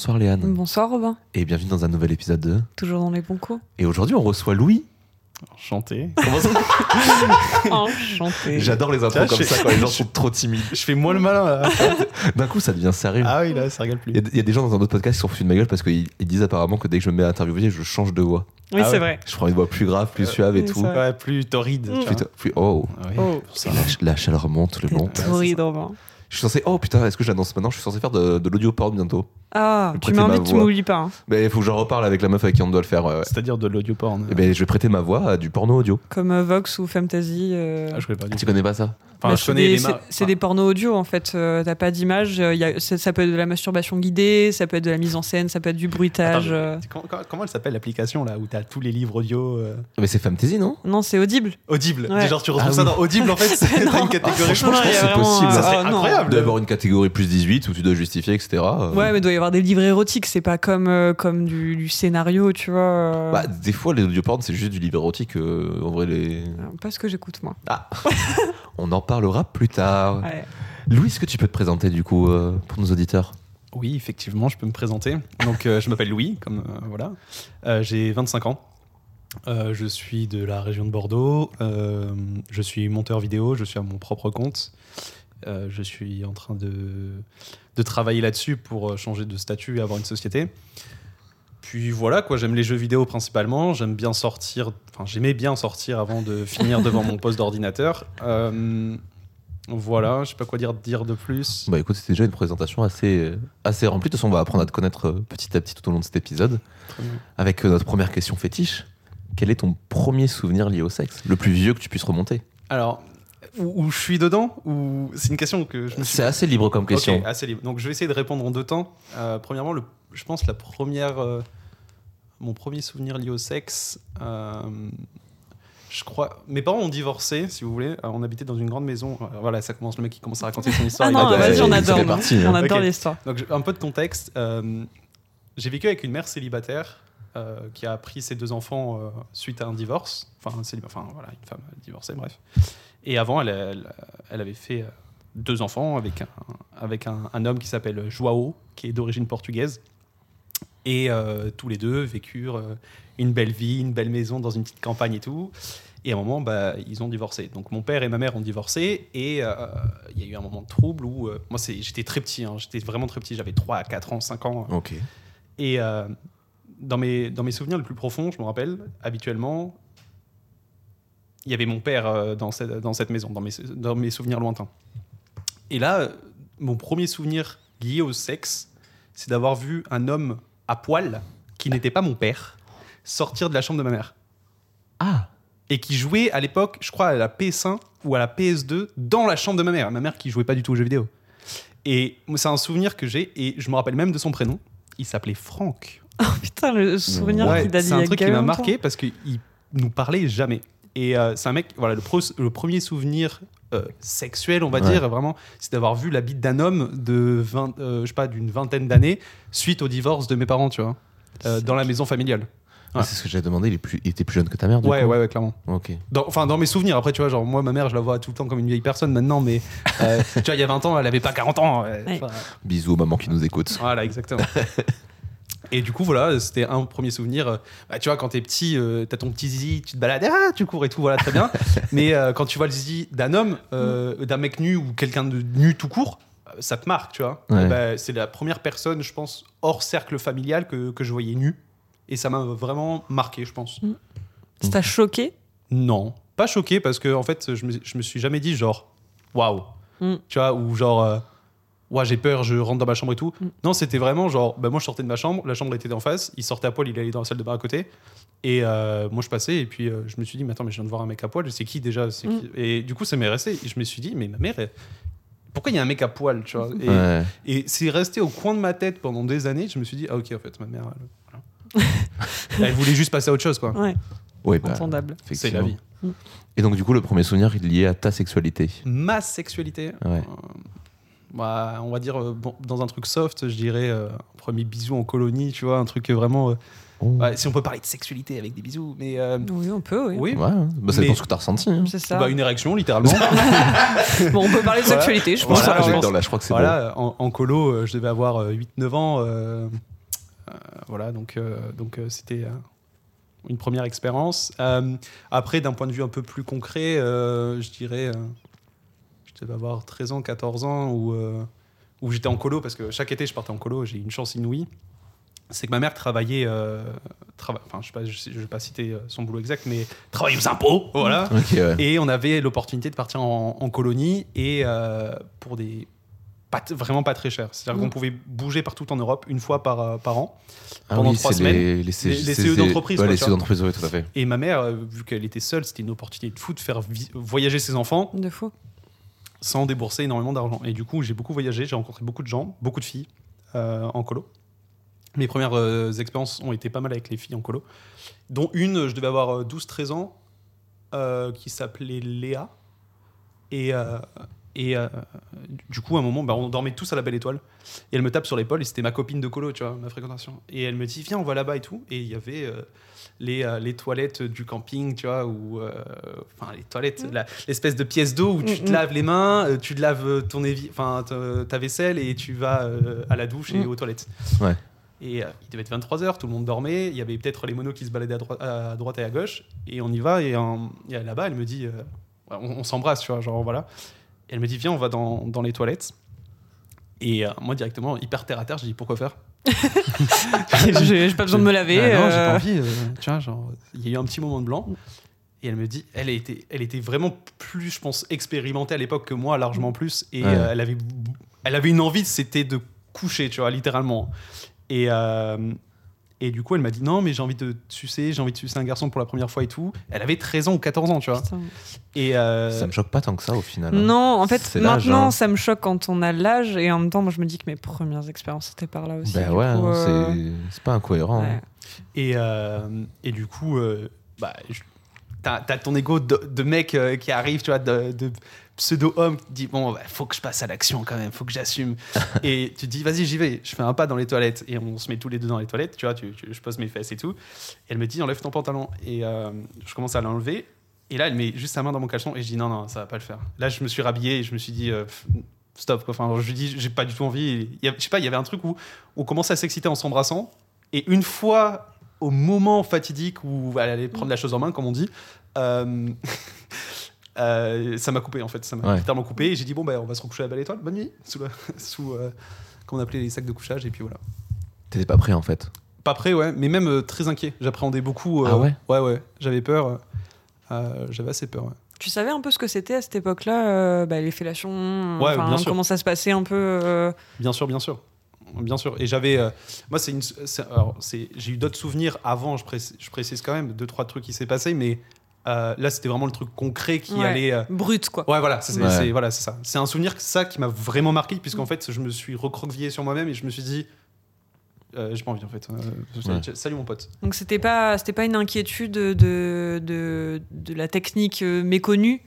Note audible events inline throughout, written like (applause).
Bonsoir Léane, Bonsoir Robin, et bienvenue dans un nouvel épisode de... toujours dans les bons coups. Et aujourd'hui on reçoit Louis. Enchanté. Enchanté. (laughs) (laughs) J'adore les intros Tiens, comme ça quand les gens sont trop timides. (laughs) Je fais moins le malin là. D'un coup ça devient sérieux. Ah oui, là, ça rigole plus. Il y, a, il y a des gens dans un autre podcast qui sont foutus de ma gueule parce qu'ils ils disent apparemment que dès que je me mets à interviewer, je change de voix. Oui, Ah c'est ouais. vrai. Je prends une voix plus grave, plus Euh, suave et tout. Ouais, plus torride. Mm. plus- oh. Ah oui, Oh. la, la chaleur monte, le monte. torride, Robin. Je suis censé. Oh putain, est-ce que j'annonce maintenant Je suis censé faire de, de l'audio porn bientôt. Ah, tu ma m'invites, tu m'oublies pas. hein. Mais il faut que j'en reparle avec la meuf avec qui on doit le faire. ouais, ouais. C'est-à-dire de l'audio porn. Eh ben, je vais prêter ma voix à du porno audio. Comme euh, Vox ou Fantasy. euh, Ah, je connais pas du Tu tout. connais pas ça Enfin, bah, je c'est connais des, les c'est- mar- c'est des pornos audio en fait. euh, T'as pas d'image. euh, y a- ça, ça peut être de la masturbation guidée, ça peut être de la mise en scène, ça peut être du bruitage. Attends, euh. comment, comment- comment elle s'appelle l'application là où t'as tous les livres audio euh, Mais c'est Fantasy, non? Non, c'est audible. Audible Ouais. Genre tu retrouves Ah ça oui. dans Audible en fait, (laughs) c'est Non. une catégorie. Ah, franchement, je pense que c'est possible. Ça serait non. incroyable. Il doit y avoir une catégorie plus 18 où tu dois justifier, etc. euh. Ouais, mais il doit y avoir des livres érotiques. C'est pas comme, euh, comme du, du scénario, tu vois. euh. Bah, des fois, les audio porn, c'est juste du livre érotique. euh, en vrai, les. Pas ce que j'écoute moi. Ah (laughs) On en parlera plus tard. Ouais. Louis, est-ce que tu peux te présenter du coup euh, pour nos auditeurs? Oui, effectivement, je peux me présenter. Donc, euh, je m'appelle Louis, comme euh, voilà. Euh, J'ai 25 ans. Euh, je suis de la région de Bordeaux. Euh, je suis monteur vidéo. Je suis à mon propre compte. Euh, je suis en train de, de travailler là-dessus pour euh, changer de statut et avoir une société. Puis voilà, quoi. J'aime les jeux vidéo principalement. J'aime bien sortir. Enfin, j'aimais bien sortir avant de finir (laughs) devant mon poste d'ordinateur. Euh, voilà, je sais pas quoi dire, dire de plus. Bah écoute, c'était déjà une présentation assez, assez remplie. De toute façon, on va apprendre à te connaître petit à petit tout au long de cet épisode. Avec notre première question fétiche. Quel est ton premier souvenir lié au sexe? Le plus vieux que tu puisses remonter? Alors, où, où je suis dedans ou c'est une question que je me suis C'est assez libre comme question. Assez libre. Donc je vais essayer de répondre en deux temps. Euh, premièrement, le, je pense la première, euh, mon premier souvenir lié au sexe. euh, je crois, mes parents ont divorcé, si vous voulez. Euh, on habitait dans une grande maison. Euh, voilà, ça commence le mec qui commence à raconter son histoire. Ah non, a- vas-y, on adore. partie, hein. On adore l'histoire. Donc un peu de contexte. euh, j'ai vécu avec une mère célibataire euh, qui a pris ses deux enfants euh, suite à un divorce. Enfin, célibat- enfin voilà, une femme divorcée, bref. Et avant, elle, elle, elle avait fait euh, deux enfants avec un, avec un, un homme qui s'appelle Joao, qui est d'origine portugaise. Et euh, tous les deux vécurent une belle vie, une belle maison dans une petite campagne et tout. Et à un moment, bah, ils ont divorcé. Donc mon père et ma mère ont divorcé. Et euh, il y a eu un moment de trouble où... euh, moi, c'est- j'étais très petit. hein, j'étais vraiment très petit. J'avais 3 à 4 ans, 5 ans. Ok. Et dans, mes, dans mes souvenirs les plus profonds, je me rappelle, habituellement, il y avait mon père euh, dans, cette, dans cette maison, dans mes, dans mes souvenirs lointains. Et là, mon premier souvenir lié au sexe, c'est d'avoir vu un homme à poil, qui n'était pas mon père, sortir de la chambre de ma mère. Ah Et qui jouait à l'époque, je crois, à la PS1 ou à la PS2 dans la chambre de ma mère. Ma mère qui jouait pas du tout aux jeux vidéo. Et c'est un souvenir que j'ai, et je me rappelle même de son prénom. Il s'appelait Franck. (laughs) Oh putain, le souvenir Ouais, qui date d'il c'est un a truc qui m'a marqué parce qu'il nous parlait jamais. Et euh, c'est un mec, voilà, le, pro- le premier souvenir euh, sexuel, on va Ouais. dire, vraiment, c'est d'avoir vu la bite d'un homme de 20, euh, je sais pas, d'une vingtaine d'années suite au divorce de mes parents, tu vois, euh, dans la maison familiale. Ah. C'est ce que j'avais demandé. Il, est plus... il était plus jeune que ta mère, du Ouais, coup ouais, ouais, clairement. Ok. Dans- Enfin, dans mes souvenirs, après, tu vois, genre, moi, ma mère, je la vois tout le temps comme une vieille personne maintenant, mais euh, (laughs) tu vois, il y a 20 ans, elle avait pas 40 ans. ouais. Ouais. Enfin, Bisous aux mamans qui nous écoutent. Voilà, exactement. (laughs) Et du coup, voilà, c'était un premier souvenir. Euh, Bah, tu vois, quand t'es petit, euh, t'as ton petit zizi, tu te balades, ah, tu cours et tout, voilà, très bien. (laughs) Mais euh, quand tu vois le zizi d'un homme, euh, d'un mec nu ou quelqu'un de nu tout court, ça te marque, tu vois. Ouais. Et bah, c'est la première personne, je pense, hors cercle familial que, que je voyais nu. Et ça m'a vraiment marqué, je pense. Ça t'a choqué? Non, pas choqué parce que en fait, je me, je me suis jamais dit genre, waouh, Mm. tu vois, ou genre, euh, ouais, j'ai peur, je rentre dans ma chambre et tout. Mm. Non, c'était vraiment genre, bah, moi je sortais de ma chambre, la chambre était en face, il sortait à poil, il allait dans la salle de bain à côté. Et euh, moi je passais et puis euh, je me suis dit, mais attends, mais je viens de voir un mec à poil, c'est qui déjà? C'est Mm. qui? Et du coup, ça m'est resté. Et je me suis dit, mais ma mère, elle- pourquoi il y a un mec à poil, tu vois? Et, Ouais. et c'est resté au coin de ma tête pendant des années. Je me suis dit, ah ok, en fait, ma mère, elle, voilà. (laughs) elle voulait juste passer à autre chose, quoi. Ouais, Ouais, bah, entendable. C'est la vie. Et donc, du coup, le premier souvenir il est lié à ta sexualité. Ma sexualité, Ouais. euh, bah, on va dire, euh, bon, dans un truc soft, je dirais euh, un premier bisou en colonie, tu vois, un truc vraiment. euh, Oh. ouais, si on peut parler de sexualité avec des bisous, mais. euh, Oui, on peut, oui. oui, Ouais, bah, ça Mais- dépend ce que t'as ressenti. hein. C'est ça. bah, une érection, littéralement. (laughs) Bon, on peut parler de Voilà. sexualité, je pense. Voilà, alors. je J'adore, pense- là, je crois que c'est bon. voilà, en, en colo, euh, je devais avoir euh, 8-9 ans. euh, euh, voilà, donc euh, donc euh, c'était euh, une première expérience. Euh, après, d'un point de vue un peu plus concret, euh, je dirais, euh, je devais avoir 13 ans, 14 ans, où, euh, où j'étais en colo, parce que chaque été, je partais en colo, j'ai eu une chance inouïe. C'est que ma mère travaillait, euh, trava- enfin, je ne vais, pas- citer euh, son boulot exact, mais travaillait aux impôts, voilà. Ouais. Et on avait l'opportunité de partir en, en colonie et euh, pour des pas t- vraiment pas très cher. C'est-à-dire Mm. qu'on pouvait bouger partout en Europe une fois par, euh, par an. Ah pendant oui, trois c'est semaines. Les, les, Les- les CE d'entreprise, Ouais, quoi, les CE d'entreprise, oui, tout à fait. Et ma mère, euh, vu qu'elle était seule, c'était une opportunité de fou de faire vi- voyager ses enfants De fou. Sans débourser énormément d'argent. Et du coup, j'ai beaucoup voyagé, j'ai rencontré beaucoup de gens, beaucoup de filles euh, en colo. Mes premières euh, expériences ont été pas mal avec les filles en colo, dont une, je devais avoir euh, 12-13 ans, euh, qui s'appelait Léa. Et, et euh, du coup, à un moment, bah, on dormait tous à la belle étoile. Et elle me tape sur l'épaule, et c'était ma copine de colo, tu vois, ma fréquentation. Et elle me dit, viens, on va là-bas et tout. Et il y avait euh, les, euh, les toilettes du camping, tu vois, ou. euh, Enfin, les toilettes, la- l'espèce de pièce d'eau où tu te Mm, mm. laves les mains, euh, tu te laves ton enfin, ta- vaisselle et tu vas euh, à la douche et Mm. aux toilettes. Ouais. Et euh, il devait être 23h, tout le monde dormait. Il y avait peut-être les monos qui se baladaient à, droite- à droite et à gauche. Et on y va. Et, et là-bas, elle me dit euh, on, on s'embrasse, tu vois, genre voilà. Et elle me dit viens, on va dans, dans les toilettes. Et euh, moi, directement, hyper terre à terre, je dis pourquoi faire? (laughs) J'ai pas besoin de me laver. Ah non, j'ai euh, pas envie. euh, tu vois, genre, il y a eu un petit moment de blanc. Et elle me dit, elle était, elle était vraiment plus, je pense, expérimentée à l'époque que moi, largement plus. Et Ouais. euh, elle avait, elle avait une envie, c'était de coucher, tu vois, littéralement. Et, euh, et du coup, elle m'a dit, non, mais j'ai envie de te sucer, j'ai envie de sucer un garçon pour la première fois et tout. Elle avait 13 ans ou 14 ans, tu vois. putain. Et euh, Ça me choque pas tant que ça au final. hein. Non, en fait, maintenant, hein. ça me choque quand on a l'âge. Et en même temps, moi, je me dis que mes premières expériences, c'était par là aussi. Bah ouais, hein, euh, c'est- pas incohérent. ouais. Et, euh, et du coup, euh, bah, je- t'as as ton ego de, de mec euh, qui arrive, tu vois, de, de pseudo-homme qui dit Bon, bah, faut que je passe à l'action quand même, faut que j'assume. (laughs) et tu te dis Vas-y, j'y vais. Je fais un pas dans les toilettes. Et on se met tous les deux dans les toilettes, tu vois, tu- tu- je pose mes fesses et tout. Et elle me dit Enlève ton pantalon. Et euh, je commence à l'enlever. Et là, elle met juste sa main dans mon caleçon. Et je dis Non, non, ça va pas le faire. Là, je me suis rhabillé et je me suis dit euh, Stop, quoi. Enfin, je lui dis J'ai pas du tout envie. Il y a- je sais pas, il y avait un truc où on commençait à s'exciter en s'embrassant. Et une fois au moment fatidique où elle allait prendre la chose en main, comme on dit, euh, (laughs) euh, ça m'a coupé en fait. Ça m'a Ouais. littéralement coupé. Et j'ai dit, bon, bah, on va se recoucher à la belle étoile. Bonne nuit. Sous, la- (laughs) sous euh, comment on appelait les sacs de couchage. Et puis voilà. T'étais pas prêt en fait. Pas prêt, ouais, mais même euh, très inquiet. J'appréhendais beaucoup. euh, Ah ouais? Ouais, ouais. J'avais peur. euh, J'avais assez peur. ouais. Tu savais un peu ce que c'était à cette époque-là, euh, bah, les fellations, Ouais, bien sûr. comment ça se passait un peu. euh, Bien sûr, bien sûr. Bien sûr. Et j'avais. euh, moi, c'est une. c'est- alors, c'est- J'ai eu d'autres souvenirs avant, je précise, je précise quand même, deux, trois trucs qui s'est passé, mais euh, là, c'était vraiment le truc concret qui Ouais. allait. euh, brut, quoi. Ouais, voilà, c'est Ouais. voilà, c'est ça. C'est un souvenir que ça qui m'a vraiment marqué, puisqu'en fait, je me suis recroquevillé sur moi-même et je me suis dit, euh, j'ai pas envie en fait. Euh, Ouais. Salut mon pote. Donc c'était pas, c'était pas une inquiétude de, de, de la technique euh, méconnue?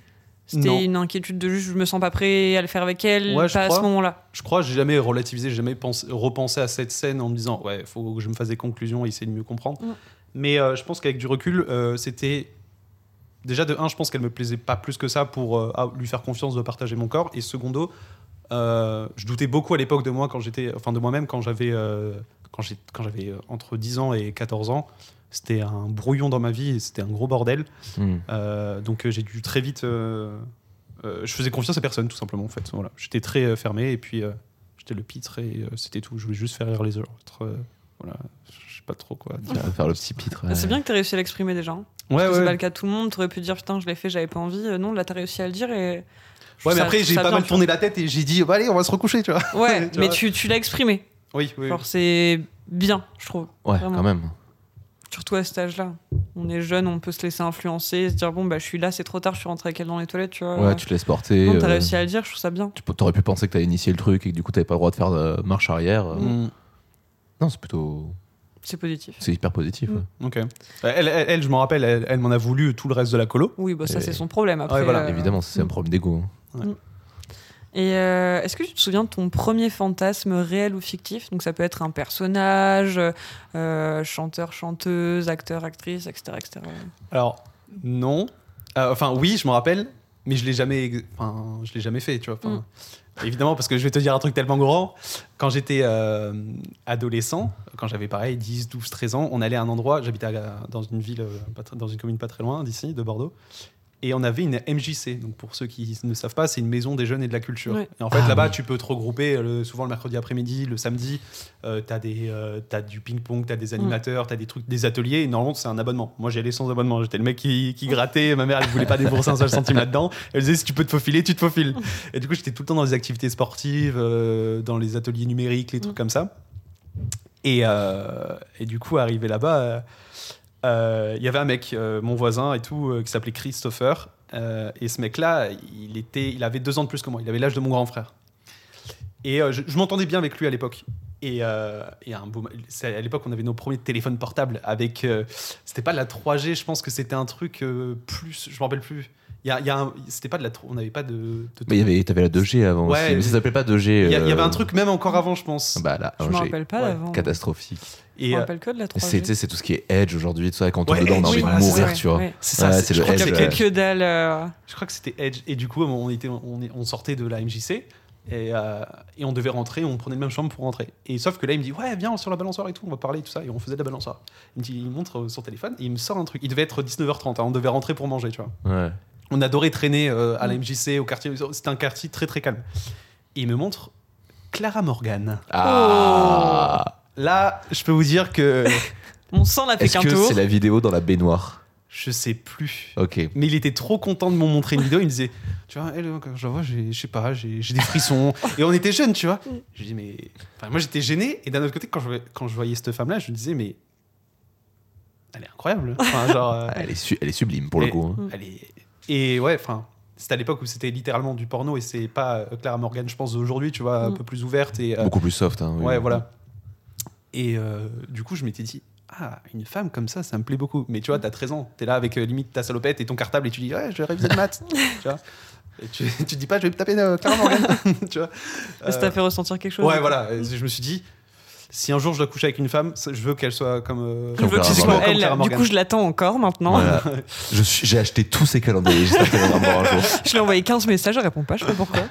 C'était une inquiétude de juste je me sens pas prêt à le faire avec elle, Ouais, je pas à ce moment-là. Je crois, j'ai jamais relativisé, j'ai jamais pensé- repensé à cette scène en me disant, ouais, faut que je me fasse des conclusions et essayer de mieux comprendre. Mais euh, je pense qu'avec du recul, euh, c'était. Déjà, de un, je pense qu'elle me plaisait pas plus que ça pour euh, lui faire confiance de partager mon corps. Et secondo, euh, je doutais beaucoup à l'époque de moi quand j'étais, enfin de moi-même quand j'avais, euh, quand j'ai- quand j'avais entre 10 ans et 14 ans. C'était un brouillon dans ma vie et c'était un gros bordel. Hmm. Donc j'ai dû très vite. je faisais confiance à personne, tout simplement. En fait, voilà. J'étais très fermé et puis j'étais le pitre et c'était tout. Je voulais juste faire rire les autres. voilà, pas trop quoi. Tu vas faire le petit pitre. Ah, C'est bien que tu aies réussi à l'exprimer déjà. hein. Ouais, que C'est ouais. pas le cas de tout le monde. Tu aurais pu dire putain, je l'ai fait, j'avais pas envie. Euh, Non, là, t'as réussi à le dire et. je Ouais, mais ça- après, j'ai pas mal tu tourné la tête et j'ai dit, bah, allez, on va se recoucher, tu vois. Ouais, (laughs) Tu mais vois. tu, tu l'as exprimé. Oui, oui. Genre, c'est bien, je trouve. Ouais, Vraiment. quand même. Surtout à cet âge-là. On est jeune, on peut se laisser influencer, se dire bon, bah, je suis là, c'est trop tard, je suis rentrée avec elle dans les toilettes, tu vois. Ouais, tu te laisses porter. Non, t'as euh, réussi à le dire, je trouve ça bien. Tu t'aurais pu penser que t'as initié le truc et que du coup t'avais pas le droit de faire de marche arrière. euh. Mm. Non, c'est plutôt. C'est positif. C'est hyper positif. Mm. ouais. Ok. Elle, elle, elle, je me rappelle, elle, elle m'en a voulu tout le reste de la colo. Oui, bah ça, Et- c'est son problème. Après, Ouais, voilà, euh, Évidemment, c'est un problème d'ego. hein. Et euh, est-ce que tu te souviens de ton premier fantasme réel ou fictif? Donc ça peut être un personnage, euh, chanteur, chanteuse, acteur, actrice, etc. etc. Alors, non. Euh, enfin, oui, je me rappelle, mais je l'ai jamais, ex- enfin, je l'ai jamais fait, tu vois. Évidemment, parce que je vais te dire un truc tellement grand. Quand j'étais euh, adolescent, quand j'avais pareil 10, 12, 13 ans, on allait à un endroit, j'habitais dans une ville, euh, dans une commune pas très loin d'ici, de Bordeaux. Et on avait une MJC. Donc, pour ceux qui ne savent pas, c'est une maison des jeunes et de la culture. Ouais. Et en fait, Ah là-bas, oui. tu peux te regrouper euh, le- souvent le mercredi après-midi, le samedi. Euh, t'as des, euh, t'as du ping-pong, t'as des animateurs, t'as des trucs, des ateliers. Et normalement, c'est un abonnement. Moi, j'y allais sans abonnement. J'étais le mec qui, qui grattait. Ma mère, elle voulait pas débourser un seul centime là-dedans. Elle disait si tu peux te faufiler, tu te faufiles. Et du coup, j'étais tout le temps dans les activités sportives, euh, dans les ateliers numériques, les trucs comme ça. Et, euh, et du coup, arrivé là-bas, il y avait un mec, euh, mon voisin et tout, euh, qui s'appelait Christopher. Euh, et ce mec-là, il, était, il avait deux ans de plus que moi. Il avait l'âge de mon grand frère. Et euh, je, m'entendais bien avec lui à l'époque. Et, euh, et un beau, à l'époque, on avait nos premiers téléphones portables avec. euh, c'était pas de la 3G, je pense que c'était un truc euh, plus. Je me rappelle plus. Il y a, y a un- c'était pas de la. On n'avait pas de. de- Mais il y avait, t'avais la 2G avant Ouais, aussi. Mais ça s'appelait pas 2G. il y, avait euh, un truc même encore avant, je pense. Bah là, Je me rappelle pas Ouais, d'avant. Catastrophique. Je Et, me euh, rappelle que de la 3G. C'est tout ce qui est Edge aujourd'hui, tout ça. Quand on Ouais, est dedans, on a envie de mourir, tu vois. ouais. c'est ça. Ouais, c'est- c'est je le crois Il y que Edge, que dalle. euh, Je crois que c'était Edge. Et du coup, on, était, on, on sortait de la MJC et, euh, et on devait rentrer. On prenait le même chambre pour rentrer. Et sauf que là, il me dit Ouais, viens sur la balançoire et tout, on va parler et tout ça. Et on faisait de la balançoire. Il me, dit, il montre euh, son téléphone et il me sort un truc. Il devait être 19h30. hein, on devait rentrer pour manger, tu vois. Ouais. On adorait traîner euh, à la Mm. MJC, au quartier. C'était un quartier très très calme. Et il me montre Clara Morgan. Ah Là, je peux vous dire que Mon sang n'a fait Est-ce qu'un que tour. c'est la vidéo dans la baignoire je sais plus. Ok. Mais il était trop content de me montrer une vidéo. Il me disait, tu vois, elle, quand je la vois, j'ai- je sais pas, j'ai j'ai des frissons. (laughs) Et on était jeunes, tu vois. Je dis, mais. Enfin, moi, j'étais gêné. Et d'un autre côté, quand je, voyais- quand je voyais cette femme-là, je me disais, mais. Elle est incroyable. Enfin, genre. euh, Ah, (laughs) Elle est, su- elle est sublime pour le Et- coup. hein. elle est... Et ouais, enfin. C'était à l'époque où c'était littéralement du porno et c'est pas euh, Clara Morgan, je pense, d'aujourd'hui, tu vois, un Mm. peu plus ouverte. Et, euh, Beaucoup plus soft. Hein, oui. Ouais, voilà. Et euh, du coup, je m'étais dit, ah, une femme comme ça, ça me plaît beaucoup. Mais tu vois, t'as 13 ans, t'es là avec euh, limite ta salopette et ton cartable et tu dis, ouais, je vais réviser le maths. (laughs) tu vois et tu, tu te dis pas, je vais me taper euh, Clara Morgan. (laughs) tu vois Ça t'a fait ressentir quelque chose Ouais, voilà. Et je me suis dit, si un jour je dois coucher avec une femme, je veux qu'elle soit comme. euh, Je veux que soit comme elle. Du coup, je l'attends encore maintenant. Voilà. Je suis- J'ai acheté tous ces calendriers. (laughs) Je lui ai envoyé 15 messages, elle répond pas, je sais pas pourquoi.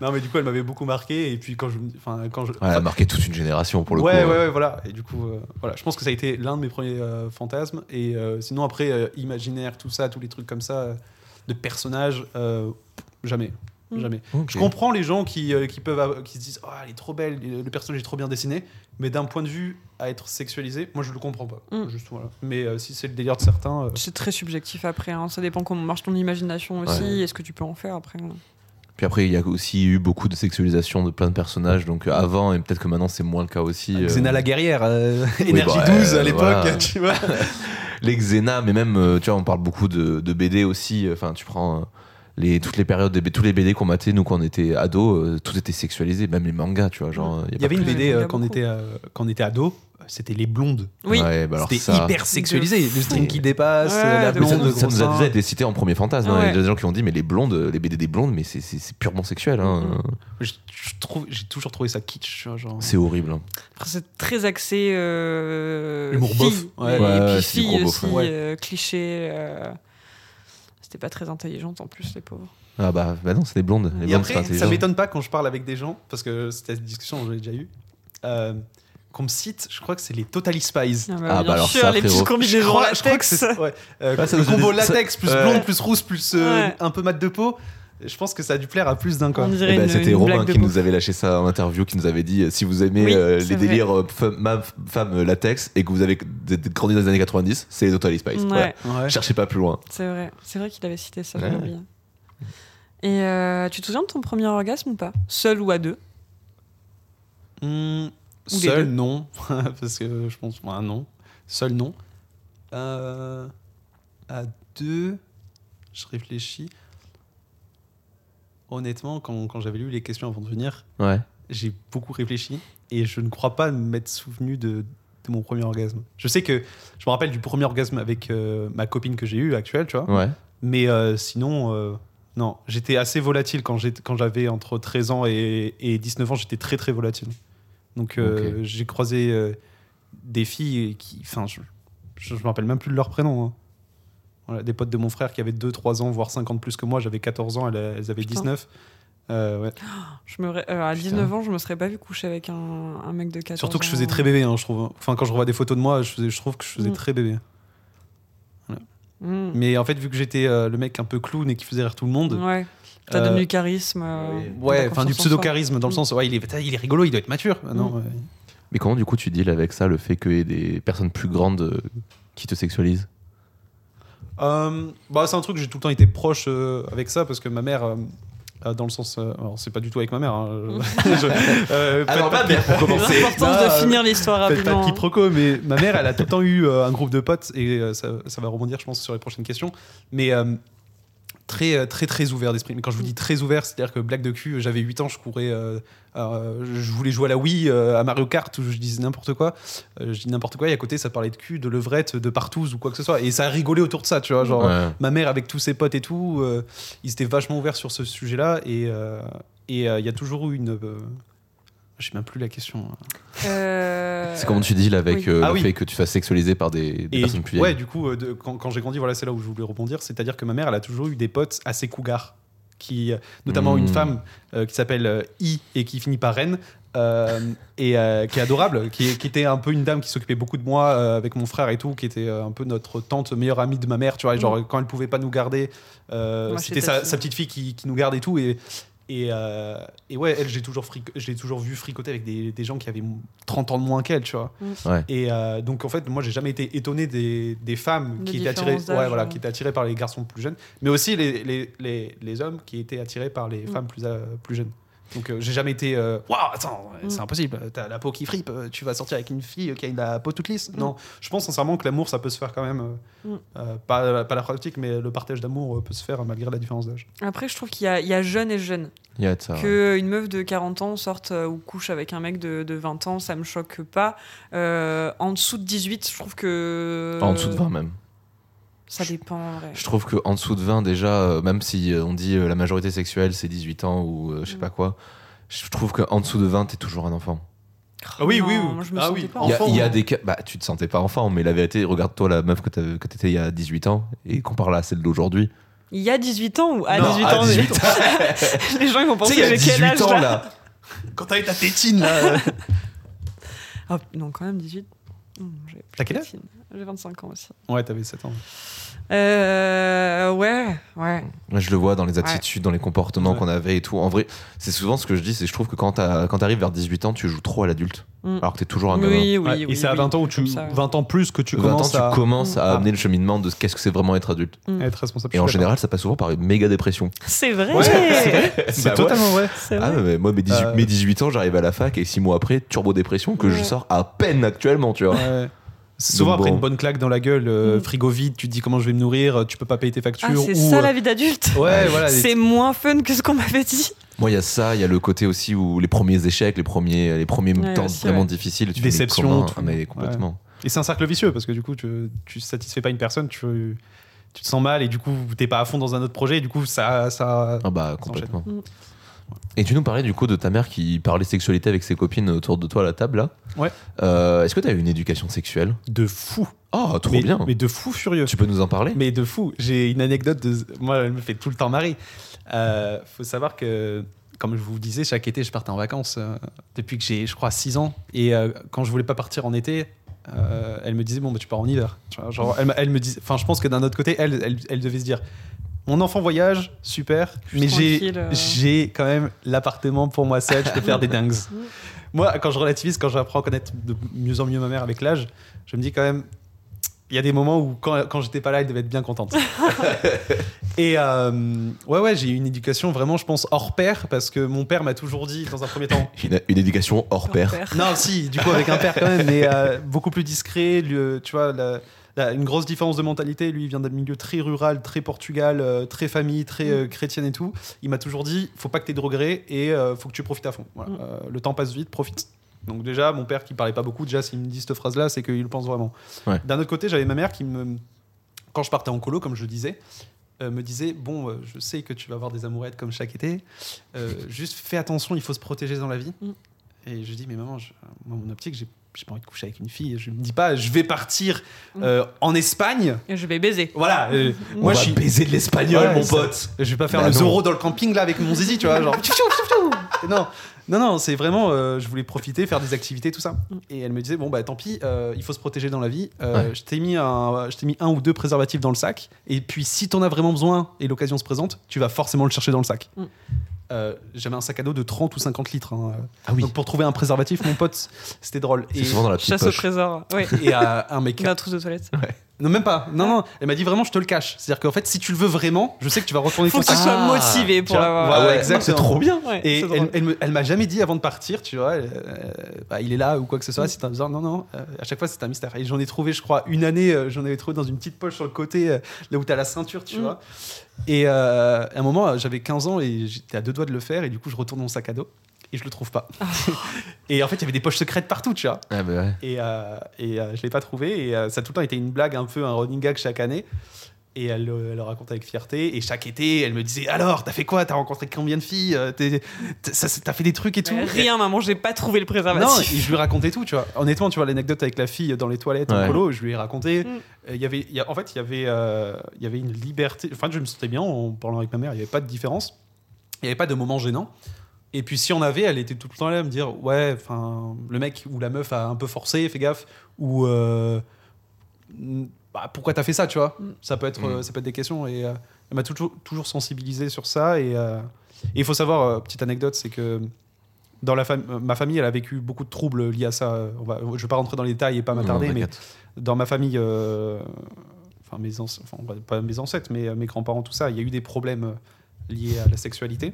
Non, mais du coup, elle m'avait beaucoup marqué. Et puis quand je. Enfin, quand je. Ouais, elle a marqué toute une génération pour le ouais, coup. ouais, hein. ouais, voilà. Et du coup, euh, voilà, je pense que ça a été l'un de mes premiers euh, fantasmes. Et euh, sinon, après, euh, imaginaire, tout ça, tous les trucs comme ça, de personnages, euh, jamais. Mm. Jamais. Je comprends les gens qui, euh, qui, peuvent, qui se disent Oh, elle est trop belle, le personnage est trop bien dessiné. Mais d'un point de vue à être sexualisé, moi, je le comprends pas. Mm. Juste, voilà. Mais euh, si c'est le délire de certains. euh, C'est très subjectif après, hein. ça dépend comment marche ton imagination aussi, Ouais. est-ce que tu peux en faire après. hein. Puis après, il y a aussi eu beaucoup de sexualisation de plein de personnages. Donc euh, avant, et peut-être que maintenant, c'est moins le cas aussi. euh, Xena la guerrière, euh, Énergie bah, 12 à l'époque, voilà. (laughs) tu vois. les Xena, mais même, tu vois, on parle beaucoup de, de BD aussi. Enfin, tu prends euh, les, toutes les périodes, des, tous les BD qu'on matait, nous, quand on était ados, euh, tout était sexualisé, même les mangas, tu vois. Genre, Il y avait une BD y euh, quand, on était, euh, quand on était ado, c'était Les Blondes. Oui, Ouais, bah C'était ça, hyper sexualisé. Le string qui dépasse, Ouais, la de Mais ça, blonde, nous- ça nous a déjà été cité en premier fantasme. hein. Il y a Ouais. des gens qui ont dit, mais les blondes, les BD des blondes, mais c'est- c'est c'est purement sexuel. hein. Mhm. Je- je trouve- J'ai toujours trouvé ça kitsch. tu vois, Genre... C'est horrible. hein. Après, c'est très axé euh, Humour bof. filles. Ouais. et, Ouais, et ouais, puis beauf, aussi, ouais. euh, clichés. euh, C'était pas très intelligente en plus, les pauvres. Ah bah, bah non, c'est des blondes. Les Et blondes, après, ça m'étonne pas quand je parle avec des gens, parce que cette discussion, j'en ai déjà eu, euh, qu'on me cite, je crois que c'est les Totally Spies. Ah, Ah, bien bah alors sûr, ça, les petites Je combinaisons crois, je crois que latex. c'est ouais, euh, le combo latex plus blonde plus rousse plus euh, Ouais. un peu mat de peau. Je pense que ça a dû plaire à plus d'un quoi. Eh ben, C'était Romain qui nous avait lâché ça en interview, qui nous avait dit euh, si vous aimez Oui, euh, les vrai. délires euh, femme, ma- femme, latex et que vous avez grandi dans les années 90, c'est les Totally Spice. Ouais. Cherchez pas plus loin. c'est vrai. C'est vrai qu'il avait cité ça, oublié. Et euh, tu te souviens de ton premier orgasme ou pas? Seul ou à deux? Ou les seul, deux. non. (laughs) Parce que je pense. non. Seul, non. Euh, à deux, je réfléchis. Honnêtement, quand, quand j'avais lu les questions avant de venir, Ouais. j'ai beaucoup réfléchi et je ne crois pas m'être souvenu de, de mon premier orgasme. Je sais que je me rappelle du premier orgasme avec euh, ma copine que j'ai eue actuelle, tu vois. Ouais. Mais euh, sinon, euh, non. J'étais assez volatile quand j'avais entre 13 ans et, et 19 ans. J'étais très, très volatile. Donc, j'ai croisé des filles qui. Enfin, je, je, je me rappelle même plus de leur prénom. hein. Voilà, des potes de mon frère qui avaient 2, 3 ans, voire 50 plus que moi. J'avais 14 ans, elles, elles avaient Putain. 19. Euh, ouais. (gasps) je me... ré- euh, À 19 ans, je me serais pas vu coucher avec un, un mec de 14 Surtout que je faisais très bébé, hein, je trouve. Enfin, quand je revois des photos de moi, je, faisais- je trouve que je faisais Mm. très bébé. Mm. Mais en fait, vu que j'étais euh, le mec un peu clown et qui faisait rire tout le monde, Ouais. T'as Euh, donné du charisme. euh, Ouais, enfin du pseudo-charisme dans le Mm. sens, ouais, il est, il est rigolo, il doit être mature. Non, ouais. Mais comment du coup tu deals avec ça, le fait qu'il y ait des personnes plus grandes qui te sexualisent? Euh, bah, c'est un truc que j'ai tout le temps été proche euh, avec ça parce que ma mère, euh, euh, dans le sens, euh, alors c'est pas du tout avec ma mère. hein, je- (laughs) je- euh, Alors, ma mère, pour (laughs) commencer. L'importance de finir l'histoire Faites pas rapidement. de quiproquo, mais ma mère, elle a tout le temps eu euh, un groupe de potes et euh, ça, ça va rebondir, je pense, sur les prochaines questions. Mais euh, très, euh, très, très ouvert d'esprit. Mais quand je vous dis très ouvert, c'est-à-dire que blague de cul, j'avais 8 ans, je courais, euh, euh, je voulais jouer à la Wii, euh, à Mario Kart, où je disais n'importe quoi. Je dis n'importe quoi, et à côté, ça parlait de cul, de levrette, de partouze ou quoi que ce soit. Et ça a rigolé autour de ça, tu vois. Genre, Ouais. ma mère avec tous ses potes et tout, ils étaient vachement ouverts sur ce sujet-là. Et et, il y a toujours eu une. Je sais même plus la question. Euh, C'est comment tu deals avec oui. euh, Ah le oui. fait que tu fasses sexualiser par des, des Et personnes plus ouais, vieilles du coup, euh, de- quand, quand j'ai grandi, voilà, c'est là où je voulais rebondir. C'est-à-dire que ma mère, elle a toujours eu des potes assez cougars. Qui, notamment Mm. une femme euh, qui s'appelle euh, I et qui finit par Reine. euh, et euh, qui est adorable, qui, qui était un peu une dame qui s'occupait beaucoup de moi euh, avec mon frère et tout, qui était un peu notre tante, meilleure amie de ma mère, tu vois, genre quand elle pouvait pas nous garder, euh, c'était sa petite fille qui, qui nous garde et tout, et, et, euh, et ouais, elle, j'ai toujours, fric- j'ai toujours vu fricoter avec des, des gens qui avaient 30 ans de moins qu'elle, tu vois. Ouais. Et euh, donc en fait, moi j'ai jamais été étonné des, des femmes qui étaient attirées, ouais, voilà, qui étaient attirées par les garçons plus jeunes, mais aussi les, les, les, les hommes qui étaient attirés par les Mm. femmes plus, euh, plus jeunes. Donc euh, j'ai jamais été euh, waouh attends Mm. c'est impossible t'as la peau qui fripe euh, tu vas sortir avec une fille qui a la peau toute lisse Mm. non je pense sincèrement que l'amour ça peut se faire quand même euh, Mm. euh, pas, pas la pratique mais le partage d'amour peut se faire malgré la différence d'âge Après, je trouve qu'il y, a- il y a jeune et jeune. Il y a de ça. ouais. Que une meuf de 40 ans sorte ou couche avec un mec de, de 20 ans, ça me choque pas. Euh, en dessous de 18, je trouve que. En dessous de 20 même. Ça dépend en vrai. Je trouve qu'en dessous de 20, déjà, euh, même si euh, on dit euh, la majorité sexuelle c'est 18 ans ou euh, je sais Mm. pas quoi, je trouve qu'en dessous de 20, t'es toujours un enfant. Ah oui, Non, oui, oui. Moi, je me Ah sentais oui. pas Il y a, Enfant, il y a des cas. Bah, tu te sentais pas enfant, mais la vérité, regarde-toi la meuf que t'avais- que t'étais il y a 18 ans et compare-la à celle d'aujourd'hui. Il y a 18 ans ou à Non, 18 à ans 18 (laughs) Les gens ils vont penser que a j'ai quel 18 âge ans là, là. quand t'as eu ta tétine là Ah, (laughs) Non, quand même 18. Hmm, j'ai- T'as quel âge? J'ai 25 ans aussi. ouais t'avais 7 ans Euh, ouais, ouais. Je le vois dans les attitudes, dans les comportements Ouais. qu'on avait et tout. En vrai, c'est souvent ce que je dis, c'est que je trouve que quand t'arrives vers 18 ans, tu joues trop à l'adulte. Mm. Alors que t'es toujours un gamin. Oui, oui, Ouais, oui. et c'est à oui, 20 ans où tu ça. 20 ans plus que tu 20 ans, commences tu à, commences à Ah. amener le cheminement de qu'est-ce que c'est vraiment être adulte. à être responsable Et en général, ça passe souvent par une méga dépression. C'est vrai. Ouais, (laughs) c'est. Bah totalement vrai Ah, mais moi, mes 18, Euh. mes 18 ans, j'arrive à la fac et 6 mois après, turbo dépression que je sors à peine actuellement, tu vois. Souvent après bon. une bonne claque dans la gueule, euh, Mm. frigo vide, tu te dis comment je vais me nourrir, tu peux pas payer tes factures. Ah, c'est ou, ça euh, la vie d'adulte. Ouais, voilà. C'est moins fun que ce qu'on m'avait dit. Moi, il y a ça, il y a le côté aussi où les premiers échecs, les premiers, les premiers Ouais, temps aussi, vraiment ouais. difficiles, tu fais, Déception, comment tout. Ah, mais complètement. Et c'est un cercle vicieux parce que du coup, tu, tu satisfais pas une personne, tu, tu te sens mal et du coup, t'es pas à fond dans un autre projet et du coup, ça. ça... Ah bah complètement. Et tu nous parlais du coup de ta mère qui parlait sexualité avec ses copines autour de toi à la table là. Ouais. Euh, Est-ce que tu as eu une éducation sexuelle? De fou. Oh, trop mais, bien. Mais de fou furieux. Tu peux nous en parler? Mais de fou. J'ai une anecdote de. Moi, elle me fait tout le temps marrer. Euh, faut savoir que, comme je vous disais, chaque été, je partais en vacances euh, depuis que j'ai, je crois, 6 ans. Et quand je voulais pas partir en été, elle me disait Bon, bah, tu pars en hiver. Genre, elle, me- elle me disait. Enfin, je pense que d'un autre côté, elle, elle, elle devait se dire Mon enfant voyage, super, mais j'ai euh. j'ai quand même l'appartement pour moi seul, je peux faire des (laughs) dingues. Moi, quand je relativise, quand j'apprends à connaître de mieux en mieux ma mère avec l'âge, je me dis quand même, il y a des moments où quand, quand j'étais pas là, elle devait être bien contente. (laughs) Et euh, ouais, ouais, j'ai eu une éducation vraiment, je pense, hors pair, parce que mon père m'a toujours dit, dans un premier temps, (laughs) Une, une éducation hors pair. Père. non, si, du coup, avec un père quand même, mais euh, beaucoup plus discret. lui, tu vois, la- une grosse différence de mentalité. Lui, il vient d'un milieu très rural, très Portugal, euh, très famille, très euh, chrétienne et tout. Il m'a toujours dit faut pas que tu aies de regrets et euh, faut que tu profites à fond. Voilà. Mm. Euh, le temps passe vite, profite. Donc, déjà, mon père qui parlait pas beaucoup, déjà, s'il me dit cette phrase-là, c'est qu'il le pense vraiment. Ouais. D'un autre côté, j'avais ma mère qui me. Quand je partais en colo, comme je le disais, euh, me disait Bon, euh, je sais que tu vas avoir des amourettes comme chaque été, euh, (laughs) juste fais attention, il faut se protéger dans la vie. Mm. Et je dis, mais maman, je- moi, mon optique, j'ai j'ai pas envie de coucher avec une fille. Je me dis pas, je vais partir Mm. euh, en Espagne. Et je vais baiser. Voilà. euh, On moi, je suis. baiser de l'espagnol, Ouais, mon ça- pote. Je vais pas faire Bah le non. Zorro dans le camping là avec mon zizi, tu vois, genre. non, non, non, c'est vraiment. euh, je voulais profiter, faire des activités, tout ça. Et elle me disait bon bah tant pis, euh, il faut se protéger dans la vie. Euh, Ouais. Je t'ai mis un, je t'ai mis un ou deux préservatifs dans le sac. Et puis si t'en as vraiment besoin et l'occasion se présente, tu vas forcément le chercher dans le sac. Mm. Euh, J'avais un sac à dos de 30 ou 50 litres. hein. Ah oui. Donc pour trouver un préservatif, mon pote, c'était drôle. C'est Et, souvent dans la petite Chasse au trésor. Oui. et euh, un mec trousse de toilette. non, même pas. Non, non. Elle m'a dit vraiment, je te le cache. C'est-à-dire qu'en fait, si tu le veux vraiment, je sais que tu vas retourner Faut ton que tu sois Ah, motivé pour l'avoir. ouais, exactement. C'est trop bien. Ouais, Et c'est elle, elle, m'a jamais dit avant de partir, tu vois, euh, bah, il est là ou quoi que ce soit. Si t'as besoin, non, non. euh, à chaque fois, c'est un mystère. Et j'en ai trouvé, je crois, une année, euh, j'en avais trouvé dans une petite poche sur le côté, euh, là où t'as la ceinture, tu Mm. vois. Et euh, à un moment, euh, j'avais 15 ans et j'étais à deux doigts de le faire. Et du coup, je retourne mon sac à dos et je le trouve pas. (laughs) et en fait, il y avait des poches secrètes partout, tu vois. Ah bah ouais. Et, euh, et euh, je l'ai pas trouvé. Et euh, ça a tout le temps été une blague, un peu un running gag chaque année. Et elle, le- elle le raconte avec fierté. Et chaque été, elle me disait Alors, t'as fait quoi? T'as rencontré combien de filles? Euh, T'as fait des trucs et tout? Rien, maman, j'ai pas trouvé le Non, préservatif. et je lui racontais tout, tu vois. Honnêtement, tu vois, l'anecdote avec la fille dans les toilettes en colo, je lui ai raconté. Mm. Euh, Il y avait, il y a- en fait, il y avait, euh, il y avait une liberté. Enfin, je me sentais bien en parlant avec ma mère. Il n'y avait pas de différence. Il n'y avait pas de moment gênant. Et puis, si on avait, elle était tout le temps là à me dire, ouais, enfin, le mec ou la meuf a un peu forcé, fais gaffe. Ou euh, bah, pourquoi t'as fait ça, tu vois Mm. Ça peut être, Mm. euh, ça peut être des questions. Et euh, elle m'a toujours, toujours sensibilisé sur ça. Et euh, il faut savoir, euh, petite anecdote, c'est que dans la fam- ma famille, elle a vécu beaucoup de troubles liés à ça. On va, je vais pas rentrer dans les détails et pas m'attarder, mais dans ma famille, euh, enfin mes enfin, pas mes ancêtres, mais mes grands-parents, tout ça, il y a eu des problèmes liés à la sexualité.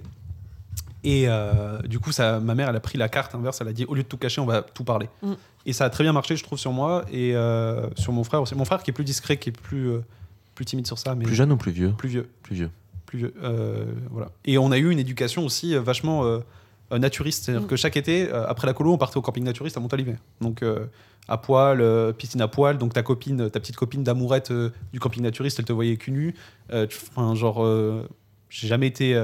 Et euh, du coup, ça, ma mère, elle a pris la carte inverse. Elle a dit au lieu de tout cacher, on va tout parler. Mm. Et ça a très bien marché, je trouve, sur moi et euh, sur mon frère aussi. Mon frère qui est plus discret, qui est plus euh, plus timide sur ça, mais Plus jeune ou plus vieux? Plus vieux Plus vieux. plus vieux. Euh, voilà. Et on a eu une éducation aussi euh, vachement naturiste. C'est-à-dire Mm. que chaque été, euh, après la colo, on partait au camping naturiste à Montalivet. Donc euh, à poil, euh, piscine à poil. Donc ta copine, ta petite copine d'amourette euh, du camping naturiste, elle te voyait cul nu. Euh, tu- Enfin, genre, euh, j'ai jamais été.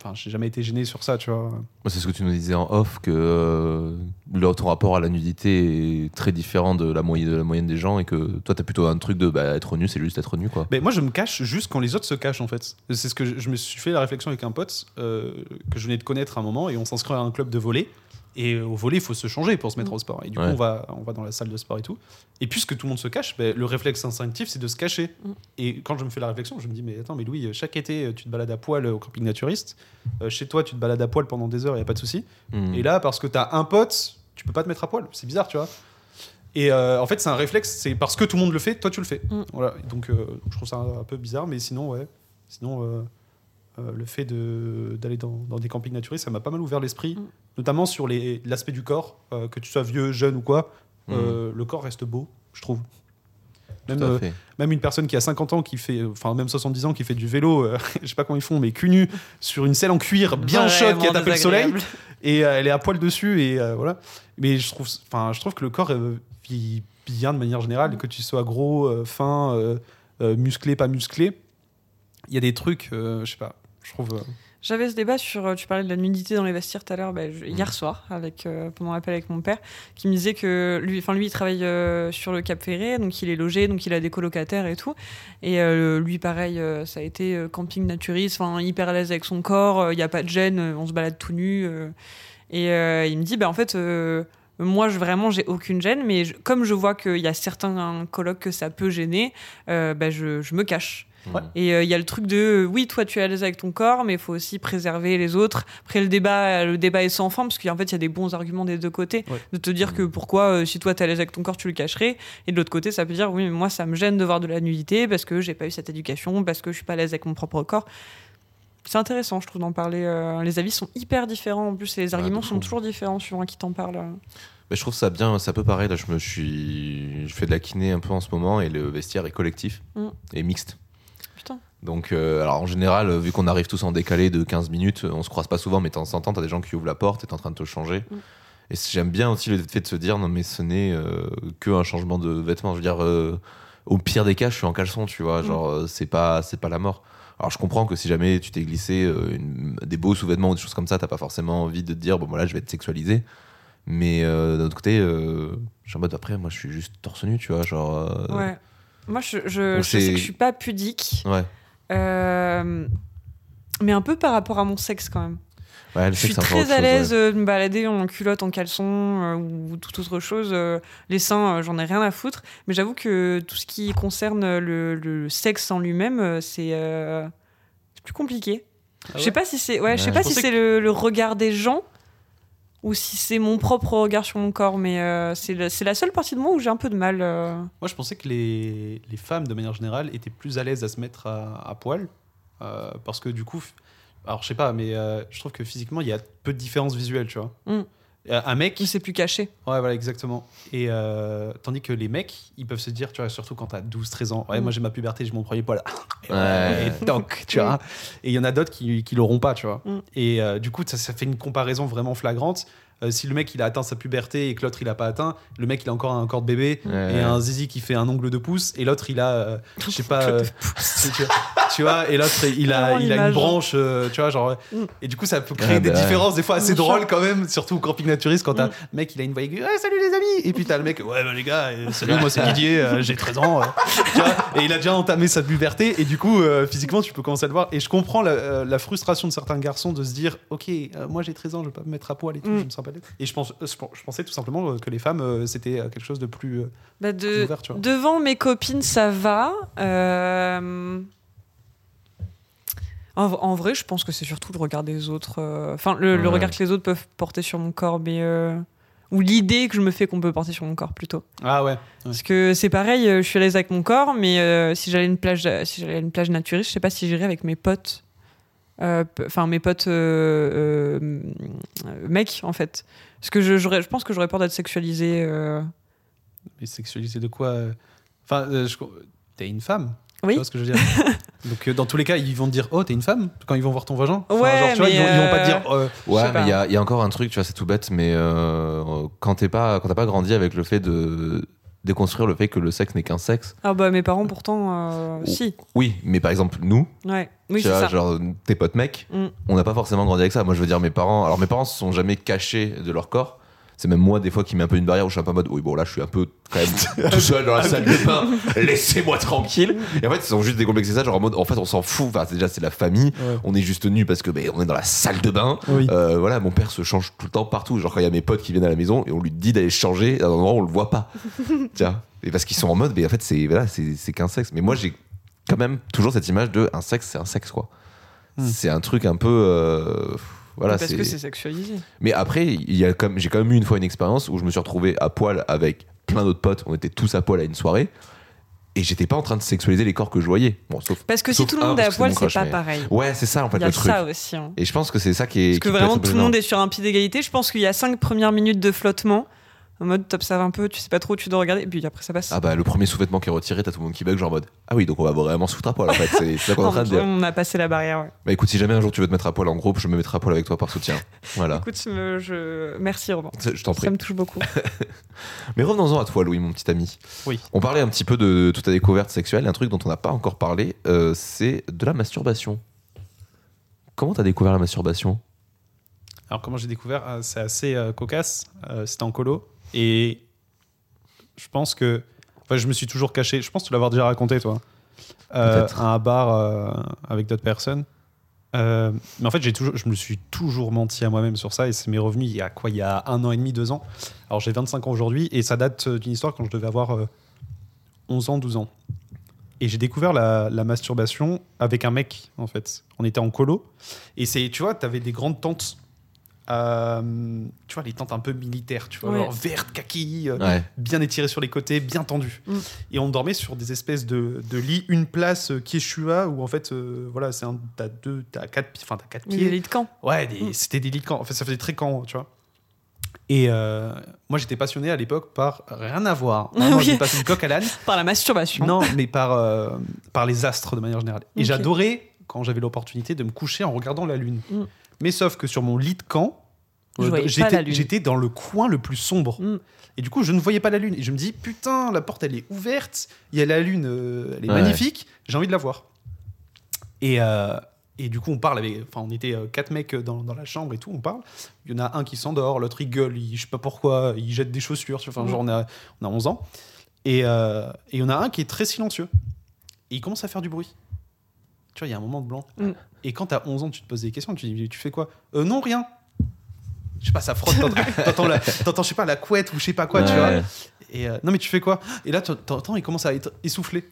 Enfin, j'ai jamais été gêné sur ça, tu vois. C'est ce que tu nous disais en off, que euh, ton rapport à la nudité est très différent de la, moyenne, de la moyenne des gens et que toi, t'as plutôt un truc de bah, être nu, c'est juste être nu, quoi. Mais moi, je me cache juste quand les autres se cachent, en fait. C'est ce que je, je me suis fait la réflexion avec un pote euh, que je venais de connaître à un moment et on s'inscrit à un club de volley. Et au volley, il faut se changer pour se mettre au sport. Et du Ouais. coup, on va, on va dans la salle de sport et tout. Et puisque tout le monde se cache, ben, le réflexe instinctif, c'est de se cacher. Mm. Et quand je me fais la réflexion, je me dis, mais attends, mais Louis, chaque été, tu te balades à poil au camping naturiste. Euh, chez toi, tu te balades à poil pendant des heures, il n'y a pas de souci. Hmm. Et là, parce que tu as un pote, tu peux pas te mettre à poil. C'est bizarre, tu vois. Et euh, en fait, c'est un réflexe. C'est parce que tout le monde le fait, toi, tu le fais. Mm. Voilà. Donc, euh, je trouve ça un, un peu bizarre, mais sinon, ouais. Sinon, euh, le fait de- d'aller dans, dans des campings naturistes, ça m'a pas mal ouvert l'esprit, Mm. notamment sur les- l'aspect du corps, euh, que tu sois vieux, jeune ou quoi. Hmm. euh, le corps reste beau, je trouve. Tout Même, à euh, fait. même une personne qui a 50 ans, qui fait, enfin même 70 ans, qui fait du vélo, euh, (laughs) je sais pas comment ils font, mais cul nu sur une selle en cuir bien chaude qui a tapé le soleil, et euh, elle est à poil dessus et euh, voilà mais je trouve enfin je trouve que le corps euh, vit bien de manière générale que tu sois gros euh, fin euh, euh, musclé pas musclé il y a des trucs euh, je sais pas je trouve euh, J'avais ce débat sur. euh, Tu parlais de la nudité dans les vestiaires tout à l'heure, bah, je- Mm. hier soir, avec, euh, pendant l'appel avec mon père, qui me disait que lui, enfin lui, il travaille euh, sur le Cap Ferré, donc il est logé, donc il a des colocataires et tout. Et euh, lui, pareil, ça a été camping naturiste, enfin hyper à l'aise avec son corps, il n'y a pas de gêne, on se balade tout nu. et il me dit, bah en fait. moi, je, vraiment, j'ai aucune gêne, mais je- comme je vois qu'il y a certains colocs que ça peut gêner, euh, bah, je, je me cache. Ouais. Et euh, il y a le truc de, euh, oui, toi tu es à l'aise avec ton corps, mais il faut aussi préserver les autres. Après, le débat, le débat est sans fin, parce qu'en fait, il y a des bons arguments des deux côtés. Ouais. De te dire que pourquoi, euh, si toi tu es à l'aise avec ton corps, tu le cacherais. Et de l'autre côté, ça peut dire, oui, mais moi, ça me gêne de voir de la nudité, parce que j'ai pas eu cette éducation, parce que je suis pas à l'aise avec mon propre corps. C'est intéressant, je trouve, d'en parler. euh, les avis sont hyper différents en plus, et les Ouais, arguments sont toujours différents suivant qui t'en parle. Mais je trouve ça bien, ça peut pareil. Là, je me suis, je fais de la kiné un peu en ce moment et le vestiaire est collectif Mm. et mixte. Donc, euh, alors en général, euh, vu qu'on arrive tous en décalé de 15 minutes, on se croise pas souvent, mais de temps en temps, t'as des gens qui ouvrent la porte t'es en train de te changer. Mm. Et j'aime bien aussi le fait de se dire, non, mais ce n'est euh, que un changement de vêtements. Je veux dire, euh, au pire des cas, je suis en caleçon, tu vois. Mm. Genre, c'est pas, c'est pas la mort. Alors, je comprends que si jamais tu t'es glissé une- des beaux sous-vêtements ou des choses comme ça, t'as pas forcément envie de te dire, bon, voilà, je vais être sexualisé. Mais d'un autre côté, suis en mode après, moi je suis juste torse nu, tu vois. Genre. Ouais. Moi, je, je, je sais c'est- que je suis pas pudique, Ouais. Euh, mais un peu par rapport à mon sexe quand même. Ouais, Je suis très à l'aise ouais. euh, de me balader en culotte, en caleçon euh, ou toute autre chose. euh, les seins, euh, j'en ai rien à foutre. Mais j'avoue que tout ce qui concerne le, le sexe en lui-même, c'est euh, plus compliqué. je sais pas si c'est ouais, je sais pas si c'est le, le regard des gens ou si c'est mon propre regard sur mon corps. Mais euh, c'est la, seule partie de moi où j'ai un peu de mal. euh. Moi, je pensais que les, les femmes, de manière générale, étaient plus à l'aise à se mettre à, à poil. euh, parce que du coup, alors je sais pas, mais je trouve que physiquement, il y a peu de différence visuelle, tu vois. Mm. Euh, Un mec, Ou c'est plus caché. ouais, voilà, exactement. Et euh, tandis que les mecs, ils peuvent se dire, tu vois, surtout quand t'as 12, 13 ans, ouais, Mm. moi j'ai ma puberté, j'ai mon premier poil. Et, Ouais. et toc, tu vois. Et il y en a d'autres qui, qui l'auront pas, tu vois. Mm. Et euh, du coup, ça, ça fait une comparaison vraiment flagrante. Euh, si le mec il a atteint sa puberté et que l'autre il a pas atteint, le mec il a encore un corps de bébé Ouais. et un zizi qui fait un ongle de pouce et l'autre il a euh, je sais pas euh, (laughs) tu, vois, et l'autre il a il a une branche euh, tu vois genre Mm. et du coup ça peut créer Ah, des bah ouais. différences des fois assez drôles quand même surtout au camping naturiste quand t'as Mm. le mec il a une voix aiguë salut les amis et puis t'as le mec ouais bah, les gars euh, (laughs) salut moi c'est Didier euh, j'ai 13 ans euh. Tu vois, et il a déjà entamé sa puberté et du coup euh, physiquement tu peux commencer à le voir et je comprends la, euh, la frustration de certains garçons de se dire ok euh, moi j'ai 13 ans je vais pas me mettre à poil et tout Mm. je me sens pas bête. et je pense je pen- je pensais tout simplement que les femmes euh, c'était quelque chose de plus, euh, Bah, plus de, ouvert tu vois Devant mes copines, ça va. Euh, En, en vrai, je pense que c'est surtout le regard des autres. euh, Enfin, le, regard que les autres peuvent porter sur mon corps, mais. euh, Ou l'idée que je me fais qu'on peut porter sur mon corps plutôt. ah ouais, ouais. Parce que c'est pareil, euh, je suis à l'aise avec mon corps, mais euh, si j'allais à une plage, si j'allais une plage naturiste, je sais pas si j'irais avec mes potes. Euh, Enfin, mes potes euh, mecs, en fait. Parce que je, pense que j'aurais peur d'être sexualisée. euh. mais sexualisé de quoi enfin je- t'es une femme Oui. tu vois ce que je veux dire? (laughs) donc euh, dans tous les cas ils vont te dire oh t'es une femme quand ils vont voir ton vagin Enfin, Ouais, genre, tu vois, mais, ils, vont, ils vont pas te euh, dire euh, Je Ouais, mais il y a, il y a encore un truc, tu vois, c'est tout bête, mais euh, quand t'es pas, quand t'as pas grandi avec le fait de déconstruire le fait que le sexe n'est qu'un sexe. Ah bah mes parents pourtant euh, si Oui, mais par exemple nous, ouais oui tu vois, ça genre tes potes mecs, Mm. on n'a pas forcément grandi avec ça. Moi, je veux dire, mes parents, alors mes parents se sont jamais cachés de leur corps. C'est même moi des fois qui mets un peu une barrière où je suis un peu en mode oui bon là je suis un peu quand même (laughs) tout seul dans la salle de bain (laughs) laissez-moi tranquille et en fait ils sont juste décomplexés ça genre en mode en fait on s'en fout enfin déjà c'est la famille Ouais. on est juste nus parce que ben, on est dans la salle de bain Oui. Euh, voilà, mon père se change tout le temps partout. Genre quand il y a mes potes qui viennent à la maison et on lui dit d'aller changer, à un endroit où on le voit pas. (laughs) Tiens. Et parce qu'ils sont en mode, mais en fait c'est voilà, c'est c'est qu'un sexe. Mais moi j'ai quand même toujours cette image de un sexe, c'est un sexe quoi. Hmm. C'est un truc un peu euh, voilà. parce c'est- que c'est sexualisé Mais après il y a comme j'ai quand même eu une fois une expérience où je me suis retrouvé à poil avec plein d'autres potes. On était tous à poil à une soirée. Et j'étais pas en train de sexualiser les corps que je voyais. Bon, sauf. parce que si tout le monde est à poil c'est pas mais- pareil Ouais, c'est ça en fait il y a le truc. ça aussi hein. Et je pense que c'est ça qui est. parce que qui vraiment tout le monde est sur un pied d'égalité je pense qu'il y a cinq premières minutes de flottement en mode t'observes un peu tu sais pas trop où tu dois regarder et puis après ça passe Ah bah le premier sous-vêtement qui est retiré, t'as tout le monde qui bug, genre en mode Ah oui, donc on va vraiment se foutre à poil en fait, c'est ça qu'on est en (laughs) train de dire. on a passé la barrière ouais. Bah écoute, si jamais un jour tu veux te mettre à poil en groupe, je me mettrai à poil avec toi par soutien. Voilà, écoute me- je merci Robin je t'en prie. ça me touche beaucoup (laughs) Mais revenons-en à toi, Louis, mon petit ami. Oui. On parlait un petit peu de toute ta découverte sexuelle, un truc dont on n'a pas encore parlé, euh, c'est de la masturbation. Comment t'as découvert la masturbation? Alors comment j'ai découvert? Ah, C'est assez euh, cocasse. Euh, C'était en colo et je pense que, enfin, je me suis toujours caché. Je pense te l'avoir déjà raconté toi. Euh, à un bar euh, avec d'autres personnes. Euh, mais en fait, j'ai toujours, je me suis toujours menti à moi-même sur ça et c'est mes revenus il y a quoi? Il y a un an et demi, deux ans. Alors j'ai 25 ans aujourd'hui et ça date euh, d'une histoire quand je devais avoir euh, 11 ans, 12 ans. Et j'ai découvert la, la masturbation avec un mec, en fait. On était en colo. Et c'est, tu vois, t'avais des grandes tentes. Euh, tu vois, les tentes un peu militaires, tu vois, Ouais. genre vertes, kaki, euh, Ouais. bien étirées sur les côtés, bien tendues. Mm. Et on dormait sur des espèces de, de lits, une place euh, Kieshua, où en fait, euh, voilà, c'est un, t'as deux, t'as quatre, enfin, t'as quatre pieds. les lits de camp. Ouais, des- Mm. c'était des lits de camp. En fait, ça faisait très camp, tu vois. Et euh, moi, j'étais passionné à l'époque par rien à voir. (laughs) Vraiment, Oui. J'ai passé une coque à l'âne. Par la masturbation. Non, mais par, euh, par les astres de manière générale. Et j'adorais, quand j'avais l'opportunité, de me coucher en regardant la lune. Mm. Mais sauf que sur mon lit de camp, euh, j'étais dans le coin le plus sombre. Mm. Et du coup, je ne voyais pas la lune. Et je me dis, putain, la porte, elle est ouverte. Il y a la lune, euh, elle est Ouais. magnifique. J'ai envie de la voir. Et, euh, et du coup, on parle avec. Enfin, on était quatre mecs dans, dans la chambre et tout, on parle. Il y en a un qui s'endort, l'autre il gueule, il, je sais pas pourquoi, il jette des chaussures. Enfin, Mm. genre, on a, on a 11 ans. Et euh, et il y en a un qui est très silencieux. Et il commence à faire du bruit. Tu vois, il y a un moment de blanc. Mm. Et quand t'as 11 ans, tu te poses des questions, tu dis, tu fais quoi? Euh, Non, rien. Je sais pas, ça frotte, (laughs) t'entends- je sais pas, la couette ou je sais pas quoi, tu vois. Et euh, non, mais tu fais quoi? Et là, t'entends, il commence à être essoufflé.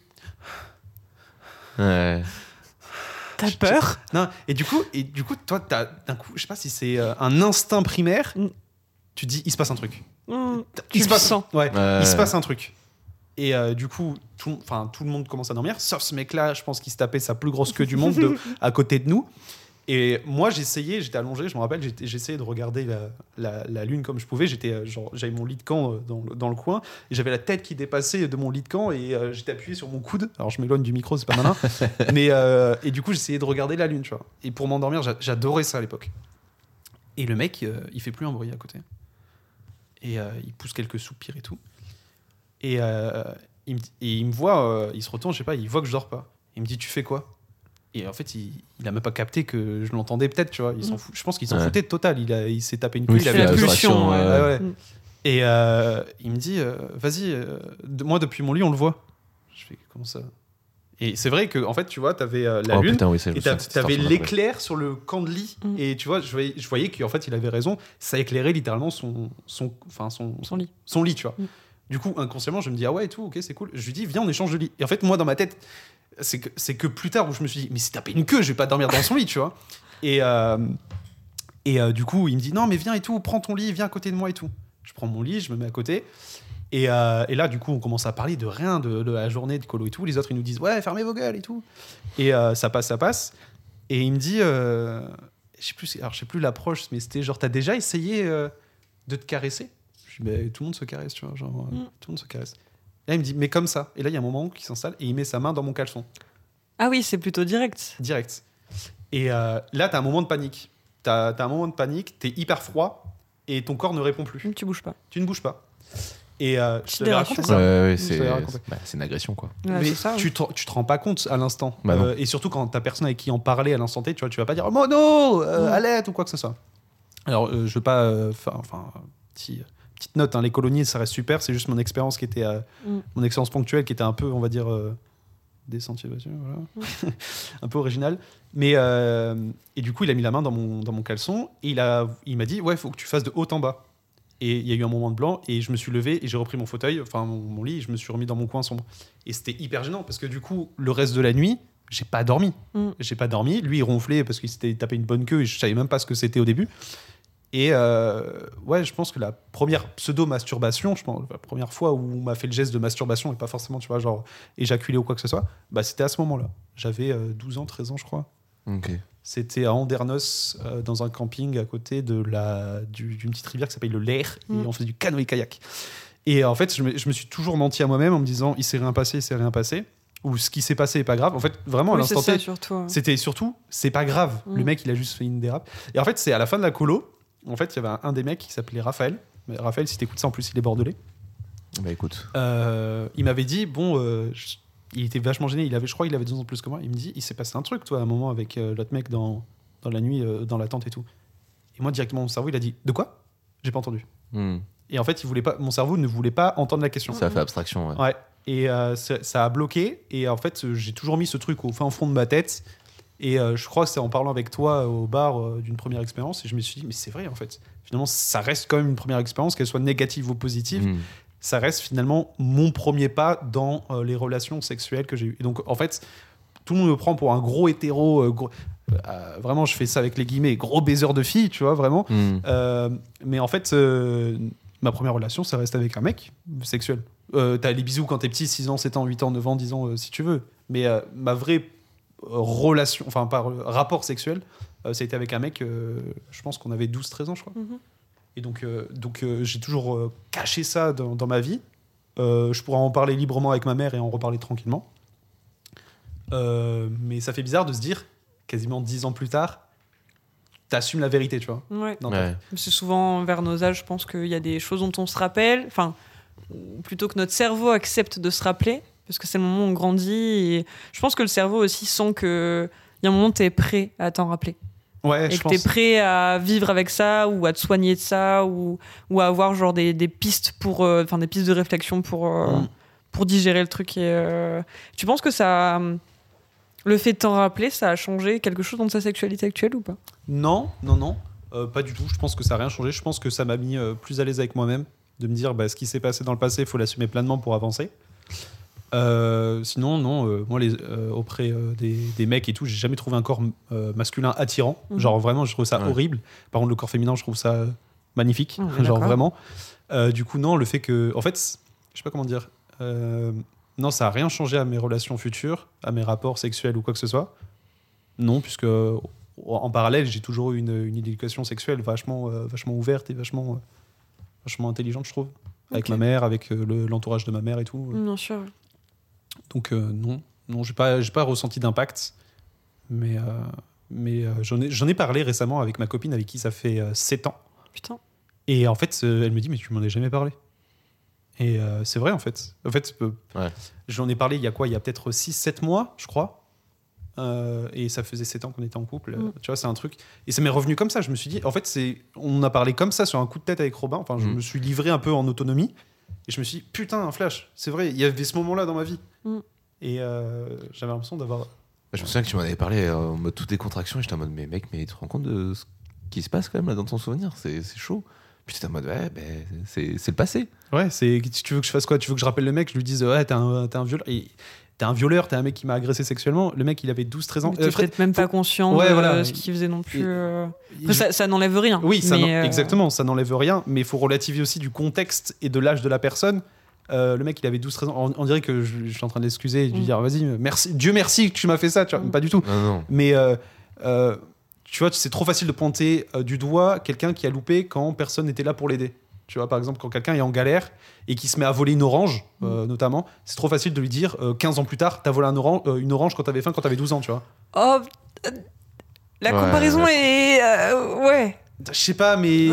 Ouais. T'as peur? Non, et du coup, et du coup, toi, t'as d'un coup, je sais pas si c'est euh, un instinct primaire. Mm. Tu dis, il se passe un truc. Mmh. Il Tu se passe, sens. ouais, Ouais. il se passe un truc. Et euh, du coup, tout, tout le monde commence à dormir, sauf ce mec-là, je pense qu'il se tapait sa plus grosse queue du monde de- (laughs) à côté de nous. Et moi, j'essayais, j'étais allongé, je me rappelle, j'essayais de regarder la, la- la lune comme je pouvais. J'étais, euh, j'avais mon lit de camp euh, dans, le- dans le coin, et j'avais la tête qui dépassait de mon lit de camp, et euh, j'étais appuyé sur mon coude. Alors, je m'éloigne du micro, c'est pas malin. (laughs) mais euh, et du coup, j'essayais de regarder la lune, tu vois. Et pour m'endormir, j'a- j'adorais ça à l'époque. Et le mec, euh, il fait plus un bruit à côté. Et il pousse quelques soupirs et tout. Et, euh, il, me, et il me voit, euh, il se retourne, je sais pas, il voit que je dors pas. Il me dit, tu fais quoi? Et en fait, il, il a même pas capté que je l'entendais peut-être, tu vois. Il s'en fout. Je pense qu'il s'en Ouais. foutait de total. Il, a- il s'est tapé une Oui, couille. il c'est avait la pulsion, frustration, ouais. ouais. Ouais, ouais. Mm. Et euh, il me dit, euh, vas-y, euh, de- moi depuis mon lit, on le voit. Je fais, comment ça? Et c'est vrai que, en fait, tu vois, t'avais euh, la oh lune. putain, oui, Et t'a- t'avais l'éclair sur le camp de lit. Mm. Et tu vois, je voyais, je voyais qu'en fait, il avait raison. Ça éclairait littéralement son, son, enfin, son, Son lit. son lit, tu vois. Mm. Du coup, inconsciemment, je me dis, ah ouais, et tout, ok, c'est cool. Je lui dis, viens, on échange de lit. Et en fait, moi, dans ma tête, c'est que, c'est que plus tard où je me suis dit, mais c'est tapé une queue, je vais pas dormir dans son lit, tu vois. Et, euh, et euh, du coup, il me dit, non, mais viens et tout, prends ton lit, viens à côté de moi et tout. Je prends mon lit, je me mets à côté. Et, euh, et là, du coup, on commence à parler de rien, de, de la journée, de colo et tout. Les autres, ils nous disent, ouais, fermez vos gueules et tout. Et ça passe, ça passe. Et il me dit, je sais plus, alors je sais plus l'approche, mais c'était genre, t'as déjà essayé de te caresser? Mais tout le monde se caresse, tu vois, genre, euh, Mm. tout le monde se caresse. Et là, il me dit, mais comme ça. Et là, il y a un moment qui s'installe et il met sa main dans mon caleçon, Ah oui, c'est plutôt direct. direct. Et euh, là, t'as un moment de panique. T'as as un moment de panique, t'es hyper froid et ton corps ne répond plus. Tu bouges pas. Tu ne bouges pas. Et euh, je te l'avais raconté ça. ouais, c'est bah, c'est une agression, quoi. Ouais, mais c'est ça, tu, te, tu te rends pas compte à l'instant. Bah. Euh, et surtout quand t'as personne avec qui en parler à l'instant T, tu vois, tu vas pas dire mono, euh, Mm. à l'aide ou quoi que ce soit. Alors, euh, je veux pas. euh, Enfin, petit, petite note, hein, les colonies, ça reste super. C'est juste mon expérience qui était. euh, Mm. Mon expérience ponctuelle qui était un peu, on va dire. Euh, des sentiers battus, voilà. (laughs) un peu original. Mais. euh, et du coup, il a mis la main dans mon, dans mon caleçon et il a- il m'a dit Ouais, faut que tu fasses de haut en bas. Et il y a eu un moment de blanc et je me suis levé et j'ai repris mon fauteuil, enfin mon, mon lit, et je me suis remis dans mon coin sombre. Et c'était hyper gênant parce que du coup, le reste de la nuit, j'ai pas dormi. Mm. J'ai pas dormi. Lui, il ronflait parce qu'il s'était tapé une bonne queue et je savais même pas ce que c'était au début. Et euh, ouais, je pense que la première pseudo-masturbation, je pense, la première fois où on m'a fait le geste de masturbation et pas forcément, tu vois, genre éjaculer ou quoi que ce soit, bah c'était à ce moment-là. J'avais euh, 12 ans, 13 ans, je crois. C'était à Andernos, euh, dans un camping à côté de la, du- d'une petite rivière qui s'appelle le Lair, et Mm. on faisait du canoë-kayak. Et en fait, je me, je me suis toujours menti à moi-même en me disant, il s'est rien passé, il s'est rien passé, ou ce qui s'est passé est pas grave. En fait, vraiment, à Oui, c'est l'instant T, surtout. hein. c'était surtout, c'est pas grave. Mm. Le mec, il a juste fait une dérape. Et en fait, c'est à la fin de la colo, en fait, il y avait un, des mecs qui s'appelait Raphaël. Mais Raphaël, si t'écoutes ça, en plus, il est bordelais. Bah écoute. Euh, il m'avait dit, bon, euh, je- il était vachement gêné. Il avait, je crois, il avait deux ans de plus que moi. Il me dit, il s'est passé un truc, toi, à un moment avec euh, l'autre mec dans, dans la nuit, dans la tente et tout. Et moi, directement, mon cerveau, il a dit, de quoi? J'ai pas entendu. Hmm. Et en fait, il voulait pas, mon cerveau ne voulait pas entendre la question. Ça fait abstraction, ouais. Ouais. Et ça, ça a bloqué. Et en fait, j'ai toujours mis ce truc au fin fond de ma tête. Et euh, je crois que c'est en parlant avec toi euh, au bar euh, d'une première expérience. Et je me suis dit, mais c'est vrai, en fait. Finalement, ça reste quand même une première expérience, qu'elle soit négative ou positive. Hmm. ça reste finalement mon premier pas dans euh, les relations sexuelles que j'ai eues. Et donc, en fait, tout le monde me prend pour un gros hétéro. gros- vraiment, je fais ça avec les guillemets, gros baiser de filles, tu vois, vraiment. Hmm. Mais en fait, ma première relation, ça reste avec un mec sexuel. T'as les bisous quand t'es petit, 6 ans, 7 ans, 8 ans, 9 ans, 10 ans, si tu veux. Mais ma vraie relation, enfin, par rapport sexuel, euh, ça a été avec un mec, euh, je pense qu'on avait 12-13 ans, je crois. Mhm. Et donc, euh, donc euh, j'ai toujours euh, caché ça dans, dans ma vie. Euh, je pourrais en parler librement avec ma mère et en reparler tranquillement. Euh, mais ça fait bizarre de se dire, quasiment 10 ans plus tard, t'assumes la vérité, tu vois. Ouais. Ouais. C'est souvent vers nos âges, je pense qu'il y a des choses dont on se rappelle, enfin, ou plutôt que notre cerveau accepte de se rappeler, parce que c'est le moment où on grandit. Et je pense que le cerveau aussi sent que il y a un moment où tu es prêt à t'en rappeler. Ouais, et je que tu es pense. prêt à vivre avec ça, ou à te soigner de ça, ou, ou à avoir genre des, des pistes pour, euh, des pistes de réflexion pour, euh, Mm. pour digérer le truc. Et, euh, tu penses que ça, le fait de t'en rappeler, ça a changé quelque chose dans ta sexualité actuelle ou pas? Non, non, non, pas du tout. Je pense que ça n'a rien changé. Je pense que ça m'a mis plus à l'aise avec moi-même, de me dire bah, ce qui s'est passé dans le passé, il faut l'assumer pleinement pour avancer. Euh, sinon, non, euh, moi, les, euh, auprès euh, des, des mecs et tout, j'ai jamais trouvé un corps euh, masculin attirant. Mhm. Genre vraiment, je trouve ça Ouais. horrible. Par contre, le corps féminin, je trouve ça magnifique. (laughs) Genre vraiment. Euh, du coup, non, le fait que. En fait, je sais pas comment dire. Euh, non, ça a rien changé à mes relations futures, à mes rapports sexuels ou quoi que ce soit. Non, puisque en parallèle, j'ai toujours eu une, une éducation sexuelle vachement, euh, vachement ouverte et vachement, euh, vachement intelligente, je trouve. Avec ma mère, avec euh, le- l'entourage de ma mère et tout. Bien sûr. Donc euh, non, non, j'ai pas, j'ai pas ressenti d'impact. Mais, euh, mais euh, j'en ai, j'en ai parlé récemment avec ma copine avec qui ça fait 7 ans. Putain. Et en fait, euh, elle me dit, mais tu m'en as jamais parlé. Et euh, c'est vrai, en fait. En fait, euh, Ouais. j'en ai parlé il y a quoi? Il y a peut-être 6-7 mois, je crois. Euh, et ça faisait 7 ans qu'on était en couple. Mm. Tu vois, c'est un truc. Et ça m'est revenu comme ça. Je me suis dit, en fait, c'est, on a parlé comme ça sur un coup de tête avec Robin. Enfin, je Mm. me suis livré un peu en autonomie. Et je me suis dit, putain, un flash. C'est vrai, il y avait ce moment-là dans ma vie. Mm. Et euh, j'avais l'impression d'avoir. Je me souviens que tu m'en avais parlé euh, en mode toutes les contractions et j'étais en mode mais mec mais tu te rends compte de ce qui se passe quand même là dans ton souvenir? C'est c'est chaud puis j'étais en mode ouais ben c'est c'est le passé Ouais, c'est. Tu veux que je fasse quoi? Tu veux que je rappelle le mec Je lui dise, ouais, t'es un, t'es un violeur. Et- T'es un violeur, t'es un mec qui m'a agressé sexuellement. Le mec, il avait 12-13 ans. Euh, peut-être même pas conscient Ouais, de voilà. ce qu'il faisait non plus. Et- euh. Après, ça, ça n'enlève rien. Oui, ça euh, exactement, ça n'enlève rien, mais il faut relativiser aussi du contexte et de l'âge de la personne. Euh, le mec, il avait 12-13 ans. On, on dirait que je, je suis en train de l'excuser et de lui Mm. dire vas-y, merci, Dieu merci que tu m'as fait ça. Tu vois, Mm. Pas du tout. non non Mais euh, euh, tu vois, c'est trop facile de pointer euh, du doigt quelqu'un qui a loupé quand personne n'était là pour l'aider. Tu vois, par exemple, quand quelqu'un est en galère et qui se met à voler une orange, euh, notamment, c'est trop facile de lui dire euh, 15 ans plus tard, t'as volé un euh, une orange quand t'avais faim, quand t'avais 12 ans, tu vois. Oh, euh, la Ouais, comparaison ouais. est. euh, ouais. Je sais pas, mais.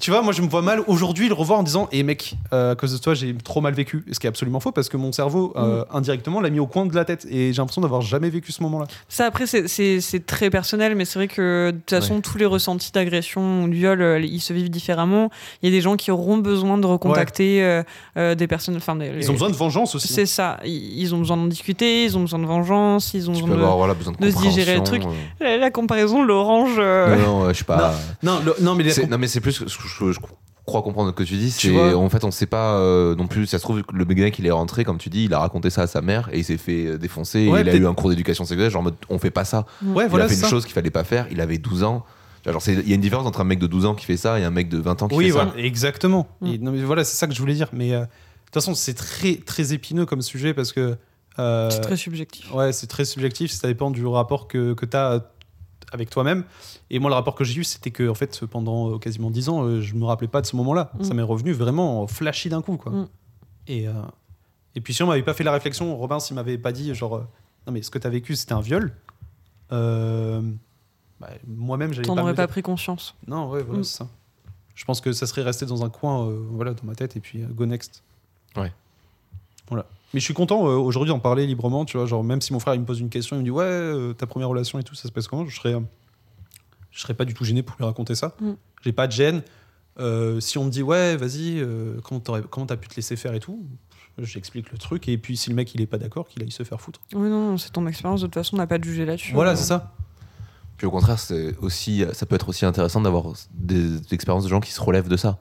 Tu vois, moi je me vois mal aujourd'hui le revoir en disant Eh mec, euh, à cause de toi, j'ai trop mal vécu. Ce qui est absolument faux parce que mon cerveau, euh, indirectement, l'a mis au coin de la tête et j'ai l'impression d'avoir jamais vécu ce moment-là. Ça, après, c'est- très personnel, mais c'est vrai que de toute façon, tous les ressentis d'agression ou de viol, euh, ils se vivent différemment. Il y a des gens qui auront besoin de recontacter euh, euh, des personnes. Enfin, des- Ils ont besoin de vengeance aussi. C'est ça. Ils ont besoin d'en discuter, ils ont besoin de vengeance, ils ont tu besoin peux de. avoir voilà, besoin de, de se digérer le truc. euh. La, la comparaison, l'orange. euh, non non euh, je sais pas Non, le- non, mais C'est- non mais c'est plus que ce que je, je crois comprendre ce que tu dis c'est en fait on sait pas euh, non plus ça se trouve que le mec il est rentré comme tu dis il a raconté ça à sa mère et il s'est fait euh, défoncer Ouais, et il a eu un cours d'éducation sexuelle genre en mode on fait pas ça ouais, il voilà, a fait une ça. chose qu'il fallait pas faire il avait 12 ans il y a une différence entre un mec de 12 ans qui fait ça et un mec de 20 ans qui Oui, fait voilà, ça exactement. Mm. Et non, mais voilà, c'est ça que je voulais dire. Mais euh, de toute façon, c'est très, très épineux comme sujet parce que. euh, C'est très subjectif. Ouais, c'est très subjectif, ça dépend du rapport que, que tu as avec toi-même. Et moi, le rapport que j'ai eu, c'était que en fait, pendant euh, quasiment 10 ans, euh, je me rappelais pas de ce moment-là. Mm. Ça m'est revenu vraiment flashy d'un coup. Quoi. Mm. Et, euh, et puis, si on m'avait pas fait la réflexion, Robin, s'il m'avait pas dit, genre, euh, non, mais ce que tu as vécu, c'était un viol, euh, bah, moi-même, j'allais T'en pas. aurais me pas pris conscience. Non, ouais, voilà, Mm. c'est ça. Je pense que ça serait resté dans un coin, euh, voilà, dans ma tête, et puis euh, go next. Ouais. Voilà. Mais je suis content euh, aujourd'hui d'en parler librement, tu vois. Genre, même si mon frère il me pose une question, il me dit Ouais, euh, ta première relation et tout, ça se passe comment? Je serais, je serais pas du tout gêné pour lui raconter ça. Mm. J'ai pas de gêne. Euh, si on me dit Ouais, vas-y, euh, comment t'as pu te laisser faire et tout, j'explique le truc. Et puis, si le mec il est pas d'accord, qu'il aille se faire foutre. Oui, non, c'est ton expérience. De toute façon, on n'a pas de juger là-dessus. Voilà, c'est ça. puis au contraire c'est aussi ça peut être aussi intéressant d'avoir des expériences de gens qui se relèvent de ça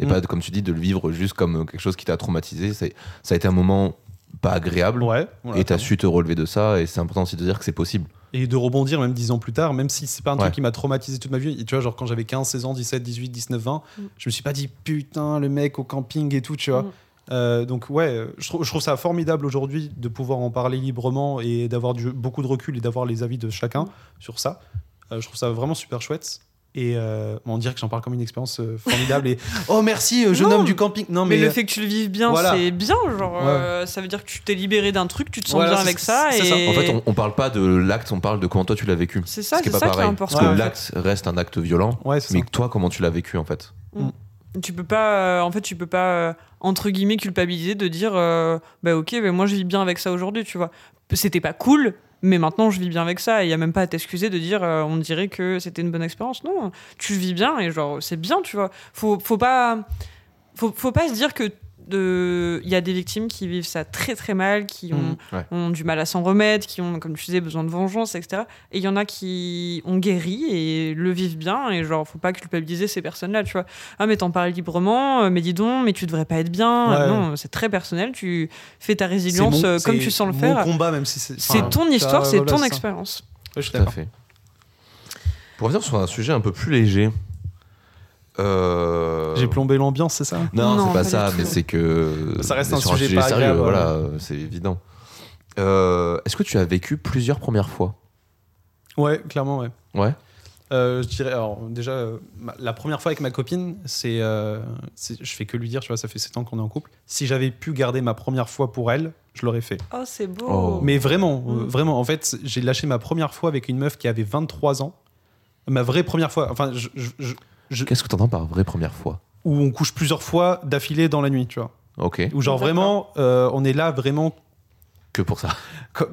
Et Mm. pas, comme tu dis, de le vivre juste comme quelque chose qui t'a traumatisé. C'est- Ça a été un moment pas agréable. Ouais. voilà, et t'as su te relever de ça. Et c'est important aussi de dire que c'est possible. Et de rebondir même dix ans plus tard, même si c'est pas un Ouais. truc qui m'a traumatisé toute ma vie. Et tu vois, genre quand j'avais 15, 16 ans, 17, 18, 19, 20, Mm. je me suis pas dit putain, le mec au camping et tout, tu vois. Mm. Euh, donc ouais, euh, je trouve, je trouve ça formidable aujourd'hui de pouvoir en parler librement et d'avoir beaucoup de recul et d'avoir les avis de chacun sur ça. Euh, je trouve ça vraiment super chouette. Et euh, on dirait que j'en parle comme une expérience euh, formidable. et (laughs) oh merci, euh, jeune Non, homme du camping. Non Mais, mais, le fait que tu le vives bien, voilà. c'est bien. Genre, Ouais. euh, ça veut dire que tu t'es libéré d'un truc, tu te sens Voilà, bien avec ça. c'est et... ça. En fait, on, on parle pas de l'acte, on parle de comment toi tu l'as vécu. C'est ça, Ce qui est c'est pas ça qui est pareil. important. Parce que Ouais, l'acte reste un acte violent. ouais, Mais ça. toi, comment tu l'as vécu en fait? Tu peux pas, euh, en fait, tu peux pas euh, entre guillemets culpabiliser de dire, euh, bah ok, mais moi je vis bien avec ça aujourd'hui, tu vois. C'était pas cool, mais maintenant je vis bien avec ça. Il y a même pas à t'excuser de dire, euh, on dirait que c'était une bonne expérience. Non, tu vis bien et genre c'est bien, tu vois. Faut, faut pas, faut, faut pas se dire que de, il y a des victimes qui vivent ça très très mal, qui ont Mhm, ouais. ont du mal à s'en remettre, qui ont, comme tu disais, besoin de vengeance, etc. Et il y en a qui ont guéri et le vivent bien, et genre, faut pas culpabiliser ces personnes-là, tu vois. Ah, mais t'en parles librement, euh, mais dis donc, mais tu devrais pas être bien. Ouais. Non, c'est très personnel, tu fais ta C'est résilience mon- euh, comme c'est tu sens le mon faire. combat, même si c'est. C'est enfin, ton histoire, c'est ton expérience. Ouais, je suis Tout à d'accord. fait. Pour revenir sur un sujet un peu plus léger. euh, J'ai plombé l'ambiance, c'est ça Non, Non, c'est pas, pas ça, mais c'est que. Ça reste un sujet pas sérieux, agréable, voilà, euh, c'est évident. Euh, Est-ce que tu as vécu plusieurs premières fois? Ouais, clairement, ouais. Ouais. Euh, je dirais, alors déjà, euh, ma- la première fois avec ma copine, c'est, euh, je fais que lui dire, tu vois, ça fait 7 ans qu'on est en couple. Si j'avais pu garder ma première fois pour elle, je l'aurais fait. Oh, c'est beau. Oh. Mais vraiment, euh, Mm. vraiment, en fait, j'ai lâché ma première fois avec une meuf qui avait 23 ans. Ma vraie première fois, enfin, je- je- je- je- Qu'est-ce que tu entends par vraie première fois? Où on couche plusieurs fois d'affilée dans la nuit, tu vois. Ok. Où genre vraiment, euh, on est là vraiment Que pour ça. co-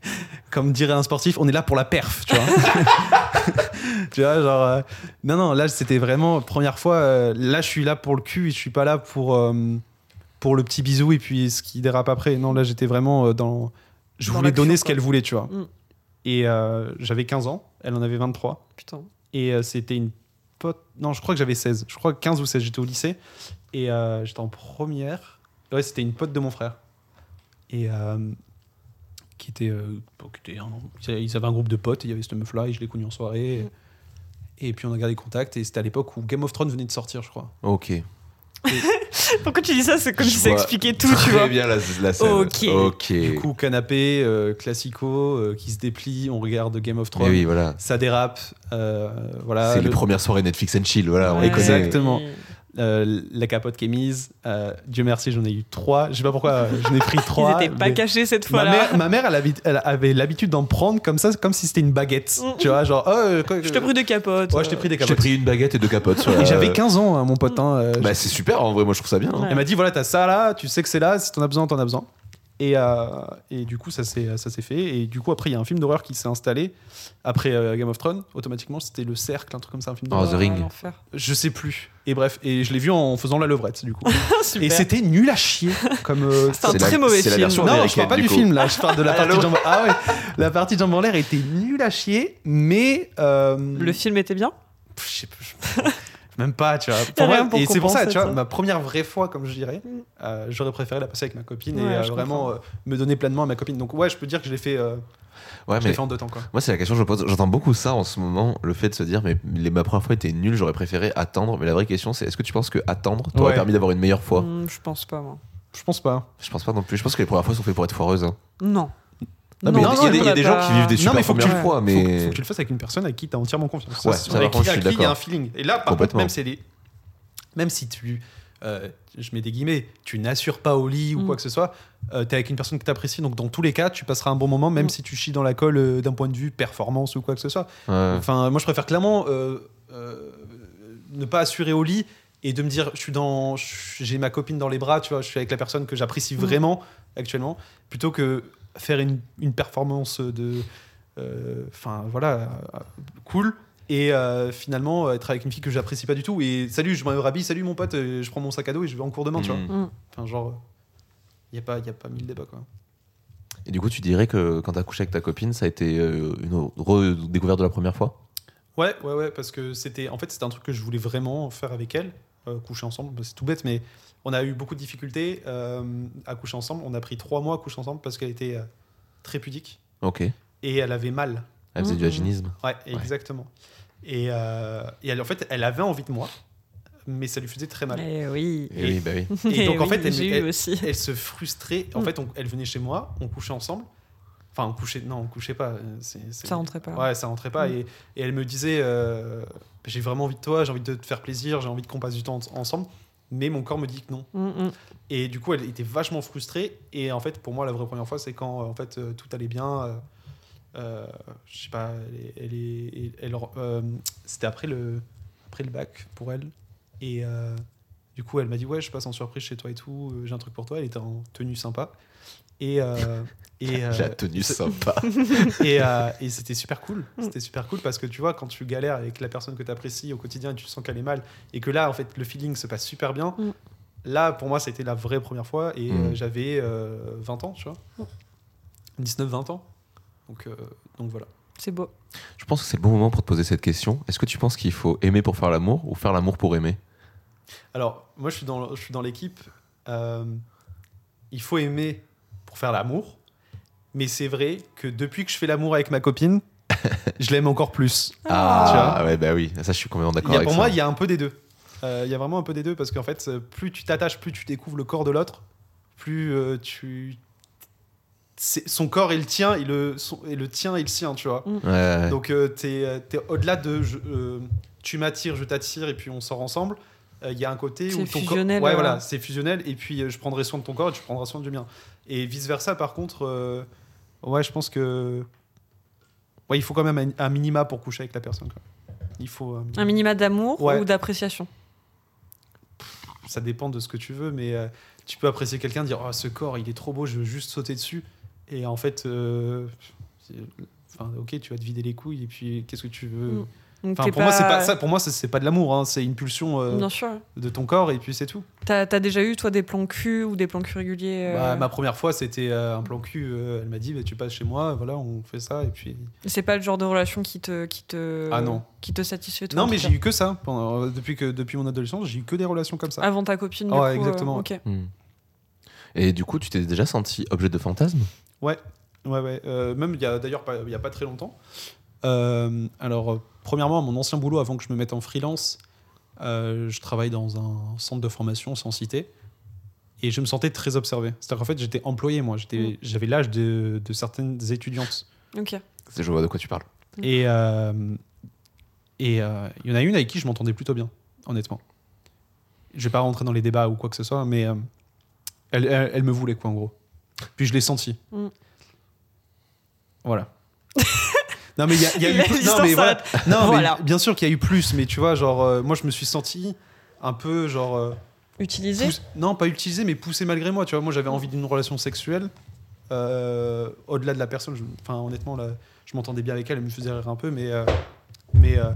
(laughs) comme dirait un sportif, on est là pour la perf, tu vois. (laughs) tu vois, genre. euh, non, non, là, c'était vraiment première fois. euh, là, je suis là pour le cul et je suis pas là pour, euh, pour le petit bisou et puis ce qui dérape après. Non, là, j'étais vraiment euh, dans. Je Dans voulais donner ce qu'elle voulait, tu vois. Mm. Et euh, j'avais 15 ans, elle en avait 23. Putain. Et euh, c'était une Non, je crois que j'avais 16. Je crois que 15 ou 16, j'étais au lycée. Et euh, j'étais en première. Ouais, c'était une pote de mon frère. Et euh, qui était. euh, ils avaient un groupe de potes, il y avait cette meuf-là, et je l'ai connue en soirée. Et, puis on a gardé contact, et c'était à l'époque où Game of Thrones venait de sortir, je crois. Ok. (laughs) Pourquoi tu dis ça? C'est comme Je si ça expliquait tout, Très tu vois. bien la, la scène. Ok. Ok. Du coup, canapé, euh, classico, euh, qui se déplie, on regarde Game of Thrones. oui, voilà. Ça dérape. euh, voilà. c'est les le- premières soirées Netflix and chill, voilà, on les connaît. Exactement. Euh, la capote qui est mise. euh, Dieu merci, j'en ai eu trois. Je sais pas pourquoi euh, j'en ai pris (laughs) Ils trois. étaient pas mais- cachés cette Ma fois-là. mère, ma mère elle, avait, elle avait l'habitude d'en prendre comme ça, comme si c'était une baguette. Mm. Tu vois, genre, oh, euh, quoi- Je te pris des capotes. Ouais, je t'ai pris des Je t'ai capotes. pris une baguette et deux capotes. Et j'avais 15 ans, hein, mon pote. hein, euh, Bah, c'est super, en vrai, moi je trouve ça bien. hein. Ouais. Elle m'a dit voilà, t'as ça là, tu sais que c'est là, si t'en as besoin, t'en as besoin. Et, euh, et du coup, ça s'est fait. Et du coup, après, il y a un film d'horreur qui s'est installé. Après euh, Game of Thrones, automatiquement, c'était Le Cercle, un truc comme ça, un film Oh, d'horreur. The Ring. l'enfer. Je sais plus. Et bref, et je l'ai vu en faisant la levrette, du coup. (laughs) Et c'était nul à chier. Comme, euh, C'est un très la- mauvais la film. version non, je parle pas du film là, je parle de la (laughs) partie jambes. Ah ouais, la partie de jambes en l'air était nulle à chier, mais. euh, Le film était bien? Je sais pas, (laughs) Même pas, tu vois. Pour moi- pour et c'est pour ça, tu vois, ça. ma première vraie fois, comme je dirais, euh, j'aurais préféré la passer avec ma copine Ouais, et euh, vraiment euh, me donner pleinement à ma copine. Donc ouais, je peux dire que je l'ai fait, euh, Ouais, je l'ai mais fait en deux temps, quoi. moi, c'est la question que je me pose. J'entends beaucoup ça en ce moment, le fait de se dire, mais les, ma première fois était nulle, j'aurais préféré attendre. Mais la vraie question, c'est est-ce que tu penses que attendre t'aurait Ouais. permis d'avoir une meilleure fois? Hmm, Je pense pas, moi. Je pense pas. Je pense pas non plus. Je pense que les premières fois sont faites pour être foireuses. hein. Non. Non, mais il y a- des- il y a des gens qui vivent des Non, super mais faut que tu le- fois, mais. faut que tu le fasses avec une personne avec qui tu as entièrement confiance. Ouais, c'est- ça, avec qui, il y a un feeling. Et là, par contre, même est- même si tu, euh, je mets des guillemets, tu n'assures pas au lit ou Mm. quoi que ce soit, tu es avec une personne que tu apprécies. Donc, dans tous les cas, tu passeras un bon moment, même Mm. si tu chies dans la colle euh, d'un point de vue performance ou quoi que ce soit. Ouais. Enfin, moi, je préfère clairement euh, euh, ne pas assurer au lit et de me dire, je suis dans, j'ai ma copine dans les bras, tu vois, je suis avec la personne que j'apprécie Mm. vraiment actuellement, plutôt que faire une, une performance de, euh, enfin voilà, cool. Et euh, finalement, être avec une fille que j'apprécie pas du tout. Et salut, je me rhabille, salut mon pote, euh, je prends mon sac à dos et je vais en cours demain, tu vois. Mm. Hmm. Enfin, genre, il n'y a, pas- y a pas mille débats, quoi. Et du coup, tu dirais que quand t'as couché avec ta copine, ça a été une redécouverte de la première fois? Ouais, ouais, ouais, parce que c'était, en fait, c'était un truc que je voulais vraiment faire avec elle. euh, coucher ensemble. Bah, C'est tout bête, mais on a eu beaucoup de difficultés euh, à coucher ensemble. On a pris trois mois à coucher ensemble parce qu'elle était euh, très pudique Ok. Elle et elle avait mal. faisait du Mhm. vaginisme. Ouais, exactement. Et, euh, et elle, en fait, elle avait envie de moi, mais ça lui faisait très mal. Eh oui. Et oui, bah oui. Et donc, Eh en fait, elle- elle- aussi. Elle se frustrait. En Mm. fait, on- elle venait chez moi, on couchait ensemble. Enfin, on couchait. Non, on couchait pas. Ça rentrait pas. Ouais, ça rentrait pas. Mm. Et, et elle me disait euh, J'ai vraiment envie de toi, j'ai envie de te faire plaisir, j'ai envie qu'on passe du temps en- ensemble. Mais mon corps me dit que non. Mm, mm. Et du coup, elle était vachement frustrée. Et en fait, pour moi, la vraie première fois, c'est quand euh, en fait, euh, tout allait bien. euh, euh, je sais pas, elle est. elle euh, C'était après le, après le bac pour elle. Et euh, du coup, elle m'a dit Ouais, je passe en surprise chez toi et tout. J'ai un truc pour toi. Elle était en tenue sympa. Et. euh, et, euh, La tenue sympa. (laughs) et, euh, et c'était super cool. C'était super cool parce que tu vois, quand tu galères avec la personne que tu apprécies au quotidien et tu sens qu'elle est mal, et que là, en fait, le feeling se passe super bien, Mm. là, pour moi, c'était la vraie première fois. Et Mm. j'avais euh, 20 ans, tu vois. Mm. 19-20 ans. Donc, euh, donc voilà. C'est beau. Je pense que c'est le bon moment pour te poser cette question. Est-ce que tu penses qu'il faut aimer pour faire l'amour ou faire l'amour pour aimer? Alors, moi, je suis dans, je suis dans l'équipe. euh, il faut aimer pour faire l'amour. Mais c'est vrai que depuis que je fais l'amour avec ma copine, (laughs) je l'aime encore plus. Ah, ouais, bah oui. Ça, je suis complètement Il d'accord avec pour ça. moi, il y a un peu des deux. Euh, Il y a vraiment un peu des deux parce qu'en fait, euh, plus tu t'attaches, plus tu découvres le corps de l'autre, plus euh, tu. c'est- Son corps et le tien, et le, son- et le tien et le sien, tu vois. Ouais, ouais. Donc, euh, t'es es, au-delà de je- euh, tu m'attires, je t'attire, et puis on sort ensemble. Euh, Il y a un côté où ton fusionnel, corps. Ouais, euh. voilà, c'est fusionnel, et puis euh, je prendrai soin de ton corps et tu prendras soin du mien. Et vice versa, par contre, ouais, je pense que. Ouais, il faut quand même un, minima pour coucher avec la personne. quoi. Il faut. un minima. D'amour Ouais. ou d'appréciation? Ça dépend de ce que tu veux, mais euh, tu peux apprécier quelqu'un, dire oh, ce corps, il est trop beau, je veux juste sauter dessus. Et en fait, euh, enfin, ok, tu vas te vider les couilles, et puis qu'est-ce que tu veux? Mm. Donc, Enfin, pour moi, c'est pas ça. Pour moi, c'est- c'est pas de l'amour, hein, c'est une pulsion euh, Bien sûr. de ton corps, et puis c'est tout. T'as as déjà eu, toi, des plans cul ou des plans cul réguliers euh, Bah, ma première fois, c'était euh, un plan cul. euh, elle m'a dit, bah, tu passes chez moi, voilà, on fait ça, et puis. C'est pas le genre de relation qui te, qui te, Ah non. qui te satisfait toi. non, mais j'ai eu que ça pendant, depuis que depuis mon adolescence, j'ai eu que des relations comme ça. Avant ta copine, du Ouais, coup, exactement. euh, ok. Hmm. Et du coup, tu t'es déjà senti objet de fantasme Ouais, ouais, ouais. Euh, même il y a d'ailleurs pas, il y a pas très longtemps. Euh, alors, euh, premièrement, mon ancien boulot, avant que je me mette en freelance, euh, je travaille dans un centre de formation sans citer. Et je me sentais très observé. C'est-à-dire qu'en fait, j'étais employé, moi. J'étais- J'avais l'âge de, de certaines étudiantes. Ok. Je vois de quoi tu parles. Mm. Et euh, et euh, il y en a une avec qui je m'entendais plutôt bien, honnêtement. Je vais pas rentrer dans les débats ou quoi que ce soit, mais euh, elle, elle, elle me voulait, quoi, en gros. Puis je l'ai senti. Mm. Voilà. (laughs) non, mais il y a, il y a (laughs) eu. Non, L'histoire mais voilà. Non, Voilà. mais bien sûr qu'il y a eu plus, mais tu vois, genre, euh, moi, je me suis senti un peu, genre. euh, Utilisé pousse- non, pas utilisé, mais poussé malgré moi. Tu vois, moi, j'avais envie d'une relation sexuelle. euh, Au-delà de la personne, je- enfin, honnêtement, là, je m'entendais bien avec elle, elle me faisait rire un peu, mais. euh, mais euh,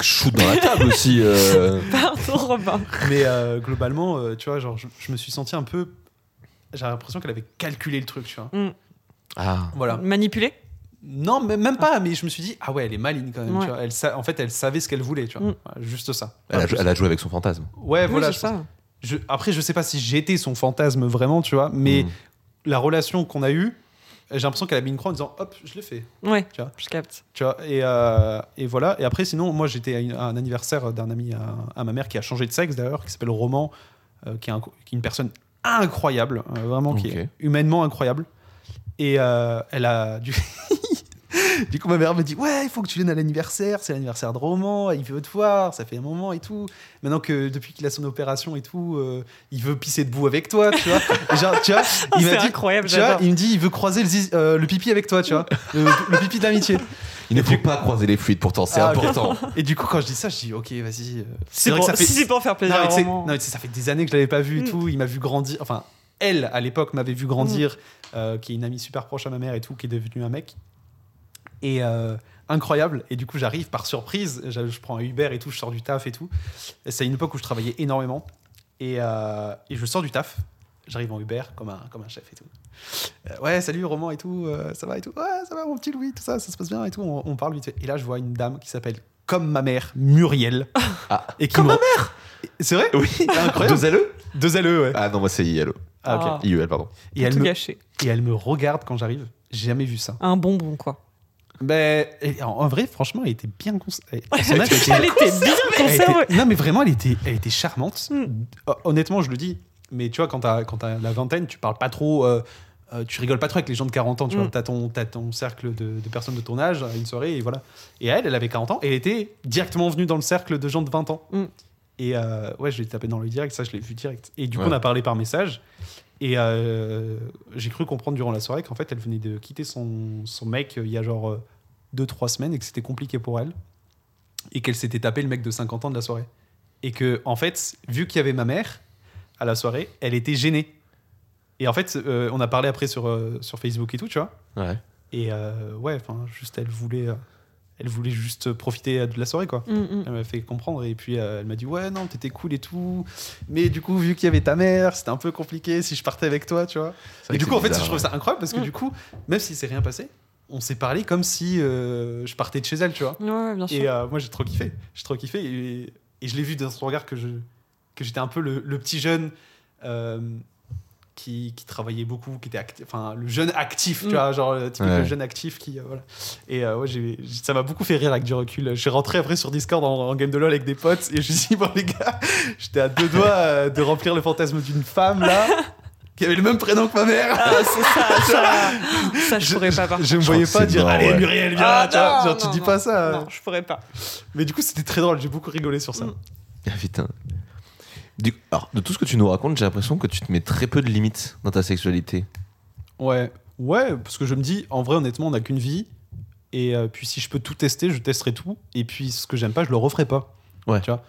Shoot dans la table aussi. euh. (laughs) Pardon, Robin. mais euh, globalement, euh, tu vois, genre, je, je me suis senti un peu. J'ai l'impression qu'elle avait calculé le truc, tu vois. Ah. Voilà. Manipulé? Non, mais même pas, mais je me suis dit, ah ouais, elle est maligne quand même. Ouais. Tu vois. Elle En fait, elle savait ce qu'elle voulait, tu vois. Mm. Juste ça. Elle a, elle joué avec son fantasme. Ouais, Oui, voilà. je ça. je- après, je sais pas si j'étais son fantasme vraiment, tu vois, mais Hmm. la relation qu'on a eue, j'ai l'impression qu'elle a mis une croix en disant, hop, je l'ai fait. Ouais, Tu vois. je capte. Tu vois, et, euh, et voilà. Et après, sinon, moi, j'étais à, un anniversaire d'un ami à, à ma mère qui a changé de sexe d'ailleurs, qui s'appelle Roman, euh, qui, est un- qui est une personne incroyable, euh, vraiment, qui est humainement incroyable. Et euh, elle a du. (laughs) (laughs) Du coup, ma mère me dit Ouais, il faut que tu viennes à l'anniversaire. C'est l'anniversaire de Roman. Il veut te voir. Ça fait un moment et tout. Maintenant que depuis qu'il a son opération et tout, euh, il veut pisser debout avec toi, tu vois. (laughs) Et genre, tu vois, il m'a C'est dit incroyable, tu vois, il me dit Il veut croiser le, euh, le pipi avec toi, tu vois. Le, le pipi de l'amitié. Il ne faut pas croiser les fluides, pourtant, c'est Ah, important. Et du coup, quand je dis ça, je dis ok, vas-y. euh, C'est vrai pour, que ça fait. si c'est pour faire plaisir non, mais non, ça fait des années que je l'avais pas vu et Mm. tout. Il m'a vu grandir. Enfin, elle, à l'époque, m'avait vu grandir, euh, qui est une amie super proche à ma mère et tout, qui est devenue un mec. Et euh, incroyable. Et du coup, j'arrive par surprise. Je, je prends un Uber et tout, je sors du taf et tout. C'est une époque où je travaillais énormément. Et, euh, et je sors du taf. J'arrive en Uber comme un, comme un chef et tout. Euh, ouais, salut Roman et tout, ça va et tout? Ouais, ça va mon petit Louis, tout ça, ça se passe bien et tout. On, on parle vite fait. Et là, je vois une dame qui s'appelle comme ma mère, Muriel. (laughs) Ah. Et qui me, C'est vrai? Oui, Incroyable. deux LE Deux LE, ouais. Ah non, moi c'est ILO. Ah, ok. Ah. IEL, pardon. Et elle, me, et elle me regarde quand j'arrive. J'ai jamais vu ça. Un bonbon, quoi. Ben, en, vrai, franchement, elle était bien conservée. Elle était- Elle était bien était- conservée. Non, mais vraiment, elle était, elle était charmante. Mm. Hon- Honnêtement, je le dis. Mais tu vois, quand t'as quand t'as la vingtaine, tu parles pas trop. euh, euh, tu rigoles pas trop avec les gens de 40 ans. Tu Mm. vois, t'as ton, t'as ton cercle de, de personnes de ton âge à une soirée et voilà. Et elle, elle avait 40 ans et elle était directement venue dans le cercle de gens de 20 ans. Mm. Et euh, ouais, je l'ai tapé dans le direct, ça je l'ai vu direct. Et du coup, on a parlé par message. Et euh, j'ai cru comprendre durant la soirée qu'en fait, elle venait de quitter son, son mec euh, il y a genre 2-3 semaines et que c'était compliqué pour elle. Et qu'elle s'était tapé le mec de 50 ans de la soirée. Et que, en fait, vu qu'il y avait ma mère à la soirée, elle était gênée. Et en fait, euh, on a parlé après sur, euh, sur Facebook et tout, tu vois. Ouais. Et euh, ouais, enfin, juste elle voulait, euh, elle voulait juste profiter de la soirée, quoi. Mm, mm. Elle m'a fait comprendre et puis euh, elle m'a dit ouais non t'étais cool et tout mais du coup vu qu'il y avait ta mère c'était un peu compliqué si je partais avec toi tu vois C'est vrai et du coup en fait bizarre, je trouve ça incroyable parce que Mm. du coup même si c'est rien passé on s'est parlé comme si euh, je partais de chez elle tu vois Ouais, ouais, bien sûr. et euh, moi j'ai trop kiffé j'ai trop kiffé et, et je l'ai vu dans son regard que je que j'étais un peu le, le petit jeune euh, qui, qui travaillait beaucoup, qui était enfin le jeune actif, tu Mm. vois, genre le typique Ouais. jeune actif qui euh, voilà. Et euh, ouais, j'ai- ça m'a beaucoup fait rire avec du recul. Je suis rentré après sur Discord en, en game de LoL avec des potes et je me suis dit bon les gars, (laughs) j'étais à deux doigts euh, de remplir le fantasme d'une femme là (laughs) qui avait le même prénom que ma mère. Ah, c'est ça, ça, (laughs) ça, je pourrais pas. par Je me Je voyais crois pas dire allez ouais. Muriel viens Ah, tu vois. non, genre tu non, dis non. pas ça. Non, je pourrais pas. Mais du coup c'était très drôle, j'ai beaucoup rigolé sur ça. Mm. Ah, putain. Du- alors, de tout ce que tu nous racontes, j'ai l'impression que tu te mets très peu de limites dans ta sexualité. Ouais, ouais, parce que je me dis, en vrai, honnêtement, on n'a qu'une vie. Et euh, puis, si je peux tout tester, je testerai tout. Et puis, ce que j'aime pas, je le referai pas. Ouais. Tu vois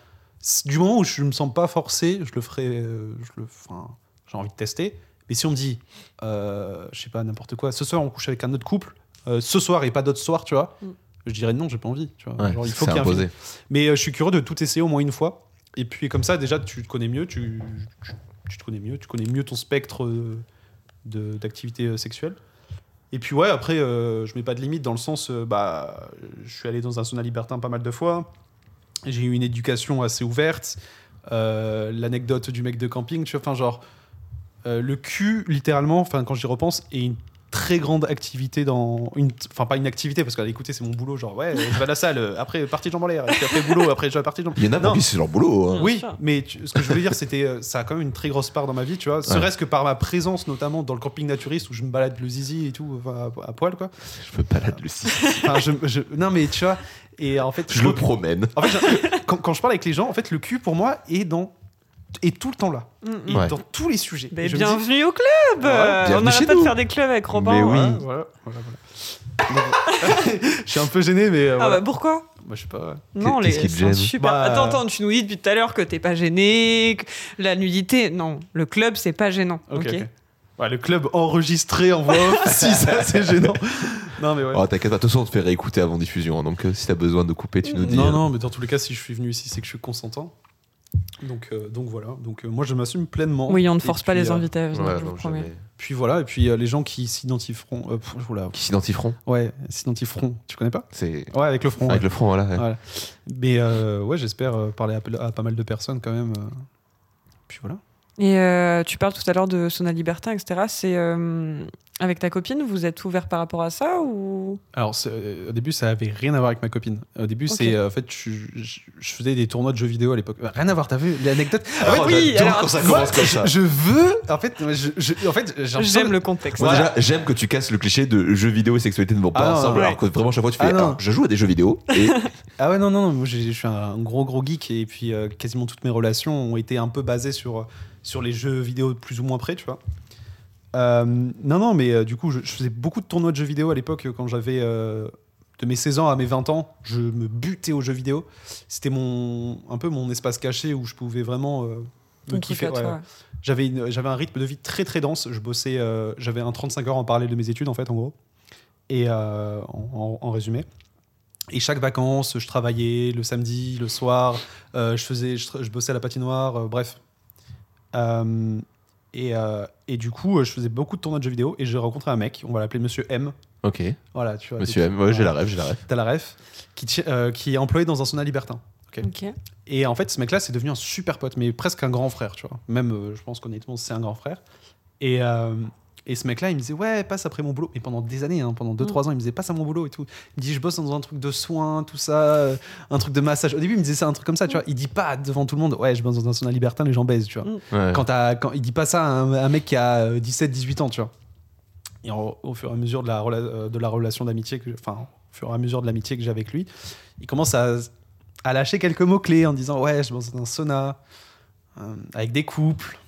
Du moment où je me sens pas forcé, je le ferai. euh, je le, enfin, j'ai envie de tester. Mais si on me dit, euh, je sais pas, n'importe quoi, ce soir, on couche avec un autre couple, euh, ce soir et pas d'autre soir, tu vois, Mm. je dirais non, j'ai pas envie. Tu vois Ouais, Genre, il faut qu'il y ait un. Mais euh, je suis curieux de tout essayer au moins une fois. Et puis, comme ça, déjà, tu te connais mieux, tu, tu, te connais mieux, tu connais mieux ton spectre euh, d'activité euh, sexuelle. Et puis, ouais, après, euh, je mets pas de limite dans le sens, euh, bah, je suis allé dans un sauna libertin pas mal de fois. J'ai eu une éducation assez ouverte. L'anecdote du mec de camping, tu vois, enfin, genre, le cul, littéralement, enfin, quand j'y repense, est une très grande activité dans une enfin pas une activité parce que écoutez c'est mon boulot genre ouais je vais à la salle euh, après partie de jambes en l'air et puis après boulot après je vais à partie de jambes Il y en a Non. pour qui c'est leur boulot. hein. Oui, mais tu- ce que je voulais dire, c'était euh, ça a quand même une très grosse part dans ma vie, tu vois. Ouais. Serait-ce que par ma présence, notamment dans le camping naturiste où je me balade le zizi et tout, à, à poil, quoi. Je peux pas la le site. Enfin, je, je- non, mais tu vois, et en fait, Je le rep- promène. en fait, je- quand, quand je parle avec les gens, en fait, le cul pour moi est dans est tout le temps là, Mm, et mm. Ouais. dans tous les sujets. Mais dis- bienvenue au club Ouais, Euh, bienvenue On chez arrête pas de faire des clubs avec Robin. Mais oui. Ouais, voilà, voilà, voilà. (laughs) Je suis un peu gêné, mais euh, Ah bah pourquoi? Bah, je sais pas. Non, les qui te super. Bah, Attends, attends, tu nous dis depuis tout à l'heure que t'es pas gêné, que la nudité. Non, le club c'est pas gênant. Ok. Ok? ok. Ouais, le club enregistré en voix off, si ça (laughs) c'est gênant. Non mais ouais. Oh, t'inquiète pas, de toute façon, on te fait réécouter avant diffusion. hein, donc, euh, si t'as besoin de couper, tu nous dis. Non, hein. non, mais dans tous les cas, si je suis venu ici, c'est que je suis consentant. Donc, euh, donc voilà. Donc euh, moi, je m'assume pleinement. Oui, on ne Et force pas puis, les euh, invités à venir, Ouais, je vous promets. jamais. Puis voilà. Et puis euh, les gens qui s'identifieront. euh. Qui s'identifieront ouais, s'identifieront. Tu connais pas C'est. Ouais, avec le front. Avec ouais. le front, voilà. ouais. Voilà. Mais euh, ouais, j'espère parler à, à pas mal de personnes quand même. Puis voilà. Et euh, tu parles tout à l'heure de Sona Libertin, etc. C'est euh, avec ta copine, vous êtes ouvert par rapport à ça ou? Alors, euh, au début, ça avait rien à voir avec ma copine. Au début, c'est euh, en fait, je, je- je faisais des tournois de jeux vidéo à l'époque. Rien à voir, t'as vu l'anecdote? (laughs) Ah, ouais, oui, alors, quand ça Moi, commence comme ça. Je veux, en fait, je, je- en fait, J'aime le contexte. Moi, Voilà. déjà, j'aime que tu casses le cliché de jeux vidéo et sexualité ne vont pas Ah, ensemble, ouais. alors que vraiment, chaque fois, tu fais Ah, non. Alors, je joue à des jeux vidéo et (laughs) Ah ouais, non, non, non, moi je suis un gros, gros geek et puis euh, quasiment toutes mes relations ont été un peu basées sur, sur les jeux vidéo de plus ou moins près, tu vois. Euh, non, non, mais euh, du coup, je, je faisais beaucoup de tournois de jeux vidéo à l'époque euh, quand j'avais euh, de mes 16 ans à mes 20 ans. Je me butais aux jeux vidéo. C'était mon, un peu mon espace caché où je pouvais vraiment me kiffer. ouais. J'avais, j'avais un rythme de vie très très dense. Je bossais, j'avais un 35 heures en parallèle de mes études en fait, en gros. Et en, en- en résumé. Et chaque vacances, je travaillais le samedi, le soir. je faisais, je, bossais à la patinoire. bref. Euh, et, euh, et du coup, euh, je faisais beaucoup de tournois de jeux vidéo et j'ai rencontré un mec. On va l'appeler Monsieur M. Ok. Voilà, tu vois. Monsieur M, ouais, j'ai la rêve, j'ai la rêve. T'as la ref, qui, euh, qui est employé dans un sauna libertin. Ok. Et en fait, ce mec-là, c'est devenu un super pote, mais presque un grand frère, tu vois. Même, euh, je pense qu'honnêtement, c'est un grand frère. Et, euh, et ce mec-là, il me disait, ouais, passe après mon boulot. Et pendant des années, hein, pendant 2-3 ans, il me disait, passe à mon boulot et tout. Il me dit, je bosse dans un truc de soins, tout ça, euh, un truc de massage. Au début, il me disait ça, un truc comme ça, tu vois. Il dit pas devant tout le monde, ouais, je bosse dans un sauna libertin, les gens baisent, tu vois. Ouais. Quand, quand il dit pas ça à un, un mec qui a 17-18 ans, tu vois. Et en- au fur et à mesure de la, rela- euh, de la relation d'amitié, que, enfin, au fur et à mesure de l'amitié que j'ai avec lui, il commence à, à lâcher quelques mots-clés en disant Ouais, je bosse dans un sauna, euh, avec des couples,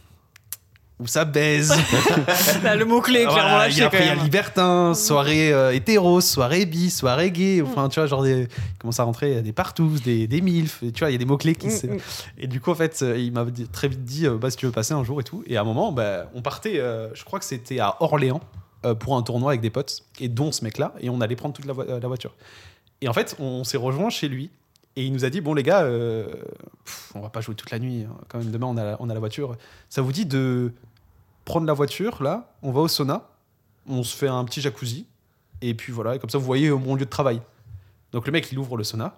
où ça baise. (laughs) Là, le mot-clé est Voilà, clairement il y lâché a- quand après, il y a même. libertin, soirée euh, hétéro, soirée bi, soirée gay. Enfin, tu vois, genre, des, il commence à rentrer des partout, des, des milfs. tu vois, il y a des mots-clés qui se. Mm, mm. Et du coup, en fait, euh, il m'a très vite dit euh, bah, si tu veux passer un jour et tout. Et à un moment, bah, on partait, euh, je crois que c'était à Orléans euh, pour un tournoi avec des potes, et dont ce mec-là, et on allait prendre toute la, vo- la voiture. Et en fait, on s'est rejoint chez lui. Et il nous a dit bon les gars, euh, pff, on va pas jouer toute la nuit. hein. Quand même demain on a, la- on a la voiture. Ça vous dit de prendre la voiture là On va au sauna, on se fait un petit jacuzzi et puis voilà. Comme ça vous voyez mon lieu de travail. Donc le mec il ouvre le sauna,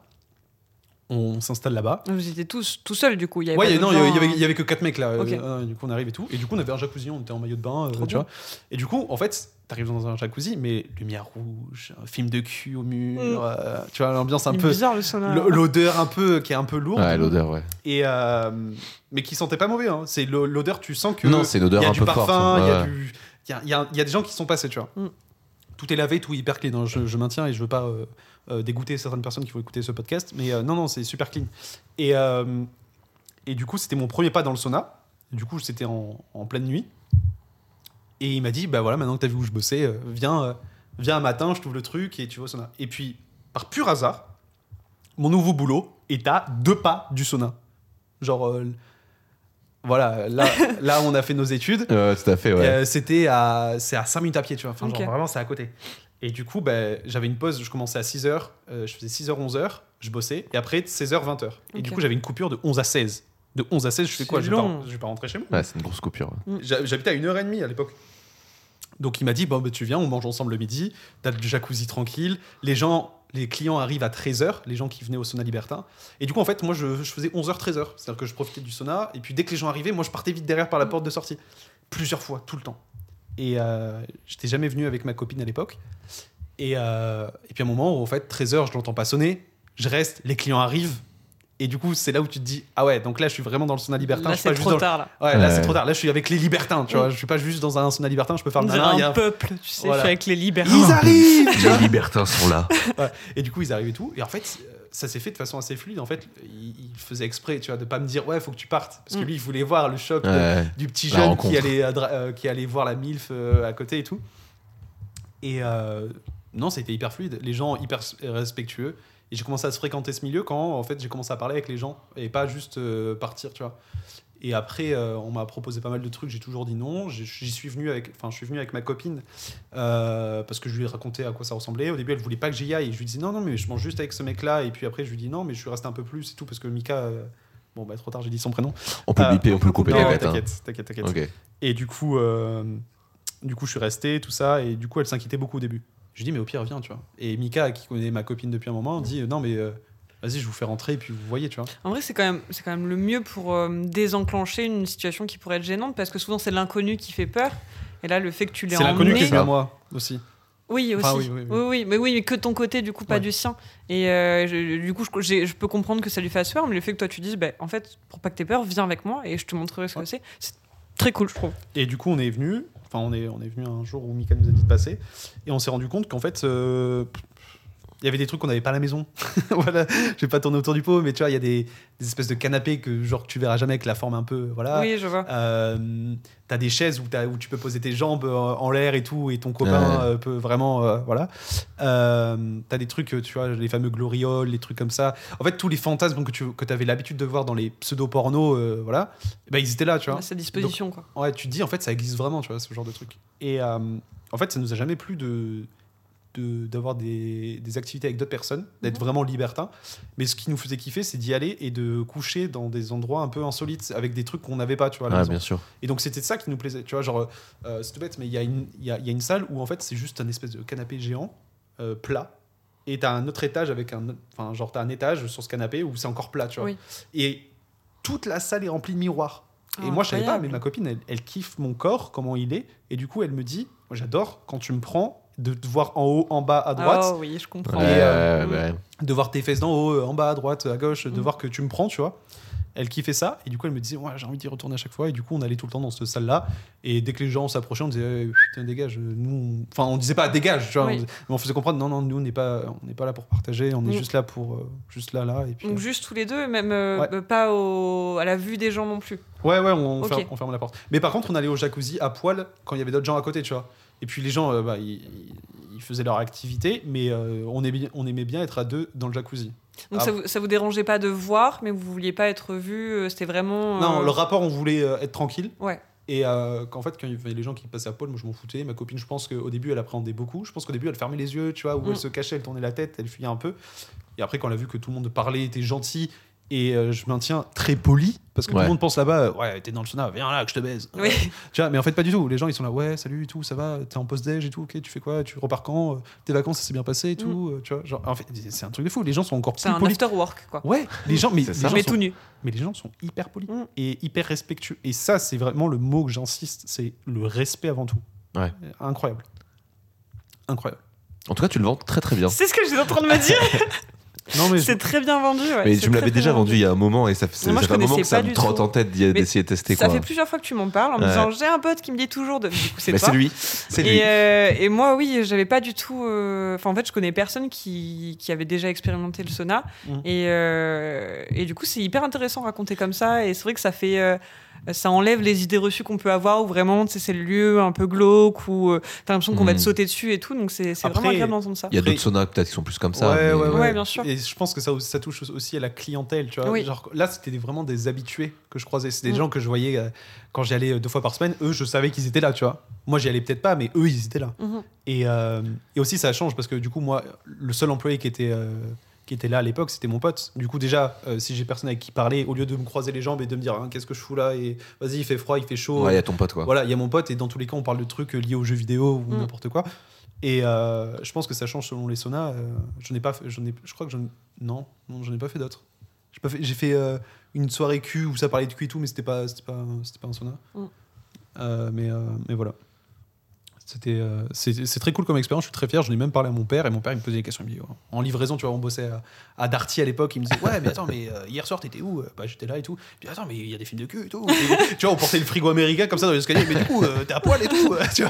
on s'installe là-bas. Vous étiez tous tout seuls du coup. Il y avait Ouais, non, il y, avait, hein. y avait que 4 mecs là. Ok. Euh, euh, du coup, on arrive et tout. Et du coup, on avait un jacuzzi, on était en maillot de bain, euh, tu vois. Et du coup, en fait, t'arrives dans un jacuzzi, mais lumière rouge, un film de cul au mur, Mm. euh, tu vois, l'ambiance un peu. bizarre le L'odeur un peu qui est un peu lourde. Ouais, l'odeur, ouais. Et euh, mais qui sentait pas mauvais. Hein. C'est l'o- l'odeur, tu sens que. Non, c'est une odeur il y a un du peu parfum, forte. il y a du. Il y y y a des gens qui sont passés, tu vois. Mm. Tout est lavé, tout est hyper clean. hein. Je, maintiens et je veux pas euh, euh, dégoûter certaines personnes qui vont écouter ce podcast, mais euh, non, non, c'est super clean. Et, et du coup, c'était mon premier pas dans le sauna. Du coup, c'était en, en pleine nuit. Et il m'a dit, bah voilà, maintenant que t'as vu où je bossais, viens, viens un matin, je t'ouvre le truc et tu vas au sauna. Et puis, par pur hasard, mon nouveau boulot est à deux pas du sauna. Genre, voilà, là, (laughs) là, on a fait nos études. Ouais, tout à fait, ouais. Euh, c'était à, c'est à 5 minutes à pied, tu vois. Enfin, Ok. genre, vraiment, c'est à côté. Et du coup, ben, j'avais une pause, je commençais à 6h, je faisais 6h, 11h, je bossais, et après 16h, 20h. Et du coup, j'avais une coupure de 11 à 16. De 11 à 16, je fais quoi? Je vais, pas, long. je vais pas rentrer chez moi. Ouais, c'est une grosse coupure. ouais. J'ha- J'habitais à 1h30 à l'époque. Donc il m'a dit, bon, ben, tu viens, on mange ensemble le midi, t'as le jacuzzi tranquille, les gens, les clients arrivent à 13h, les gens qui venaient au sauna libertin. Et du coup, en fait, moi, je, faisais 11h, 13h. C'est-à-dire que je profitais du sauna, et puis dès que les gens arrivaient, moi, je partais vite derrière par la porte de sortie. Plusieurs fois, tout le temps. Et euh, j'étais jamais venu avec ma copine à l'époque. Et, euh, et puis à un moment, en fait, 13h, je l'entends pas sonner, je reste, les clients arrivent. Et du coup, c'est là où tu te dis, ah ouais, donc là, je suis vraiment dans le sauna libertin. Là, je suis c'est trop dans tard là. Ouais, là Ouais. c'est trop tard. Là, je suis avec les libertins, tu Mm. vois. Je suis pas juste dans un sauna libertin, je peux faire le malin. il y un a- peuple, tu sais, Voilà. fait avec les libertins. Ils arrivent. Les libertins sont là. (laughs) Et du coup, ils arrivent et tout. Et en fait, euh, ça s'est fait de façon assez fluide. En fait, il, il faisait exprès, tu vois, de pas me dire, ouais, faut que tu partes. Parce que Mm. lui, il voulait voir le choc de- du petit jeune qui allait, dra- euh, qui allait voir la MILF euh, à côté et tout. Et euh, non, c'était hyper fluide. Les gens hyper respectueux. Et j'ai commencé à se fréquenter ce milieu quand, en fait, j'ai commencé à parler avec les gens et pas juste euh, partir, tu vois. Et après, euh, on m'a proposé pas mal de trucs, j'ai toujours dit non. J'y suis venu avec, enfin, je suis venu avec ma copine euh, parce que je lui ai raconté à quoi ça ressemblait. Au début, elle voulait pas que j'y aille. Et je lui disais non, non, mais je mange juste avec ce mec-là. Et puis après, je lui dis non, mais je suis resté un peu plus et tout parce que Mika, bon, bah, trop tard, j'ai dit son prénom. On peut le biper, on peut le couper, t'inquiète. hein. t'inquiète, t'inquiète, t'inquiète. Et du coup, du coup, je suis resté, tout ça, et du coup, elle s'inquiétait beaucoup au début. Je lui dis, mais au pire, viens, tu vois. Et Mika, qui connaît ma copine depuis un moment, dit, non, mais euh, vas-y, je vous fais rentrer, et puis vous voyez, tu vois. En vrai, c'est quand même, quand même le mieux pour euh, désenclencher une situation qui pourrait être gênante parce que souvent c'est l'inconnu qui fait peur. Et là, le fait que tu l'aies C'est l'inconnu qui emmené. venu à moi aussi. Oui, aussi. Enfin, oui, oui, oui, oui. mais oui, mais que ton côté, du coup, pas Ouais. du sien. Et euh, je- du coup, je, peux comprendre que ça lui fasse peur, mais le fait que toi tu dises, bah, en fait, pour pas que t'aies peur, viens avec moi et je te montrerai ce que c'est. C'est très cool, je trouve. Et du coup, on est venu, enfin, on est, on est venu un jour où Mika nous a dit de passer, et on s'est rendu compte qu'en fait, euh, il y avait des trucs qu'on n'avait pas à la maison. (laughs) voilà, je vais pas tourner autour du pot, mais tu vois, il y a des, des espèces de canapés que, genre, tu verras jamais avec la forme un peu, voilà. Oui, je vois. Euh, t'as des chaises où, t'as- où tu peux poser tes jambes euh, en l'air et tout, et ton copain Ouais. euh, peut vraiment. euh, voilà. Euh, t'as des trucs, tu vois, les fameux glorioles, les trucs comme ça. En fait, tous les fantasmes que tu que avais l'habitude de voir dans les pseudo-pornos, euh, voilà, eh ben, ils étaient là, tu vois. À sa disposition, quoi. Ouais, tu te dis, en fait, ça existe vraiment, tu vois, ce genre de truc. Et euh, en fait, ça nous a jamais plu de de- d'avoir des, des activités avec d'autres personnes, d'être Mhm. vraiment libertin. Mais ce qui nous faisait kiffer, c'est d'y aller et de coucher dans des endroits un peu insolites avec des trucs qu'on n'avait pas, tu vois. à la Ah, maison. bien sûr. Et donc c'était ça qui nous plaisait. Tu vois, genre, euh, c'est tout bête, mais il y, a une- il y, a, il y a une salle où en fait c'est juste un espèce de canapé géant, euh, plat, et t'as un autre étage avec un. Enfin, genre, t'as un étage sur ce canapé où c'est encore plat, tu vois. Oui. Et toute la salle est remplie de miroirs. Et Ah, moi, je savais pas, mais ma copine, elle, elle kiffe mon corps, comment il est. Et du coup, elle me dit Moi, j'adore quand tu me prends, de te voir en haut, en bas, à droite, Oh oui, je comprends. Ouais, Et, euh, ouais. de voir tes fesses d'en haut, euh, en bas, à droite, à gauche, de Mm. voir que tu me prends, tu vois. Elle kiffait ça, et du coup, elle me disait Ouais, j'ai envie d'y retourner à chaque fois. Et du coup, on allait tout le temps dans cette salle-là. Et dès que les gens s'approchaient, on disait Eh, Putain, dégage. Nous, on- enfin, on disait pas dégage, tu vois. Oui. On disait- mais on faisait comprendre Non, non, nous, on n'est pas, on n'est pas là pour partager, on est Mm. juste là pour. euh, juste là, là. Et puis, Donc euh, juste tous les deux, même Ouais. pas au... à la vue des gens non plus. Ouais, ouais, on, ferme, on ferme la porte. Mais par contre, on allait au jacuzzi à poil quand il y avait d'autres gens à côté, tu vois. Et puis les gens, euh, bah, ils, faisaient leur activité, mais euh, on, aimait, on aimait bien être à deux dans le jacuzzi. Donc Ah. ça, vous, ça vous dérangeait pas de voir, mais vous vouliez pas être vu. euh, C'était vraiment. Non, le rapport, on voulait être tranquille. Ouais. Et euh, qu'en fait, quand il y avait les gens qui passaient à poil, moi je m'en foutais. Ma copine, je pense qu'au début, elle appréhendait beaucoup. Je pense qu'au début, elle fermait les yeux, tu vois, Mm. elle se cachait, elle tournait la tête, elle fuyait un peu. Et après, quand elle a vu que tout le monde parlait, était gentil, et euh, je maintiens très poli, parce que tout le monde pense là-bas, euh, ouais, t'es dans le sauna, viens là, que je te baise. Oui. Tu vois, mais en fait, pas du tout. Les gens, ils sont là, ouais, salut et tout, ça va, t'es en post-déj et tout, ok, tu fais quoi, tu repars quand, Euh, tes vacances, ça s'est bien passé et tout, euh, tu vois. Genre, en fait, c'est un truc de fou. Les gens sont encore C'est plus un polis. after work, quoi. Ouais, les gens, mais, C'est les gens mais sont- tout nu. mais les gens sont hyper polis Mm. et hyper respectueux. Et ça, c'est vraiment le mot que j'insiste, c'est le respect avant tout. Ouais. Incroyable. Incroyable. En tout cas, tu le vends très très bien. C'est ce que j'étais en train de me dire. (laughs) Non, mais (laughs) c'est très bien vendu. ouais, Mais tu me l'avais déjà vendu il y a un moment et ça, fait- Moi, ça je fait un moment que ça me trotte tout. en tête d'essayer de tester. Ça quoi. fait plusieurs fois que tu m'en parles en me disant j'ai un pote qui me dit toujours de. Du coup, c'est Mais toi. c'est lui. C'est lui. Et, euh, et moi, oui, j'avais pas du tout. euh, Enfin, en fait, je connais personne qui, qui avait déjà expérimenté le sauna. Mhm. Et, euh, et du coup, c'est hyper intéressant raconter comme ça. Et c'est vrai que ça fait. Euh, ça enlève les idées reçues qu'on peut avoir où vraiment c'est le lieu un peu glauque où euh, t'as l'impression qu'on va te sauter dessus et tout donc c'est vraiment agréable d'entendre ça Il y a d'autres saunas peut-être qui sont plus comme ça. ouais, mais- ouais, ouais, Ouais, bien sûr. Et je pense que ça, ça touche aussi à la clientèle, tu vois. Oui. Genre, là, c'était vraiment des habitués que je croisais. C'était des Mm. gens que je voyais euh, quand j'y allais euh, deux fois par semaine. Eux, je savais qu'ils étaient là, tu vois. Moi, j'y allais peut-être pas, mais eux, ils étaient là. Mhm. Et, euh, et aussi, ça change parce que du coup, moi, le seul employé qui était, euh, qui était là à l'époque, c'était mon pote. Du coup, déjà, euh, si j'ai personne avec qui parler, au lieu de me croiser les jambes et de me dire Hein, qu'est-ce que je fous là et vas-y, il fait froid, il fait chaud. Ouais, il y a ton pote quoi. Voilà, il y a mon pote et dans tous les cas, on parle de trucs euh, liés aux jeux vidéo ou Mm. n'importe quoi. Et euh, je pense que ça change selon les saunas. Euh, je n'ai pas, fait- ai, je crois que j'en, non, non, j'en ai pas fait d'autres. J'ai pas fait, j'ai fait euh, une soirée cul où ça parlait de cul et tout, mais c'était pas, c'était pas, c'était pas un sauna. Mm. Euh, mais, euh, mais voilà. C'était, euh, c'est, c'est très cool comme expérience. Je suis très fier. J'en ai même parlé à mon père et mon père il me posait des questions. Il me dit, oh, en livraison, tu vois, on bossait à, à Darty à l'époque. Il me disait, ouais, mais attends, mais euh, hier soir t'étais où? Bah j'étais là et tout. Il me dit, attends, mais il y a des films de cul et tout. Et, tu vois, on portait le frigo américain comme ça dans les escaliers. Mais du coup, euh, t'es à poil et tout. tu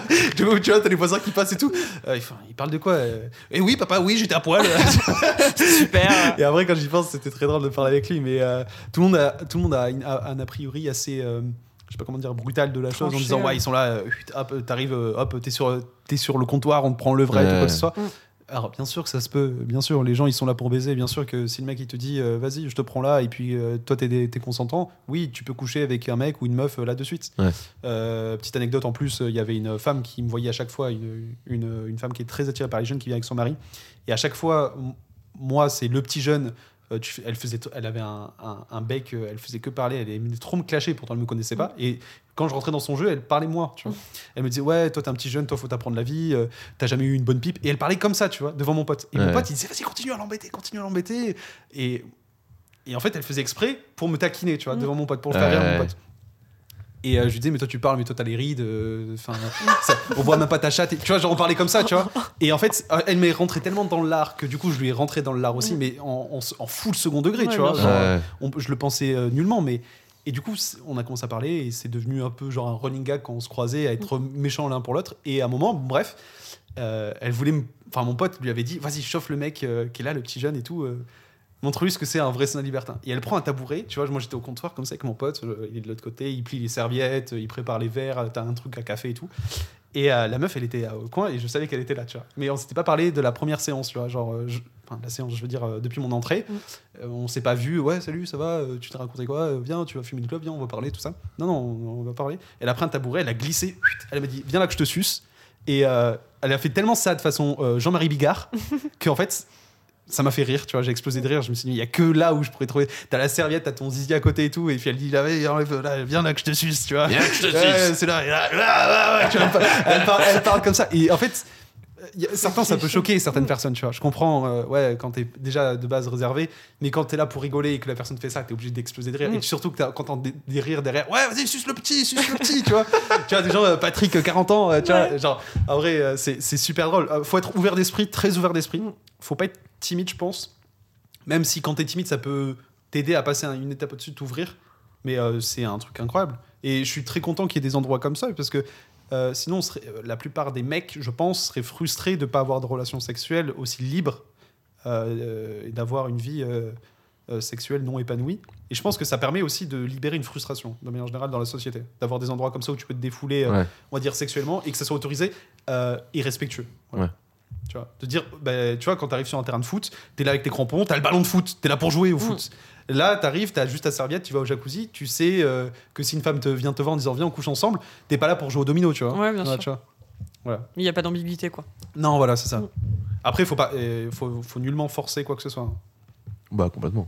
vois, tu vois, t'as les voisins qui passent et tout. Euh, il, parle de quoi euh, Et oui, papa, oui, j'étais à poil. (laughs) super Et après, quand j'y pense, c'était très drôle de parler avec lui. Mais euh, tout le monde a, tout le monde a, une- a un a priori assez, euh, je sais pas comment dire, brutal de la chose en disant ouais. ils sont là, euh, hop, t'arrives, euh, hop, t'es sur, t'es sur le comptoir, on te prend le vrai, Ouais. quoi que ce soit. Mm. Alors bien sûr que ça se peut, bien sûr, les gens ils sont là pour baiser, bien sûr que si le mec il te dit euh, vas-y je te prends là et puis euh, toi t'es, t'es consentant, oui tu peux coucher avec un mec ou une meuf euh, là de suite. Ouais. Euh, petite anecdote en plus, euh, il y avait une femme qui me voyait à chaque fois, une, une, une femme qui est très attirée par les jeunes qui vient avec son mari et à chaque fois moi c'est le petit jeune, euh, tu elle, faisait, elle avait un, un- un bec, euh, elle faisait que parler, elle aimait trop me clasher, pourtant elle me connaissait pas. Et quand je rentrais dans son jeu, elle parlait moi. Tu vois. Elle me disait Ouais, toi t'es un petit jeune, toi faut t'apprendre la vie, euh, t'as jamais eu une bonne pipe. Et elle parlait comme ça, tu vois, devant mon pote. Et mon pote il disait Vas-y, continue à l'embêter, continue à l'embêter. Et, et en fait, elle faisait exprès pour me taquiner, tu vois, Mm. devant mon pote, pour le faire rire Ouais. mon pote. Et euh, je lui disais, mais toi tu parles, mais toi t'as les rides, euh, enfin, ça- on voit même pas ta chatte. Et, tu vois, genre on parlait comme ça, tu vois. Et en fait, euh, elle m'est rentrée tellement dans l'art que du coup, je lui ai rentré dans l'art aussi, Mm. mais en, en, en full second degré, Ouais, tu vois. genre, Ouais. on- je le pensais euh, nullement, mais. Et du coup, on a commencé à parler et c'est devenu un peu genre un running gag quand on se croisait, à être méchants l'un pour l'autre. Et à un moment, bref, euh, elle voulait me. Enfin, mon pote lui avait dit Vas-y, chauffe le mec euh, qui est là, le petit jeune et tout. Montre-lui ce que c'est un vrai saint libertin. Et elle prend un tabouret, tu vois, moi j'étais au comptoir comme ça avec mon pote, euh, il est de l'autre côté, il plie les serviettes, euh, il prépare les verres, euh, t'as un truc à café et tout. Et euh, la meuf, elle était au coin et je savais qu'elle était là, tu vois. Mais on s'était pas parlé de la première séance, tu vois, genre, je- enfin, la séance, je veux dire, euh, depuis mon entrée. Mm. Euh, on s'est pas vu, ouais, salut, ça va, tu t'es raconté quoi Viens, tu vas fumer une clope, viens, on va parler, tout ça. Non, non, on, on va parler. Elle a pris un tabouret, elle a glissé, elle m'a dit, viens là que je te suce. Et elle a fait tellement ça de façon Jean-Marie Bigard (laughs) qu'en fait, ça m'a fait rire, tu vois, j'ai explosé de rire. Je me suis dit, il y a que là où je pourrais trouver. T'as la serviette, t'as ton zizi à côté et tout, et puis elle dit, là, enlève- là, viens là que je te suce, tu vois. Viens que je te Ouais, suce. c'est là, là, là, là, ouais, tu vois, elle, parle, elle parle- elle parle comme ça. Et en fait, certains, ça peut choquer certaines personnes, tu vois. Je comprends, euh, ouais, quand t'es déjà de base réservé, mais quand t'es là pour rigoler et que la personne fait ça, t'es obligé d'exploser de rire. Mm. Et surtout que t'entends des, des rires derrière, ouais, vas-y, suce le petit, suce le petit, tu vois. (laughs) tu vois, des gens, euh, Patrick, euh, 40 ans, euh, tu vois, genre, en vrai, c'est super drôle. Faut être ouvert d'esprit, très ouvert d'esprit. Faut pas être timide, je pense. Même si quand t'es timide, ça peut t'aider à passer un- une étape au-dessus, t'ouvrir. Mais euh, c'est un truc incroyable. Et je suis très content qu'il y ait des endroits comme ça, parce que euh, sinon, serait- euh, la plupart des mecs, je pense, seraient frustrés de ne pas avoir de relations sexuelles aussi libres euh, et d'avoir une vie sexuelle non épanouie. Et je pense que ça permet aussi de libérer une frustration, de manière générale, dans la société. D'avoir des endroits comme ça où tu peux te défouler, Ouais. on va dire, sexuellement, et que ça soit autorisé et respectueux. Voilà. Ouais. Tu vois, de dire, bah, tu vois, quand tu arrives sur un terrain de foot, tu es là avec tes crampons, tu as le ballon de foot, tu es là pour jouer au Mm. foot. Là, tu arrives, tu as juste ta serviette, tu vas au jacuzzi, tu sais euh, que si une femme te vient te voir en disant viens, on couche ensemble, t'es pas là pour jouer au domino, tu vois. Ouais, bien sûr. tu vois. Il n'y a pas d'ambiguïté, quoi. Non, voilà, c'est ça. Mm. Après, faut pas, euh, faut, faut nullement forcer quoi que ce soit. Bah, complètement.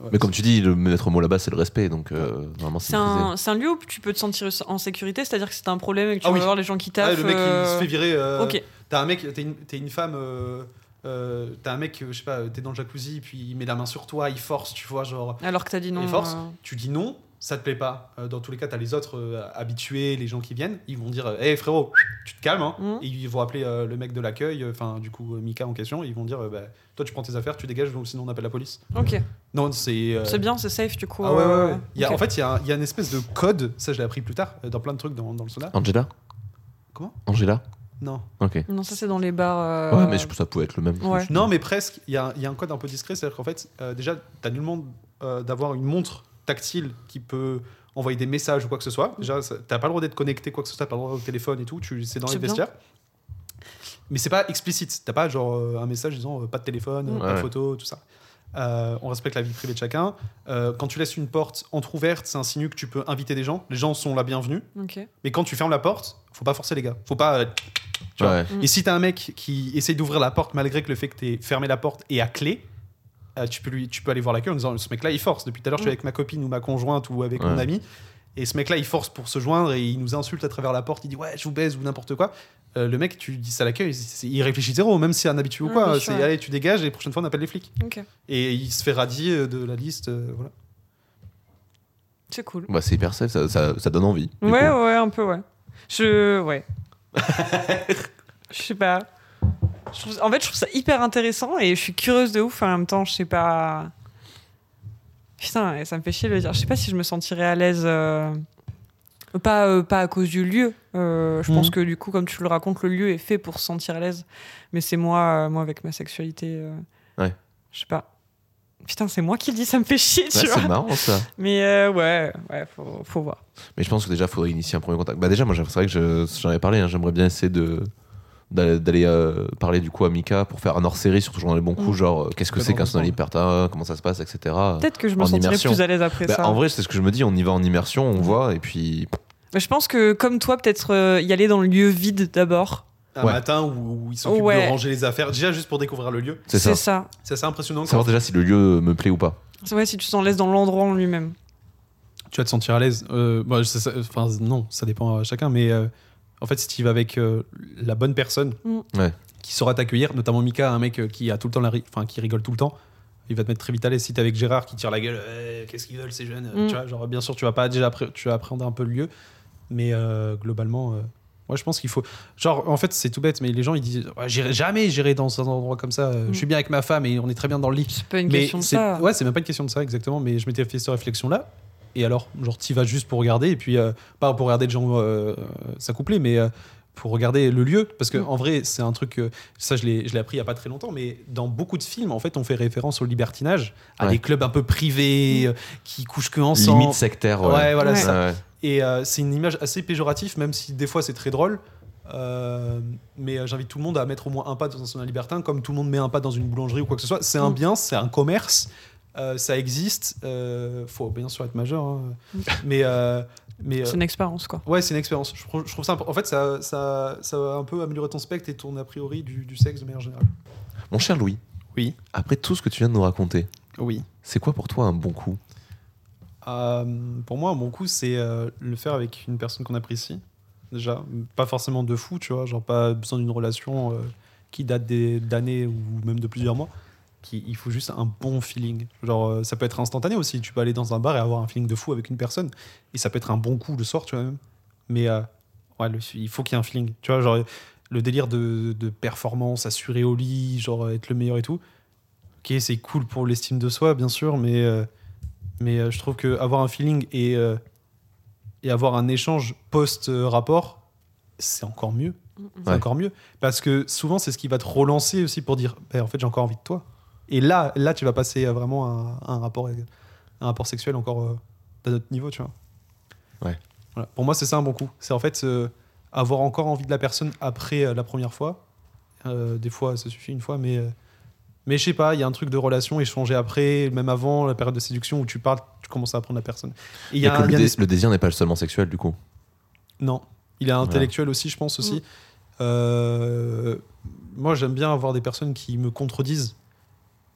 Ouais. Mais comme tu dis, le maître mot là-bas, c'est le respect. Donc, euh, normalement, c'est un, un lieu où tu peux te sentir en sécurité, c'est-à-dire que c'est un problème et que tu Ah vas oui. voir les gens qui Ouais, taffent. le mec euh, il se fait virer. euh, Ok, T'as un mec, t'es une, femme, euh, euh, t'as un mec, euh, je sais pas, t'es dans le jacuzzi, puis il met la main sur toi, il force, tu vois, genre, alors que t'as dit non. il force. euh, Tu dis non, ça te plaît pas. Euh, dans tous les cas, t'as les autres euh, habitués, les gens qui viennent, ils vont dire, hé frérot, tu te calmes, hein. Mhm. Et ils vont appeler euh, le mec de l'accueil, euh, enfin, du coup, euh, Mika en question, ils vont dire, euh, bah, toi, tu prends tes affaires, tu dégages, sinon on appelle la police. Ok, Non, c'est. euh, c'est bien, c'est safe du coup. Ah ouais, ouais, ouais. Y a. En fait, il y, a y une espèce de code, ça je l'ai appris plus tard, dans plein de trucs dans, dans le sauna. Angela? Comment? Angela? Non. Ok. Non, ça c'est dans les bars. euh, Ouais, mais je- ça pouvait être le même. Ouais. Non, mais presque. Il y a, il y a un code un peu discret, c'est-à-dire qu'en fait, euh, déjà, t'as nullement euh, d'avoir une montre tactile qui peut envoyer des messages ou quoi que ce soit. Déjà, ça- t'as pas le droit d'être connecté, quoi que ce soit, t'as pas le droit au téléphone et tout. Tu, c'est dans les C'est bien. vestiaires. Mais c'est pas explicite. T'as pas genre euh, un message disant euh, pas de téléphone, pas de Ouais. photo, tout ça. Euh, on respecte la vie privée de chacun. Euh, quand tu laisses une porte entrouverte, c'est un signe que tu peux inviter des gens. Les gens sont la bienvenue. Mais quand tu fermes la porte, faut pas forcer les gars. Faut pas. euh, tu vois. Ouais. Mm. Et si t'as un mec qui essaye d'ouvrir la porte malgré que le fait que t'aies fermé la porte est à clé, euh, tu, peux lui, tu peux aller voir l'accueil en disant ce mec-là il force. Depuis tout à l'heure, je suis Mm. avec ma copine ou ma conjointe ou avec Ouais. mon ami. Et ce mec-là, il force pour se joindre et il nous insulte à travers la porte. Il dit ouais, je vous baise ou n'importe quoi. Euh, le mec, tu dis ça à l'accueil, il réfléchit zéro, même si c'est un habitué ou quoi. C'est allez, tu dégages et la prochaine fois, on appelle les flics. Et il se fait radier de la liste. euh, voilà. C'est cool. Bah, c'est hyper safe, ça, ça, ça donne envie. Ouais, coup. ouais, un peu, ouais. Je. Ouais. (laughs) Je sais pas. Je trouve- En fait, je trouve ça hyper intéressant et je suis curieuse de ouf en même temps. Je sais pas. Putain, ça me fait chier de le dire. Je sais pas si je me sentirais à l'aise. euh, Pas, euh, pas à cause du lieu. Euh, je pense Mhm. que du coup, comme tu le racontes, le lieu est fait pour se sentir à l'aise. Mais c'est moi, moi avec ma sexualité. Ouais. Je sais pas. Putain, c'est moi qui le dis, ça me fait chier, tu Ouais, vois. c'est marrant ça. Mais ouais, ouais, faut, faut voir. Mais je pense que déjà, il faudrait initier un premier contact. Bah, déjà, moi, c'est vrai que je- j'en avais parlé, hein, j'aimerais bien essayer de d'aller euh, parler du coup à Mika pour faire un hors-série sur toujours dans les bons coups Mm. genre euh, qu'est-ce que c'est qu'un sens. libertin comment ça se passe etc Peut-être que je me En sentirais immersion. plus à l'aise après Bah, ça. en vrai c'est ce que je me dis on y va en immersion on voit et puis Mais je pense que comme toi, peut-être euh, y aller dans le lieu vide d'abord. Un Ouais. matin où, où il s'occupe Ouais. de ranger les affaires, déjà juste pour découvrir le lieu. c'est ça ça. C'est assez impressionnant. savoir déjà si le lieu me plaît ou pas C'est vrai, si tu t'en laisses dans l'endroit en lui-même. tu vas te sentir à l'aise. Euh, bah, c'est ça- enfin, non, ça dépend à chacun, mais euh, en fait, si tu vas avec euh, la bonne personne Mm. Ouais. qui saura t'accueillir, notamment Mika, un mec euh, qui a tout le temps la ri- enfin, qui rigole tout le temps, il va te mettre très vite à l'aise. Si t'es avec Gérard qui tire la gueule, Eh, qu'est-ce qu'ils veulent ces jeunes Mm. tu vois, genre, Bien sûr, tu vas pas déjà tu vas appréhender un peu le lieu, mais euh, globalement. euh, moi, je pense qu'il faut. Genre, en fait, c'est tout bête, mais les gens, ils disent Ouais, j'irai jamais, j'irai dans un endroit comme ça. euh, Mm. Je suis bien avec ma femme et on est très bien dans le lit. C'est pas une Mais question de c'est- ça. Ouais, c'est même pas une question de ça, exactement. Mais je m'étais fait cette réflexion-là. Et alors, genre, t'y vas juste pour regarder, et puis euh, pas pour regarder les gens euh, s'accoupler, mais euh, pour regarder le lieu. Parce que Mm. en vrai, c'est un truc, ça je l'ai je l'ai appris il y a pas très longtemps, mais dans beaucoup de films, en fait, on fait référence au libertinage, à Ouais. des clubs un peu privés, euh, qui couchent que ensemble. limite sectaire ouais, Ouais, voilà, Ouais. ça. Et c'est une image assez péjorative, même si des fois c'est très drôle. Euh, mais j'invite tout le monde à mettre au moins un pas dans un sauna libertin, comme tout le monde met un pas dans une boulangerie ou quoi que ce soit. C'est un Mm. bien, c'est un commerce, ça existe. Euh, faut bien sûr être majeur, hein. Mais euh, mais euh, C'est une expérience, quoi. ouais, c'est une expérience. Je trouve, je trouve ça. En fait, ça, ça, ça va un peu améliorer ton spectre et ton a priori du, du sexe de manière générale. mon cher Louis Oui. après tout ce que tu viens de nous raconter Oui. c'est quoi pour toi un bon coup? Euh, pour moi, un bon coup, c'est euh, le faire avec une personne qu'on apprécie. Déjà, pas forcément de fou, tu vois, genre pas besoin d'une relation euh, qui date d'années ou même de plusieurs mois. Qui, il faut juste un bon feeling. Genre, euh, ça peut être instantané aussi. Tu peux aller dans un bar et avoir un feeling de fou avec une personne. Et ça peut être un bon coup le soir, tu vois même. Mais euh, ouais, le- il faut qu'il y ait un feeling. Tu vois, genre, le délire de, de performance assuré au lit, genre être le meilleur et tout. Ok, c'est cool pour l'estime de soi, bien sûr, mais, euh, mais euh, je trouve que avoir un feeling et, et avoir un échange post-rapport, c'est encore mieux. C'est Ouais. encore mieux. Parce que souvent, c'est ce qui va te relancer aussi pour dire Ben, en fait, j'ai encore envie de toi. Et là, là tu vas passer vraiment à, à un, rapport, un rapport sexuel encore euh, d'un autre niveau, tu vois. Ouais. Voilà. Pour moi, c'est ça un bon coup. C'est en fait euh, avoir encore envie de la personne après euh, la première fois. Euh, des fois, ça suffit une fois, mais. euh, mais je sais pas, il y a un truc de relation, échanger après, même avant la période de séduction où tu parles, tu commences à apprendre la personne. Et y Donc a, un- le, y a désir n'est pas seulement sexuel, du coup. non, il est intellectuel aussi, je pense aussi. Euh, moi, j'aime bien avoir des personnes qui me contredisent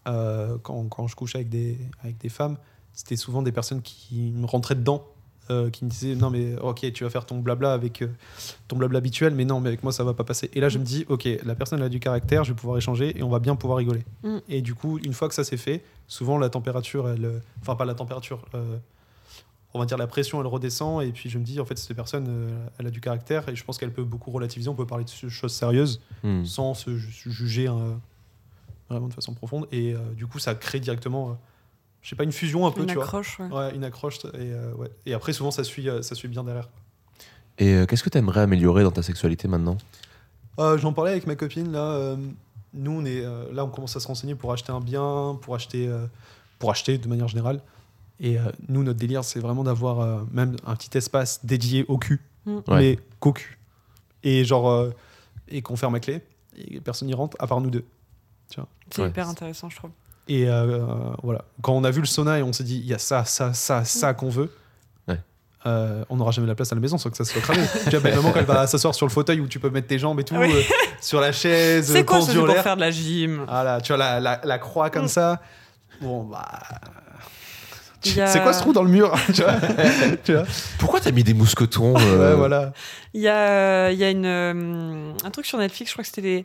euh, quand, quand je couche avec des, avec des femmes. C'était souvent des personnes qui me rentraient dedans, euh, qui me disaient non mais ok, tu vas faire ton blabla avec euh, ton blabla habituel, mais non, mais avec moi ça va pas passer. Et là, je me dis ok, la personne elle a du caractère, je vais pouvoir échanger et on va bien pouvoir rigoler. Mm. Et du coup, une fois que ça c'est fait, souvent la température, elle, enfin pas la température. euh, on va dire la pression elle redescend et puis je me dis en fait cette personne euh, elle a du caractère et je pense qu'elle peut beaucoup relativiser on peut parler de choses sérieuses Hmm. sans se ju- juger euh, vraiment de façon profonde et euh, du coup ça crée directement euh, je sais pas une fusion un peu Une tu accroche, ouais. vois ouais une accroche et, euh, ouais. et après souvent ça suit ça suit bien derrière Et euh, qu'est-ce que tu aimerais améliorer dans ta sexualité maintenant? Euh, j'en parlais avec ma copine là euh, nous on est euh, là on commence à se renseigner pour acheter un bien pour acheter euh, pour acheter de manière générale et euh, nous notre délire c'est vraiment d'avoir euh, même un petit espace dédié au cul Mm. Ouais. mais qu'au cul et genre euh, et qu'on ferme à clé et personne n'y rentre à part nous deux C'est Ouais. hyper intéressant, je trouve. Et euh, voilà. Quand on a vu le sauna et on s'est dit, il y a ça, ça, ça, ça qu'on veut, Ouais. euh, on n'aura jamais la place à la maison sans que ça soit cramé. tu vois, ben, maman, quand elle va s'asseoir sur le fauteuil où tu peux mettre tes jambes et tout, Oui. euh, sur la chaise, C'est quoi en pour faire de la gym? Voilà, tu vois, la, la, la croix comme Mm. ça. Bon, bah. A- C'est quoi ce trou dans le mur (laughs) tu vois, Tu vois? Pourquoi t'as mis des mousquetons euh, Ouais, voilà. Il y a, il y a une, euh, un truc sur Netflix, je crois que c'était les,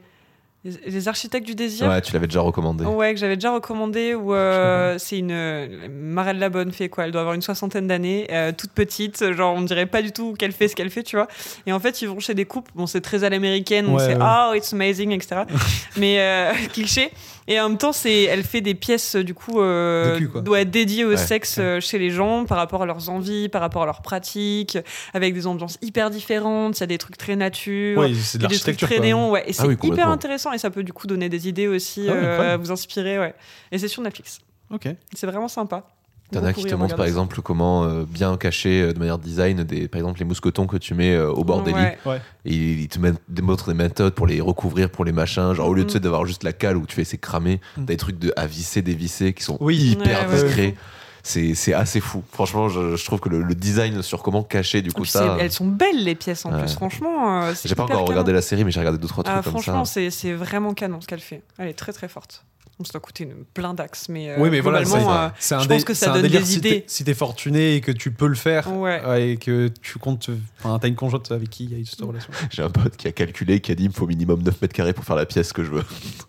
les, architectes du désir. Ouais, tu l'avais déjà recommandé. Ouais, que j'avais déjà recommandé, où euh, c'est une euh, Marelle la bonne fée, quoi. Elle doit avoir une soixantaine d'années, euh, toute petite, genre on dirait pas du tout qu'elle fait ce qu'elle fait, tu vois. Et en fait, ils vont chez des couples, bon, c'est très à l'américaine, Ouais, c'est ouais. oh, it's amazing, etc. (laughs) Mais euh, (laughs) cliché. Et en même temps, c'est, elle fait des pièces, euh, du coup, euh, dédiées au Ouais. sexe euh, chez les gens par rapport à leurs envies, par rapport à leurs pratiques, avec des ambiances hyper différentes. Il y a des trucs très nature. C'est de des trucs très quoi. néon, ouais. Et c'est oui, hyper intéressant et ça peut du coup donner des idées aussi, Ah oui, euh, vous inspirer, ouais. Et c'est sur Netflix. Ok. C'est vraiment sympa. T'en as qui te montrent par ça. exemple comment euh, bien cacher euh, de manière design des, par exemple les mousquetons que tu mets euh, au bord des lits. Ouais. Et ils te montrent des méthodes pour les recouvrir, pour les machins. Genre au lieu de tu sais, d'avoir juste la cale où tu fais c'est cramer, Mhm. t'as des trucs de, à visser, dévisser qui sont Oui. hyper Ouais, discrets. ouais. C'est c'est assez fou. Franchement, je, je trouve que le, le design sur comment cacher du Et coup ça. elles sont belles les pièces en Ouais. plus, franchement. J'ai pas encore regardé canon. la série, mais j'ai regardé deux trois trucs Ah, comme franchement, ça. c'est vraiment canon ce qu'elle fait. Elle est très très forte. Bon, ça doit coûter une, plein d'axes, mais, euh, oui, mais voilà, c'est- euh, c'est un, je dé- pense que ça c'est un donne délire des si t'es- idées. Si t'es fortuné et que tu peux le faire, Ouais. ouais, et que tu comptes. Enfin, t'as une conjointe avec qui il y a eu cette relation. (laughs) J'ai un pote qui a calculé, qui a dit il me faut minimum 9 mètres carrés pour faire la pièce que je veux.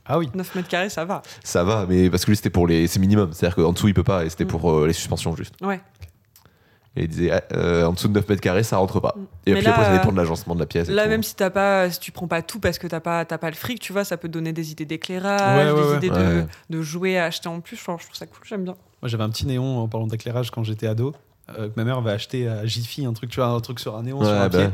Ah oui. 9 mètres carrés, ça va. Ça va, mais parce que lui c'était pour les. C'est minimum, c'est-à-dire qu'en dessous il peut pas, et c'était Mm. pour euh, les suspensions juste. Ouais. Et il disait ah, euh, en dessous de 9 mètres carrés ça rentre pas. Mm. Et Mais puis là, après ça dépend de l'agencement de la pièce. Là, même si t'as pas, si tu prends pas tout parce que t'as pas, t'as pas le fric, tu vois, ça peut te donner des idées d'éclairage, Ouais, ouais, des ouais. idées de, Ouais. de jouets à acheter en plus. Genre, je trouve ça cool, j'aime bien. Moi, j'avais un petit néon en parlant d'éclairage quand j'étais ado. euh, que ma mère avait acheté à Jiffy, un truc, tu vois, un truc sur un néon sur un bah. pied.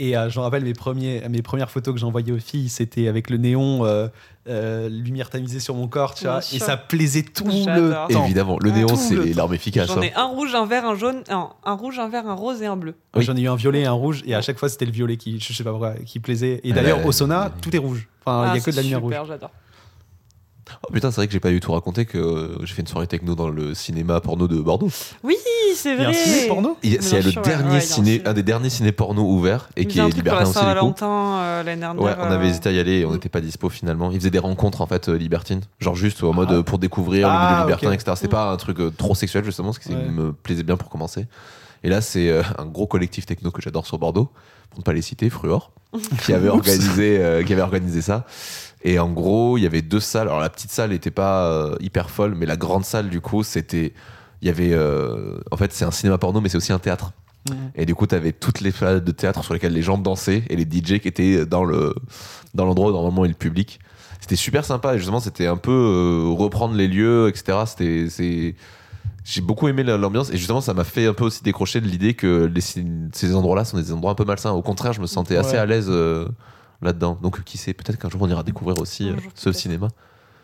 Et euh, je me rappelle mes, premiers, mes premières photos que j'ai envoyées aux filles, c'était avec le néon, euh, euh, lumière tamisée sur mon corps, tu Bien vois. sûr. Et ça plaisait tout le temps. Évidemment, le néon Tout c'est le l'arme efficace. J'en hein. ai un rouge, un vert, un jaune, un, un rouge, un vert, un rose et un bleu. Oui. J'en ai eu un violet et un rouge, et à chaque fois, c'était le violet qui, je sais pas pourquoi, qui plaisait. Et d'ailleurs, Ouais. au sauna, tout est rouge. Enfin, il Ah, y a que de la lumière rouge. super, j'adore. Oh putain, c'est vrai que j'ai pas du tout raconté que euh, j'ai fait une soirée techno dans le cinéma porno de Bordeaux. Oui, c'est Il y a vrai. un ciné porno Il C'est le dernier ouais, il un des derniers ciné porno ouverts et Il qui est libertin aussi. Saint-Valentin euh, l'année dernière. Ouais, on avait euh, hésité à y aller et on mm. n'était pas dispo finalement. Ils faisaient des rencontres en fait euh, libertines, genre juste en mode Ah. pour découvrir le Ah, milieu libertin, ok. etc. C'était Mm. pas un truc euh, trop sexuel justement, ce qui Ouais. me plaisait bien pour commencer. Et là, c'est euh, un gros collectif techno que j'adore sur Bordeaux, pour ne pas les citer, Fruor, qui avait (laughs) organisé, euh, qui avait organisé ça. Et en gros, il y avait deux salles. Alors la petite salle n'était pas euh, hyper folle, mais la grande salle du coup, c'était, il y avait, euh, en fait, c'est un cinéma porno, mais c'est aussi un théâtre. Et du coup, tu avais toutes les salles de théâtre sur lesquelles les gens dansaient et les DJ qui étaient dans le dans l'endroit où normalement est le public. C'était super sympa et justement, c'était un peu euh, reprendre les lieux, etc. C'était c'est j'ai beaucoup aimé la- l'ambiance et justement ça m'a fait un peu aussi décrocher de l'idée que les, cin- ces endroits-là sont des endroits un peu malsains. Au contraire, je me sentais assez Ouais. à l'aise euh, là-dedans. Donc qui sait, peut-être qu'un jour on ira découvrir aussi euh, jour, ce cinéma.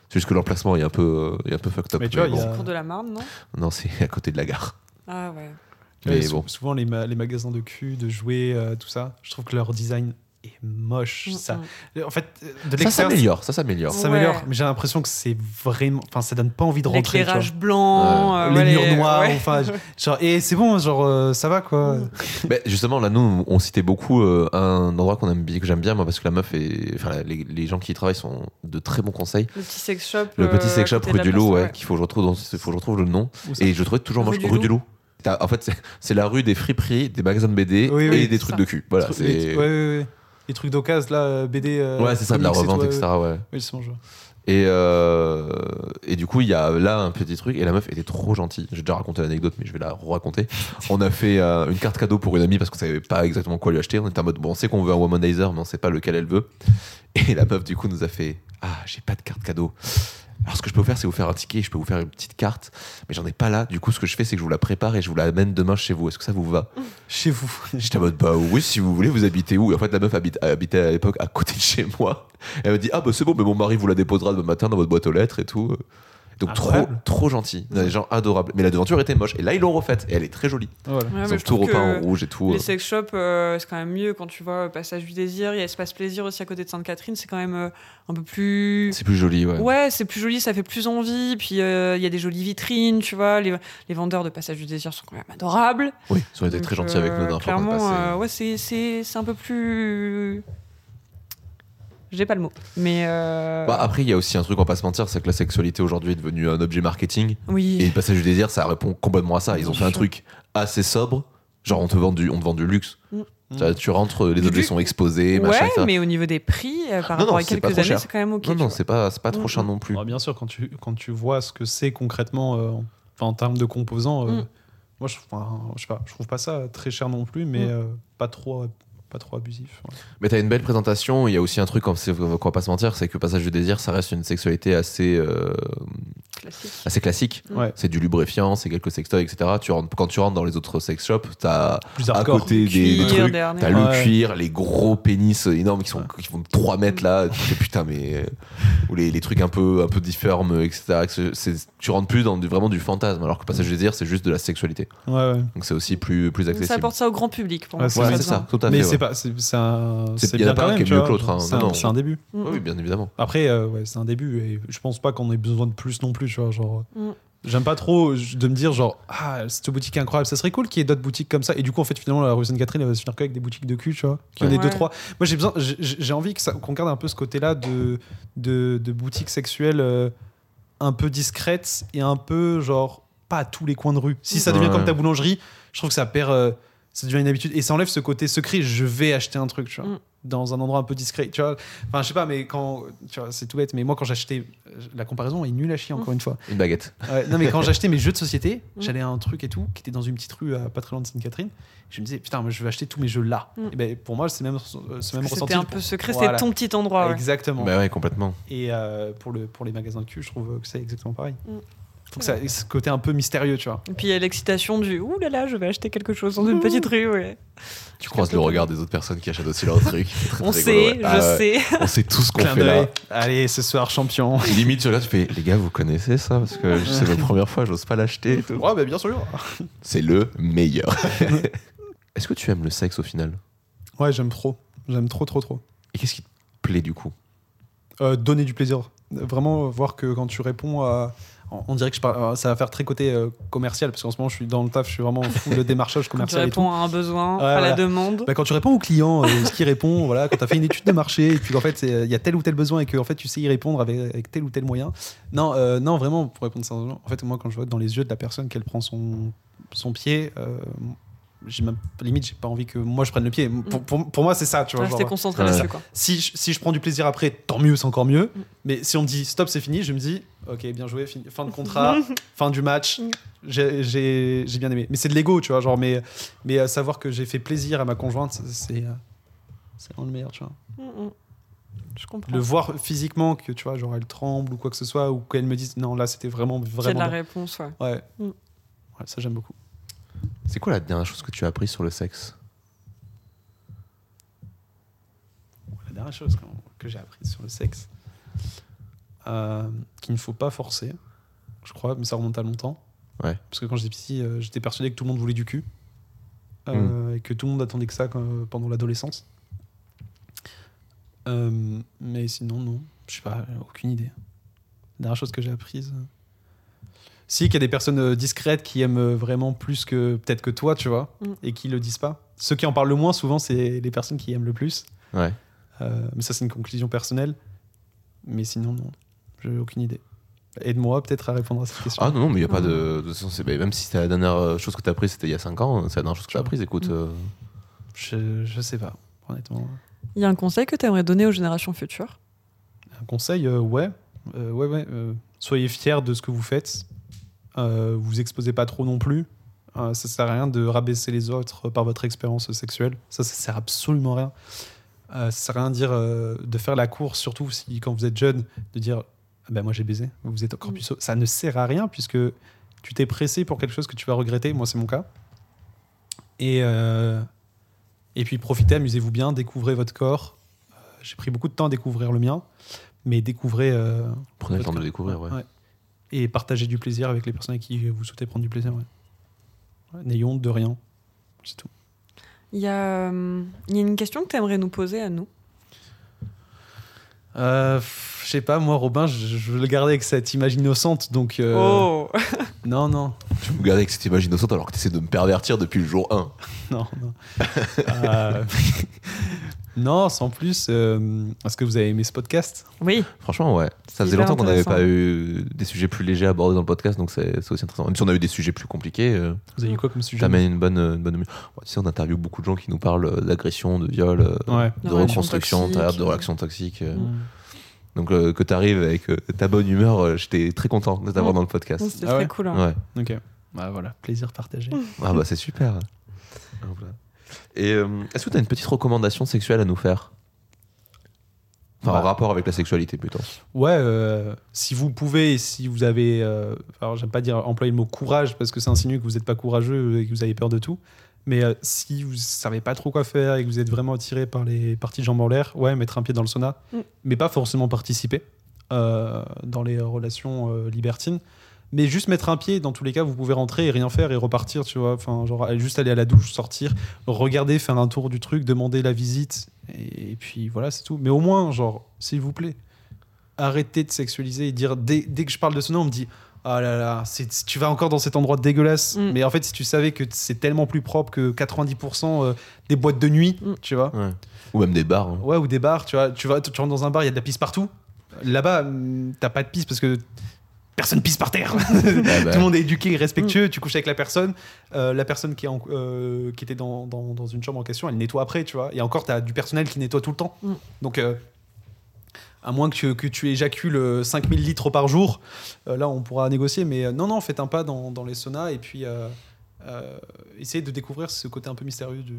C'est juste que l'emplacement est un peu euh, est un peu fucked up. Mais tu vois, mais il y a- Cours de la Marne, non? Non, c'est à côté de la gare. Ah ouais. Mais Ouais, bon. Souvent, les, ma- les magasins de cul, de jouets, euh, tout ça, je trouve que leur design est moche. Mm, Ça, mm. en fait, euh, de Ça s'améliore, ça s'améliore. ça s'améliore, Ouais. mais j'ai l'impression que c'est vraiment. Enfin, ça donne pas envie de rentrer. L'éclairage blanc, euh, les ouais, murs noirs, ouais. enfin, (laughs) genre, et c'est bon, genre, euh, ça va quoi. Ben, justement, là, nous, on citait beaucoup euh, un endroit qu'on aime bien, que j'aime bien, moi, parce que la meuf est. Enfin, les, les gens qui y travaillent sont de très bons conseils. Le petit sex shop. Le petit sex shop rue du ouais, qu'il faut que je retrouve, dans- faut que je retrouve le nom. Et je trouvais toujours Rue moche du rue du Loup. En fait, c'est- la rue des friperies, des magasins de BD Oui, et des trucs ça. de cul. Voilà, c'est. ouais, ouais, ouais. Les trucs d'occasion, là, euh, BD. euh, Ouais, c'est ça, de la et revente, tout, etc. ouais, Ouais. Oui, c'est. Et, euh, et du coup, il y a là un petit truc. Et la meuf était trop gentille. J'ai déjà raconté l'anecdote, mais je vais la raconter. On a fait euh, une carte cadeau pour une amie parce qu'on savait pas exactement quoi lui acheter. On était en mode, bon, on sait qu'on veut un womanizer, mais on sait pas lequel elle veut. Et la meuf, du coup, nous a fait Ah, j'ai pas de carte cadeau. Alors, ce que je peux vous faire, c'est vous faire un ticket. Je peux vous faire une petite carte, mais j'en ai pas là. Du coup, ce que je fais, c'est que je vous la prépare et je vous la amène demain chez vous. Est-ce que ça vous va? (laughs) Chez vous. J'étais en mode bah oui si vous voulez vous habitez où? Et en fait la meuf habite, habitait à l'époque à côté de chez moi elle me dit ah bah c'est bon mais mon mari vous la déposera demain matin dans votre boîte aux lettres et tout donc trop Incroyable. trop gentil des gens adorables mais la devanture était moche et là ils l'ont refaite et elle est très jolie Voilà. Ouais, ils mais ont je tout repeint en rouge et tout Les sex shops, euh, c'est quand même mieux quand tu vois euh, Passage du Désir. Il y a Espace Plaisir aussi à côté de Sainte-Catherine. C'est quand même euh, un peu plus. c'est plus joli ouais, Ouais, c'est plus joli, ça fait plus envie. Puis euh, il y a des jolies vitrines, tu vois. Les, les vendeurs de Passage du Désir sont quand même adorables. oui ils ont été très gentils avec euh, nous Clairement, euh, ouais, c'est- c'est c'est un peu plus. J'ai pas le mot. Mais. euh, Bah, après il y a aussi un truc on va pas se mentir c'est que la sexualité aujourd'hui est devenue un objet marketing oui. et le passage du désir ça répond complètement à ça ils ont fait un truc assez sobre genre on te vend du, on te vend du luxe Mm. Tu rentres les Du objets sont exposés machin ouais, mais au niveau des prix, euh, par Non, non, rapport à c'est pas quelques années, cher. c'est quand même ok. non non c'est pas c'est pas trop Mm, cher non plus bien sûr, quand tu, quand tu vois ce que c'est concrètement, euh, en- enfin, en termes de composants, euh, Mm. moi je, enfin, je sais pas, je trouve pas ça très cher non plus, mais euh, pas trop, pas trop abusif. ouais. Mais t'as une belle présentation. Il y a aussi un truc, on qu'on va pas se mentir, c'est que Passage du désir, ça reste une sexualité assez, euh, Classique. assez classique. Mm. Ouais. C'est du lubrifiant, c'est quelques sextoys, etc. Tu rentres, quand tu rentres dans les autres sex shops, t'as à côté des, des trucs, t'as le Ouais. cuir, les gros pénis énormes qui, sont, Ouais. qui font 3 mètres là. Tu fais putain, mais. euh, Ou les, les trucs un peu, un peu difformes, etc. tu rentres plus dans du, vraiment du fantasme, alors que Passage du désir, c'est juste de la sexualité. Ouais, ouais. Donc c'est aussi plus, plus Donc, accessible. Ça apporte ça au grand public pour Ouais, moi. c'est ça, tout à Mais fait. Pas, c'est bien pas quand même. qui est mieux que l'autre, hein. C'est un, début. Mm, Oui, bien évidemment. Après, euh, ouais, c'est un début et je pense pas qu'on ait besoin de plus non plus, tu vois, genre. Mm. J'aime pas trop de me dire genre ah cette boutique est incroyable ça serait cool qu'il y ait d'autres boutiques comme ça et du coup en fait finalement la rue Sainte-Catherine elle va se finir qu'avec des boutiques de cul tu vois qu'il y en ait Ouais. deux trois moi j'ai besoin j'ai- envie que ça qu'on garde un peu ce côté là de, de de boutiques sexuelles euh, un peu discrètes et un peu genre pas à tous les coins de rue si ça devient Ouais. comme ta boulangerie je trouve que ça perd euh, ça devient une habitude et ça enlève ce côté secret je vais acheter un truc tu vois Mm. dans un endroit un peu discret tu vois enfin je sais pas mais quand tu vois c'est tout bête mais moi quand j'achetais la comparaison est nulle à chier encore une fois Une baguette. Non mais quand (laughs) j'achetais mes jeux de société, Mm. j'allais à un truc et tout qui était dans une petite rue à pas très loin de Sainte-Catherine. Je me disais putain, moi je vais acheter tous mes jeux là. Mm. Et ben pour moi c'est même euh, c'est même ressenti. C'était un peu secret, Voilà. c'était ton petit endroit. ouais. Exactement. Bah ouais, complètement. Et euh, pour le pour les magasins de cul, je trouve que c'est exactement pareil. Faut que ça ait ce côté un peu mystérieux, tu vois. Et puis il y a l'excitation du ouh là là, je vais acheter quelque chose dans une petite rue. Ouais. Tu croises le regard des autres personnes qui achètent aussi leur truc. (laughs) On rigolo, sait, ouais. je Ah sais. On sait tout ce qu'on fait là. Allez, ce soir champion. Limite, tu regardes, tu fais, les gars, vous connaissez ça? Parce que c'est ma première fois, j'ose pas l'acheter. ouais, bah bien sûr. C'est le meilleur. (laughs) Est-ce que tu aimes le sexe au final? Ouais, j'aime trop. J'aime trop trop trop. Et qu'est-ce qui te plaît du coup? Euh, donner du plaisir. Vraiment euh, voir que quand tu réponds à, on, dirait que je parle, euh, ça va faire très côté euh, commercial parce qu'en ce moment je suis dans le taf, je suis vraiment fou de démarchage (laughs) Quand tu commercial et tout. réponds à un besoin, Ouais, à la demande. Bah, quand tu réponds au client, euh, ce qu'il répond, voilà, quand tu as fait une étude de marché et puis qu'en fait il y a tel ou tel besoin et que en fait tu sais y répondre avec, avec tel ou tel moyen. Non, euh, non vraiment pour répondre sérieusement, en fait moi quand je vois dans les yeux de la personne qu'elle prend son son pied, j'ai même limite j'ai pas envie que moi je prenne le pied. Pour, pour- pour moi c'est ça, tu vois. Rester concentré là-dessus, quoi. si je, si je prends du plaisir après, tant mieux, c'est encore mieux. Mm. Mais si on me dit stop, c'est fini, je me dis ok, bien joué, fin de (laughs) contrat, fin du match, Mm. j'ai- j'ai j'ai bien aimé. Mais c'est de l'ego, tu vois, genre, mais, mais euh, savoir que j'ai fait plaisir à ma conjointe, c'est- c'est euh, c'est vraiment le meilleur, tu vois. Mm, mm. Je comprends. Le voir physiquement, que tu vois, genre elle tremble ou quoi que ce soit, ou qu'elle me dise non, là c'était vraiment, de vraiment. la bien. réponse, ouais. Ouais. Mm. Ouais, ça j'aime beaucoup. C'est quoi la dernière chose que tu as appris sur le sexe? La dernière chose que, que j'ai apprise sur le sexe, euh, qu'il ne faut pas forcer, je crois, mais ça remonte à longtemps. Ouais. Parce que quand j'étais petit, euh, j'étais persuadé que tout le monde voulait du cul. euh, Et que tout le monde attendait que ça quand- pendant l'adolescence. Euh, mais sinon, non. Je sais pas, aucune idée. La dernière chose que j'ai apprise. euh, Si, qu'il y a des personnes euh, discrètes qui aiment euh, vraiment plus que peut-être que toi, tu vois, Mm. et qui le disent pas. Ceux qui en parlent le moins, souvent, c'est les personnes qui aiment le plus. Ouais. Euh, mais ça, c'est une conclusion personnelle. Mais sinon, non. J'ai aucune idée. Aide-moi peut-être à répondre à cette question. Ah non, non, mais il n'y a pas de. bah, même si c'était la dernière euh, chose que tu as apprise, c'était il y a 5 ans, c'est la dernière chose que tu as apprise, écoute. Mm. euh, Je, je sais pas, honnêtement. Il y a un conseil que tu aimerais donner aux générations futures? Un conseil, euh, ouais. Euh, ouais, ouais. euh, soyez fiers de ce que vous faites. Euh, vous exposez pas trop non plus. Euh, ça sert à rien de rabaisser les autres par votre expérience sexuelle. Ça, ça sert absolument à rien. Euh, ça sert à rien de dire euh, de faire la course, surtout si quand vous êtes jeune, de dire ben moi j'ai baisé, vous êtes encore Mm. plus sot. Ça ne sert à rien puisque tu t'es pressé pour quelque chose que tu vas regretter. Moi, c'est mon cas. Et, euh, et puis profitez, amusez-vous bien, découvrez votre corps. Euh, J'ai pris beaucoup de temps à découvrir le mien, mais découvrez euh, Prenez le temps de le corps. découvrir, ouais. Ouais. et partagez du plaisir avec les personnes avec qui vous souhaitez prendre du plaisir. ouais. Honte de rien, c'est tout. Il y, a, il y a une question que tu aimerais nous poser à nous. Euh, je sais pas, moi, Robin, je, je veux le garder avec cette image innocente, donc euh, Oh non, non, Tu me regardes avec cette image innocente alors que tu essaies de me pervertir depuis le jour 1. (laughs) non, non. (laughs) Euh, non, sans plus. euh, Est-ce que vous avez aimé ce podcast? Oui, Franchement, ouais. Ça faisait longtemps qu'on n'avait pas eu des sujets plus légers abordés dans le podcast, donc c'est aussi intéressant. Même si on a eu des sujets plus compliqués, euh, Vous avez eu quoi comme sujet? t'amènes une bonne, une bonne. Ouais, tu sais, on interviewe beaucoup de gens qui nous parlent euh, d'agression, de viol, Ouais. de, reconstruction, de relations toxiques. euh. Mm. Donc euh, que t'arrives avec euh, ta bonne humeur, euh, j'étais très content de t'avoir Mm. dans le podcast. c'était Ah très ouais? cool. hein. Ouais. Ok. Bah voilà, plaisir partagé. Ah bah c'est super. (laughs) Voilà. Et euh, est-ce que tu as une petite recommandation sexuelle à nous faire? Enfin, en Bah. rapport avec la sexualité plutôt. Ouais, euh, si vous pouvez, si vous avez. euh, alors, j'aime pas dire employer le mot courage parce que ça insinue que vous n'êtes pas courageux et que vous avez peur de tout. Mais euh, si vous savez pas trop quoi faire et que vous êtes vraiment attiré par les parties de jambes en l'air, ouais, mettre un pied dans le sauna, Mm. mais pas forcément participer euh, dans les relations euh, libertines. Mais juste mettre un pied, dans tous les cas, vous pouvez rentrer et rien faire et repartir, tu vois. Enfin, genre, juste aller à la douche, sortir, regarder, faire un tour du truc, demander la visite, et, puis voilà, c'est tout. Mais au moins, genre, s'il vous plaît, arrêtez de sexualiser et dire, dès, dès que je parle de sauna, on me dit, ah là là, c'est- tu vas encore dans cet endroit dégueulasse. Mm. Mais en fait, si tu savais que c'est tellement plus propre que 90% euh, des boîtes de nuit, Mm. tu vois. Ouais. Ou même des bars. hein. Ouais, ou des bars, tu vois. Tu, vas, tu rentres dans un bar, il y a de la pisse partout. Là-bas, hum, t'as pas de pisse parce que personne pisse par terre. (laughs) Ah bah. Tout le monde est éduqué et respectueux. Tu couches avec la personne. Euh, la personne qui, est en- euh, qui était dans, dans- dans une chambre en question, elle nettoie après, tu vois. Et encore, t'as du personnel qui nettoie tout le temps. Mm. Donc, euh, à moins que tu, que tu éjacules euh, 5000 litres par jour, euh, là, on pourra négocier. Mais euh, non, non, faites un pas dans, dans les saunas et puis euh, euh, essayez de découvrir ce côté un peu mystérieux du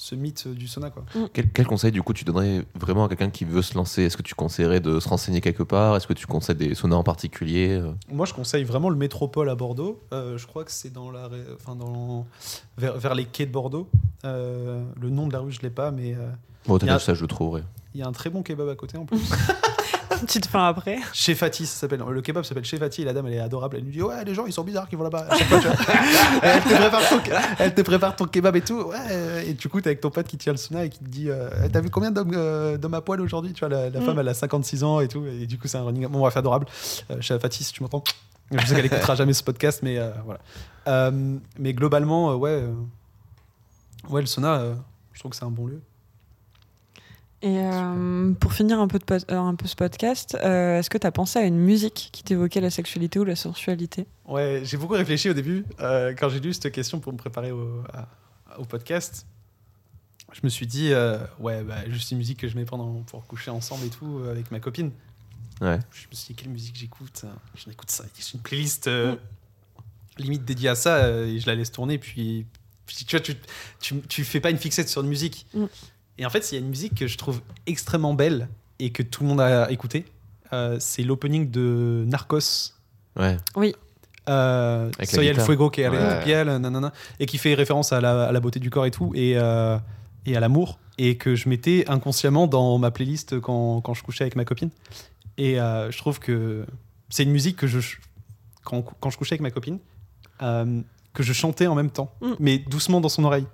ce mythe du sauna, quoi. Quel, quel conseil du coup tu donnerais vraiment à quelqu'un qui veut se lancer? Est-ce que tu conseillerais de se renseigner quelque part? Est-ce que tu conseilles des saunas en particulier euh? Moi, je conseille vraiment le Métropole à Bordeaux. Euh, je crois que c'est dans la, enfin dans vers, vers les quais de Bordeaux. Euh, le nom de la rue, je l'ai pas, mais euh, a- ça je le trouverai. il y a un très bon kebab à côté en plus. (laughs) (laughs) Petite fin après. Chez Fatih, ça s'appelle. Le kebab s'appelle Chez Fatih. La dame, elle est adorable. Elle nous dit ouais, les gens, ils sont bizarres qui vont là-bas. À chaque fois, tu vois. (laughs) elle, te prépare ton, elle te prépare ton kebab et tout. Ouais. Et du coup, t'es avec ton pote qui tient le sauna et qui te dit euh, t'as vu combien d'hommes euh, à poil aujourd'hui Tu vois, la, la Mm. femme, elle a 56 ans et tout. Et du coup, c'est un running. Bon, bref, adorable. Euh, chez Fatih, si tu m'entends. Je sais qu'elle écoutera jamais ce podcast, mais euh, voilà. Euh, mais globalement, ouais, ouais, le sauna, je trouve que c'est un bon lieu. Et euh, pour finir un peu, de pod- euh, un peu ce podcast, euh, est-ce que tu as pensé à une musique qui t'évoquait la sexualité ou la sensualité? Ouais, j'ai beaucoup réfléchi au début euh, quand j'ai lu cette question pour me préparer au, à- au podcast. Je me suis dit, euh, ouais, bah, juste une musique que je mets pendant pour coucher ensemble et tout avec ma copine. Ouais. Je me suis dit, quelle musique j'écoute J'en écoute ça. J'ai une playlist euh, limite dédiée à ça et je la laisse tourner. Puis, puis tu vois, tu, tu, tu fais pas une fixette sur une musique. Mm. Et en fait, il y a une musique que je trouve extrêmement belle et que tout le monde a écouté. Euh, c'est l'opening de Narcos. Ouais. Euh, Avec la Soy el guitare. fuego que Ouais. la piel, nanana, et qui fait référence à la, à la beauté du corps et tout, et, euh, et à l'amour, et que je mettais inconsciemment dans ma playlist quand, quand je couchais avec ma copine. Et euh, je trouve que c'est une musique que je, quand, quand je couchais avec ma copine, euh, que je chantais en même temps, Mm. mais doucement dans son oreille.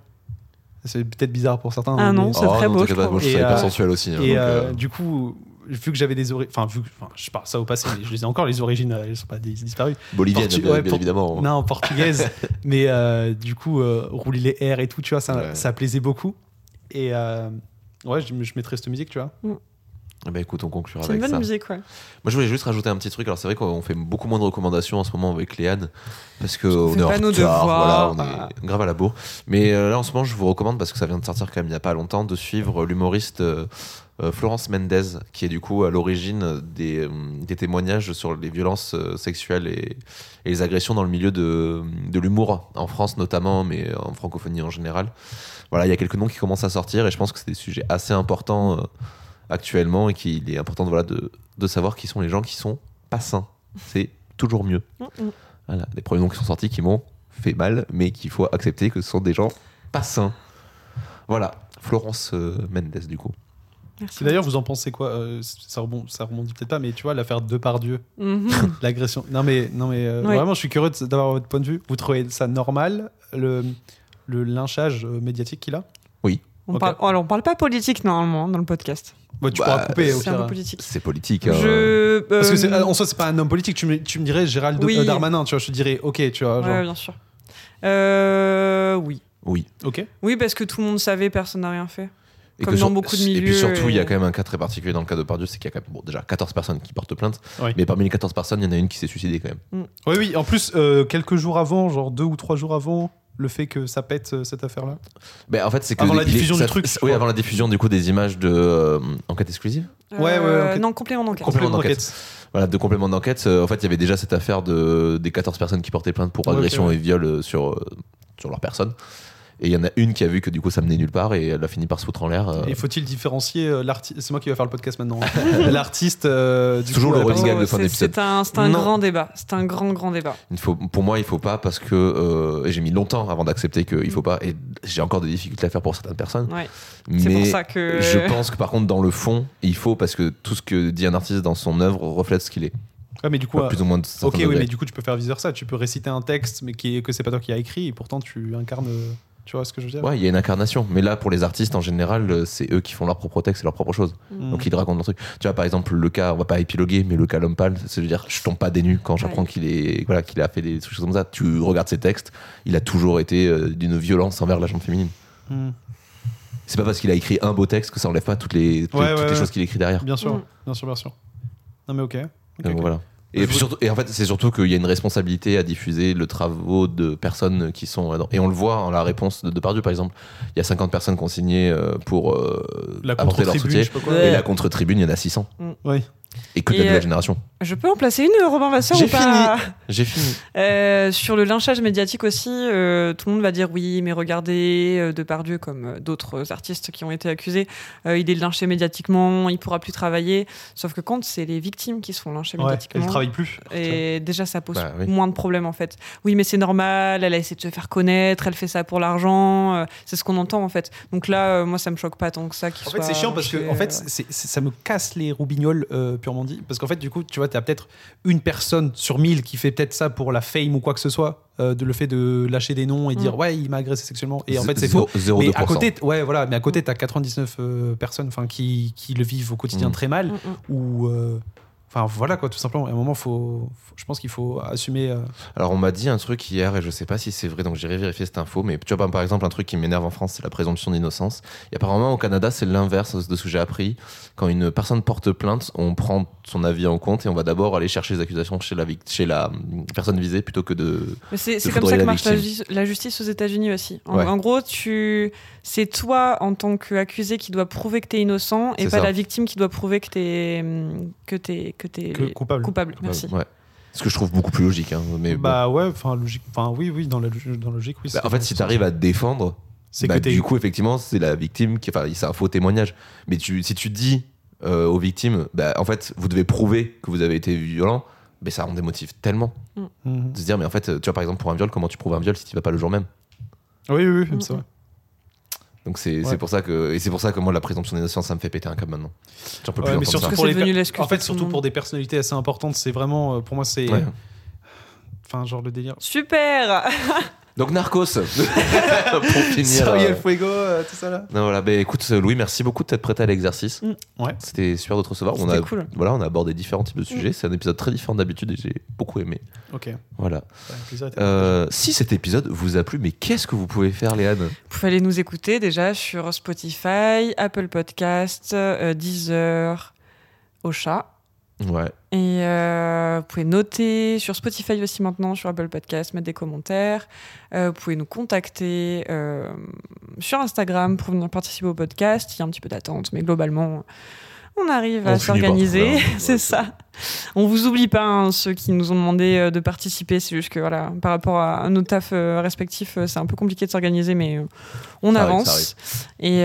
C'est peut-être bizarre pour certains. Ah mais- non, c'est très non, beau, je pas, moi, je Et, suis hyper euh, sensuel aussi. hein, Et donc, euh, euh, du coup, vu que j'avais des origines, enfin, vu, que- enfin, je parle ça au passé, mais je les ai encore les origines, elles sont pas dis- disparues. Bolivienne, Portu- bien, ouais, bien évidemment. Non, en portugaise. (laughs) mais euh, du coup, euh, rouler les airs et tout, tu vois, ça, Ouais. ça plaisait beaucoup. Et euh, ouais, je, je mettrais cette musique, tu vois. Eh ben, écoute, on conclura C'est une avec bonne ça. musique, ouais. Moi, je voulais juste rajouter un petit truc. Alors, c'est vrai qu'on fait beaucoup moins de recommandations en ce moment avec Léane parce que on est en retard, voilà, on est grave à la bourre. Mais euh, là, en ce moment, je vous recommande parce que ça vient de sortir quand même il y a pas longtemps de suivre l'humoriste euh, euh, Florence Mendez, qui est du coup à l'origine des, des témoignages sur les violences sexuelles et, et les agressions dans le milieu de, de l'humour en France notamment, mais en francophonie en général. Voilà, il y a quelques noms qui commencent à sortir et je pense que c'est des sujets assez importants. euh, actuellement et qu'il est important de, voilà, de, de savoir qui sont les gens qui sont pas sains. C'est toujours mieux. Mm, mm. Voilà, les premiers noms qui sont sortis qui m'ont fait mal, mais qu'il faut accepter que ce sont des gens pas sains. Voilà, Florence euh, Mendes du coup. Merci. D'ailleurs, vous en pensez quoi Euh, ça, rebond, ça rebondit peut-être pas, mais tu vois, l'affaire Depardieu, Mhm. (laughs) l'agression. Non, mais, non, mais euh, Ouais. vraiment, je suis curieux d'avoir votre point de vue. Vous trouvez ça normal, le, le lynchage médiatique qu'il a? On, Ok. parle, alors, on parle pas politique normalement dans le podcast. Bah, Tu Bah, pourras couper au C'est un peu pire. politique. C'est politique. hein. Je. Parce que euh, en soi, c'est pas un homme politique. Tu me, tu me dirais Gérald Oui. euh, Darmanin, tu vois, je te dirais ok, tu vois. Ouais, Genre, bien sûr. Euh, oui. Oui. Ok. Oui, parce que tout le monde savait, personne n'a rien fait. Et Comme que dans sur- beaucoup de Et puis milieux surtout, il y a quand même un cas très particulier dans le cas de Pardieu, c'est qu'il y a quand même bon, déjà 14 personnes qui portent plainte, Oui. mais parmi les 14 personnes, il y en a une qui s'est suicidée quand même. Oui, oui. En plus, euh, quelques jours avant, genre deux ou trois jours avant, le fait que ça pète euh, cette affaire-là. Ben, en fait, c'est que Avant la les- diffusion ça- du truc, Oui, avant la diffusion du coup des images de euh, enquête exclusive. Ouais, ouais, Euh, enquête- Non, complément d'enquête. Complément d'enquête. Voilà, de complément d'enquête. euh, en fait, il y avait déjà cette affaire de, des 14 personnes qui portaient plainte pour agression ouais. et viol sur, euh, sur leur personne. Et il y en a une qui a vu que du coup ça menait nulle part et elle a fini par se foutre en l'air. euh. Et faut-il différencier euh, l'artiste C'est moi qui vais faire le podcast maintenant. hein. (laughs) L'artiste. euh, du Toujours coup, le running gag de fin d'épisode. C'est un, grand débat. C'est un grand, grand débat. Il faut, pour moi, il faut pas parce que euh, j'ai mis longtemps avant d'accepter qu'il faut pas et j'ai encore des difficultés à faire pour certaines personnes. Ouais. C'est Mais pour ça que. je pense que par contre dans le fond, il faut parce que tout ce que dit un artiste dans son œuvre reflète ce qu'il est. Ouais, mais du coup. Euh, plus ou moins de certains Ok, oui, mais du coup, tu peux faire vice versa. Tu peux réciter un texte, mais qui est, que c'est pas toi qui as écrit, et pourtant tu incarnes. Tu vois ce que je veux dire? Ouais, il y a une incarnation. Mais là, pour les artistes en général, euh, c'est eux qui font leur propre texte et leur propre chose. Mm. Donc ils racontent leur truc. Tu vois, par exemple, le cas, on va pas épiloguer, mais le cas l'homme pâle, c'est de dire, je tombe pas des nues quand j'apprends Ouais. qu'il est, voilà, qu'il a fait des choses comme ça. Tu regardes ses textes, il a toujours été euh, d'une violence envers la jambe féminine. Mm. C'est pas parce qu'il a écrit un beau texte que ça enlève pas toutes les, toutes, Ouais, les- toutes ouais, les ouais. choses qu'il écrit derrière. Bien sûr, Mm. bien sûr, bien sûr. Non, mais ok. Ok, Donc, ok. voilà. Et, Je puis vous- surtout, et en fait, c'est surtout qu'il y a une responsabilité à diffuser le travaux de personnes qui sont. là-dedans. Et on le voit en la réponse de Depardieu, par exemple. Il y a 50 personnes qui ont signé euh, pour euh, La apporter leur contre-tribune, soutien. je sais pas quoi. Ouais. Et la contre-tribune, il y en a 600. Oui. Et que de la nouvelle euh, génération. Je peux en placer une, Robin Vasseur J'ai ou pas J'ai fini. Euh, sur le lynchage médiatique aussi, euh, tout le monde va dire oui, mais regardez, euh, Depardieu, comme d'autres artistes qui ont été accusés, euh, il est lynché médiatiquement, il pourra plus travailler. Sauf que quand c'est les victimes qui se font lyncher Ouais, médiatiquement, elle travaille plus. et déjà ça pose Bah oui. moins de problèmes en fait. Oui, mais c'est normal, elle a essayé de se faire connaître, elle fait ça pour l'argent, euh, c'est ce qu'on entend en fait. Donc là, euh, moi ça me choque pas tant que ça. qu'il En fait, c'est chiant parce que en fait, c'est- c'est- ça me casse les roubignoles euh, purement dit. Parce qu'en fait, du coup, tu vois, tu as peut-être une personne sur mille qui fait peut-être ça pour la fame ou quoi que ce soit, euh, de le fait de lâcher des noms et Mm. dire ouais, il m'a agressé sexuellement. Et en fait, c'est faux. 0,2%. Mais à côté, ouais, voilà, mais à côté, t'as 99 euh, personnes, enfin, qui, qui le vivent au quotidien Mm. très mal, mm, mm. ou, euh, Enfin, voilà, quoi, tout simplement. À un moment, faut, faut- je pense qu'il faut assumer. euh, Alors on m'a dit un truc hier et je sais pas si c'est vrai donc j'irai vérifier cette info mais tu vois par exemple un truc qui m'énerve en France c'est la présomption d'innocence et apparemment au Canada c'est l'inverse de ce que j'ai appris quand une personne porte plainte on prend son avis en compte et on va d'abord aller chercher les accusations chez la, chez la hum, personne visée plutôt que de c'est comme ça que la marche la, victime. ju- la justice aux États-Unis aussi. En, Ouais. en gros, tu, c'est toi en tant qu'accusé qui doit prouver que t'es innocent et pas ça. la victime qui doit prouver que t'es hum, que t'es que coupable. coupable. Merci. Ouais. Ce que je trouve beaucoup plus logique hein, mais bon. Bah ouais, enfin, logique. Enfin, oui, oui, dans la, logi- dans la logique, oui. Bah, en fait si tu arrives à te défendre C'est bah, que t'es. du coup effectivement c'est la victime qui enfin c'est un faux témoignage mais tu, si tu dis euh, aux victimes bah, en fait vous devez prouver que vous avez été violent mais ça rend des motifs tellement Mhm. de se dire mais en fait tu vois par exemple pour un viol comment tu prouves un viol si tu vas pas le jour même? Oui, oui, oui, Mhm. c'est vrai. Donc c'est Ouais. c'est pour ça que et c'est pour ça que moi la présomption d'innocence ça me fait péter un câble maintenant j'en peux Ouais, plus mais surtout ça. pour les En fait, surtout pour des personnalités assez importantes, c'est vraiment, euh, pour moi, c'est. Ouais. Enfin, genre le délire. Super. (laughs) donc Narcos. (laughs) Pour finir Sorry, euh, el fuego, euh, tout ça là. non, voilà. Bah, écoute Louis merci beaucoup de t'être prêté à l'exercier Ouais. c'était super de te recevoir. On C'était a cool. voilà on a abordé différents types de sujets. C'est un épisode très différent d'habitude et j'ai beaucoup aimé. Ok. voilà. Ouais, Euh, si cet épisode vous a plu, mais qu'est-ce que vous pouvez faire, Léane? Vous pouvez aller nous écouter déjà sur Spotify, Apple Podcast, euh, Deezer, Ocha. Ouais. Et euh, vous pouvez noter sur Spotify aussi maintenant, sur Apple Podcast, mettre des commentaires. Euh, vous pouvez nous contacter euh, sur Instagram pour venir participer au podcast. Il y a un petit peu d'attente, mais globalement, on arrive On à s'organiser. (laughs) c'est ouais, ça. On vous oublie pas, hein, ceux qui nous ont demandé de participer. C'est juste que voilà, par rapport à nos tafs respectifs, c'est un peu compliqué de s'organiser, mais on Ça avance. arrive. Et,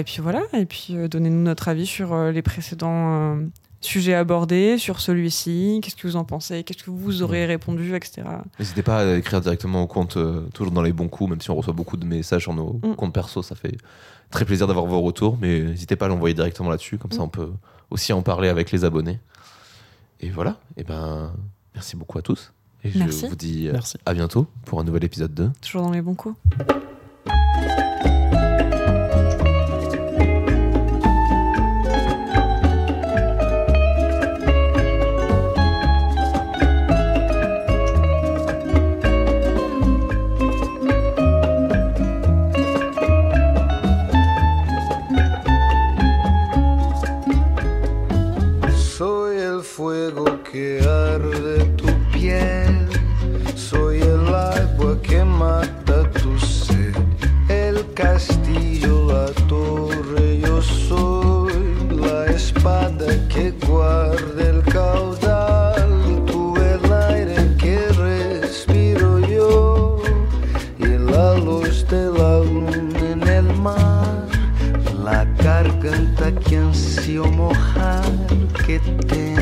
et puis voilà, et puis donnez-nous notre avis sur les précédents sujets abordés, sur celui-ci. Qu'est-ce que vous en pensez Qu'est-ce que vous aurez répondu, etc. N'hésitez pas à écrire directement au compte, euh, toujours dans les bons coups, même si on reçoit beaucoup de messages sur nos Mm. comptes perso, ça fait très plaisir d'avoir vos retours, mais n'hésitez pas à l'envoyer directement là-dessus, comme ça Mm. on peut aussi en parler avec les abonnés. Et voilà, et ben merci beaucoup à tous. Et je Merci. vous dis euh, Merci. à bientôt pour un nouvel épisode 2. Toujours dans les bons coups. Que ansio mojar que tengo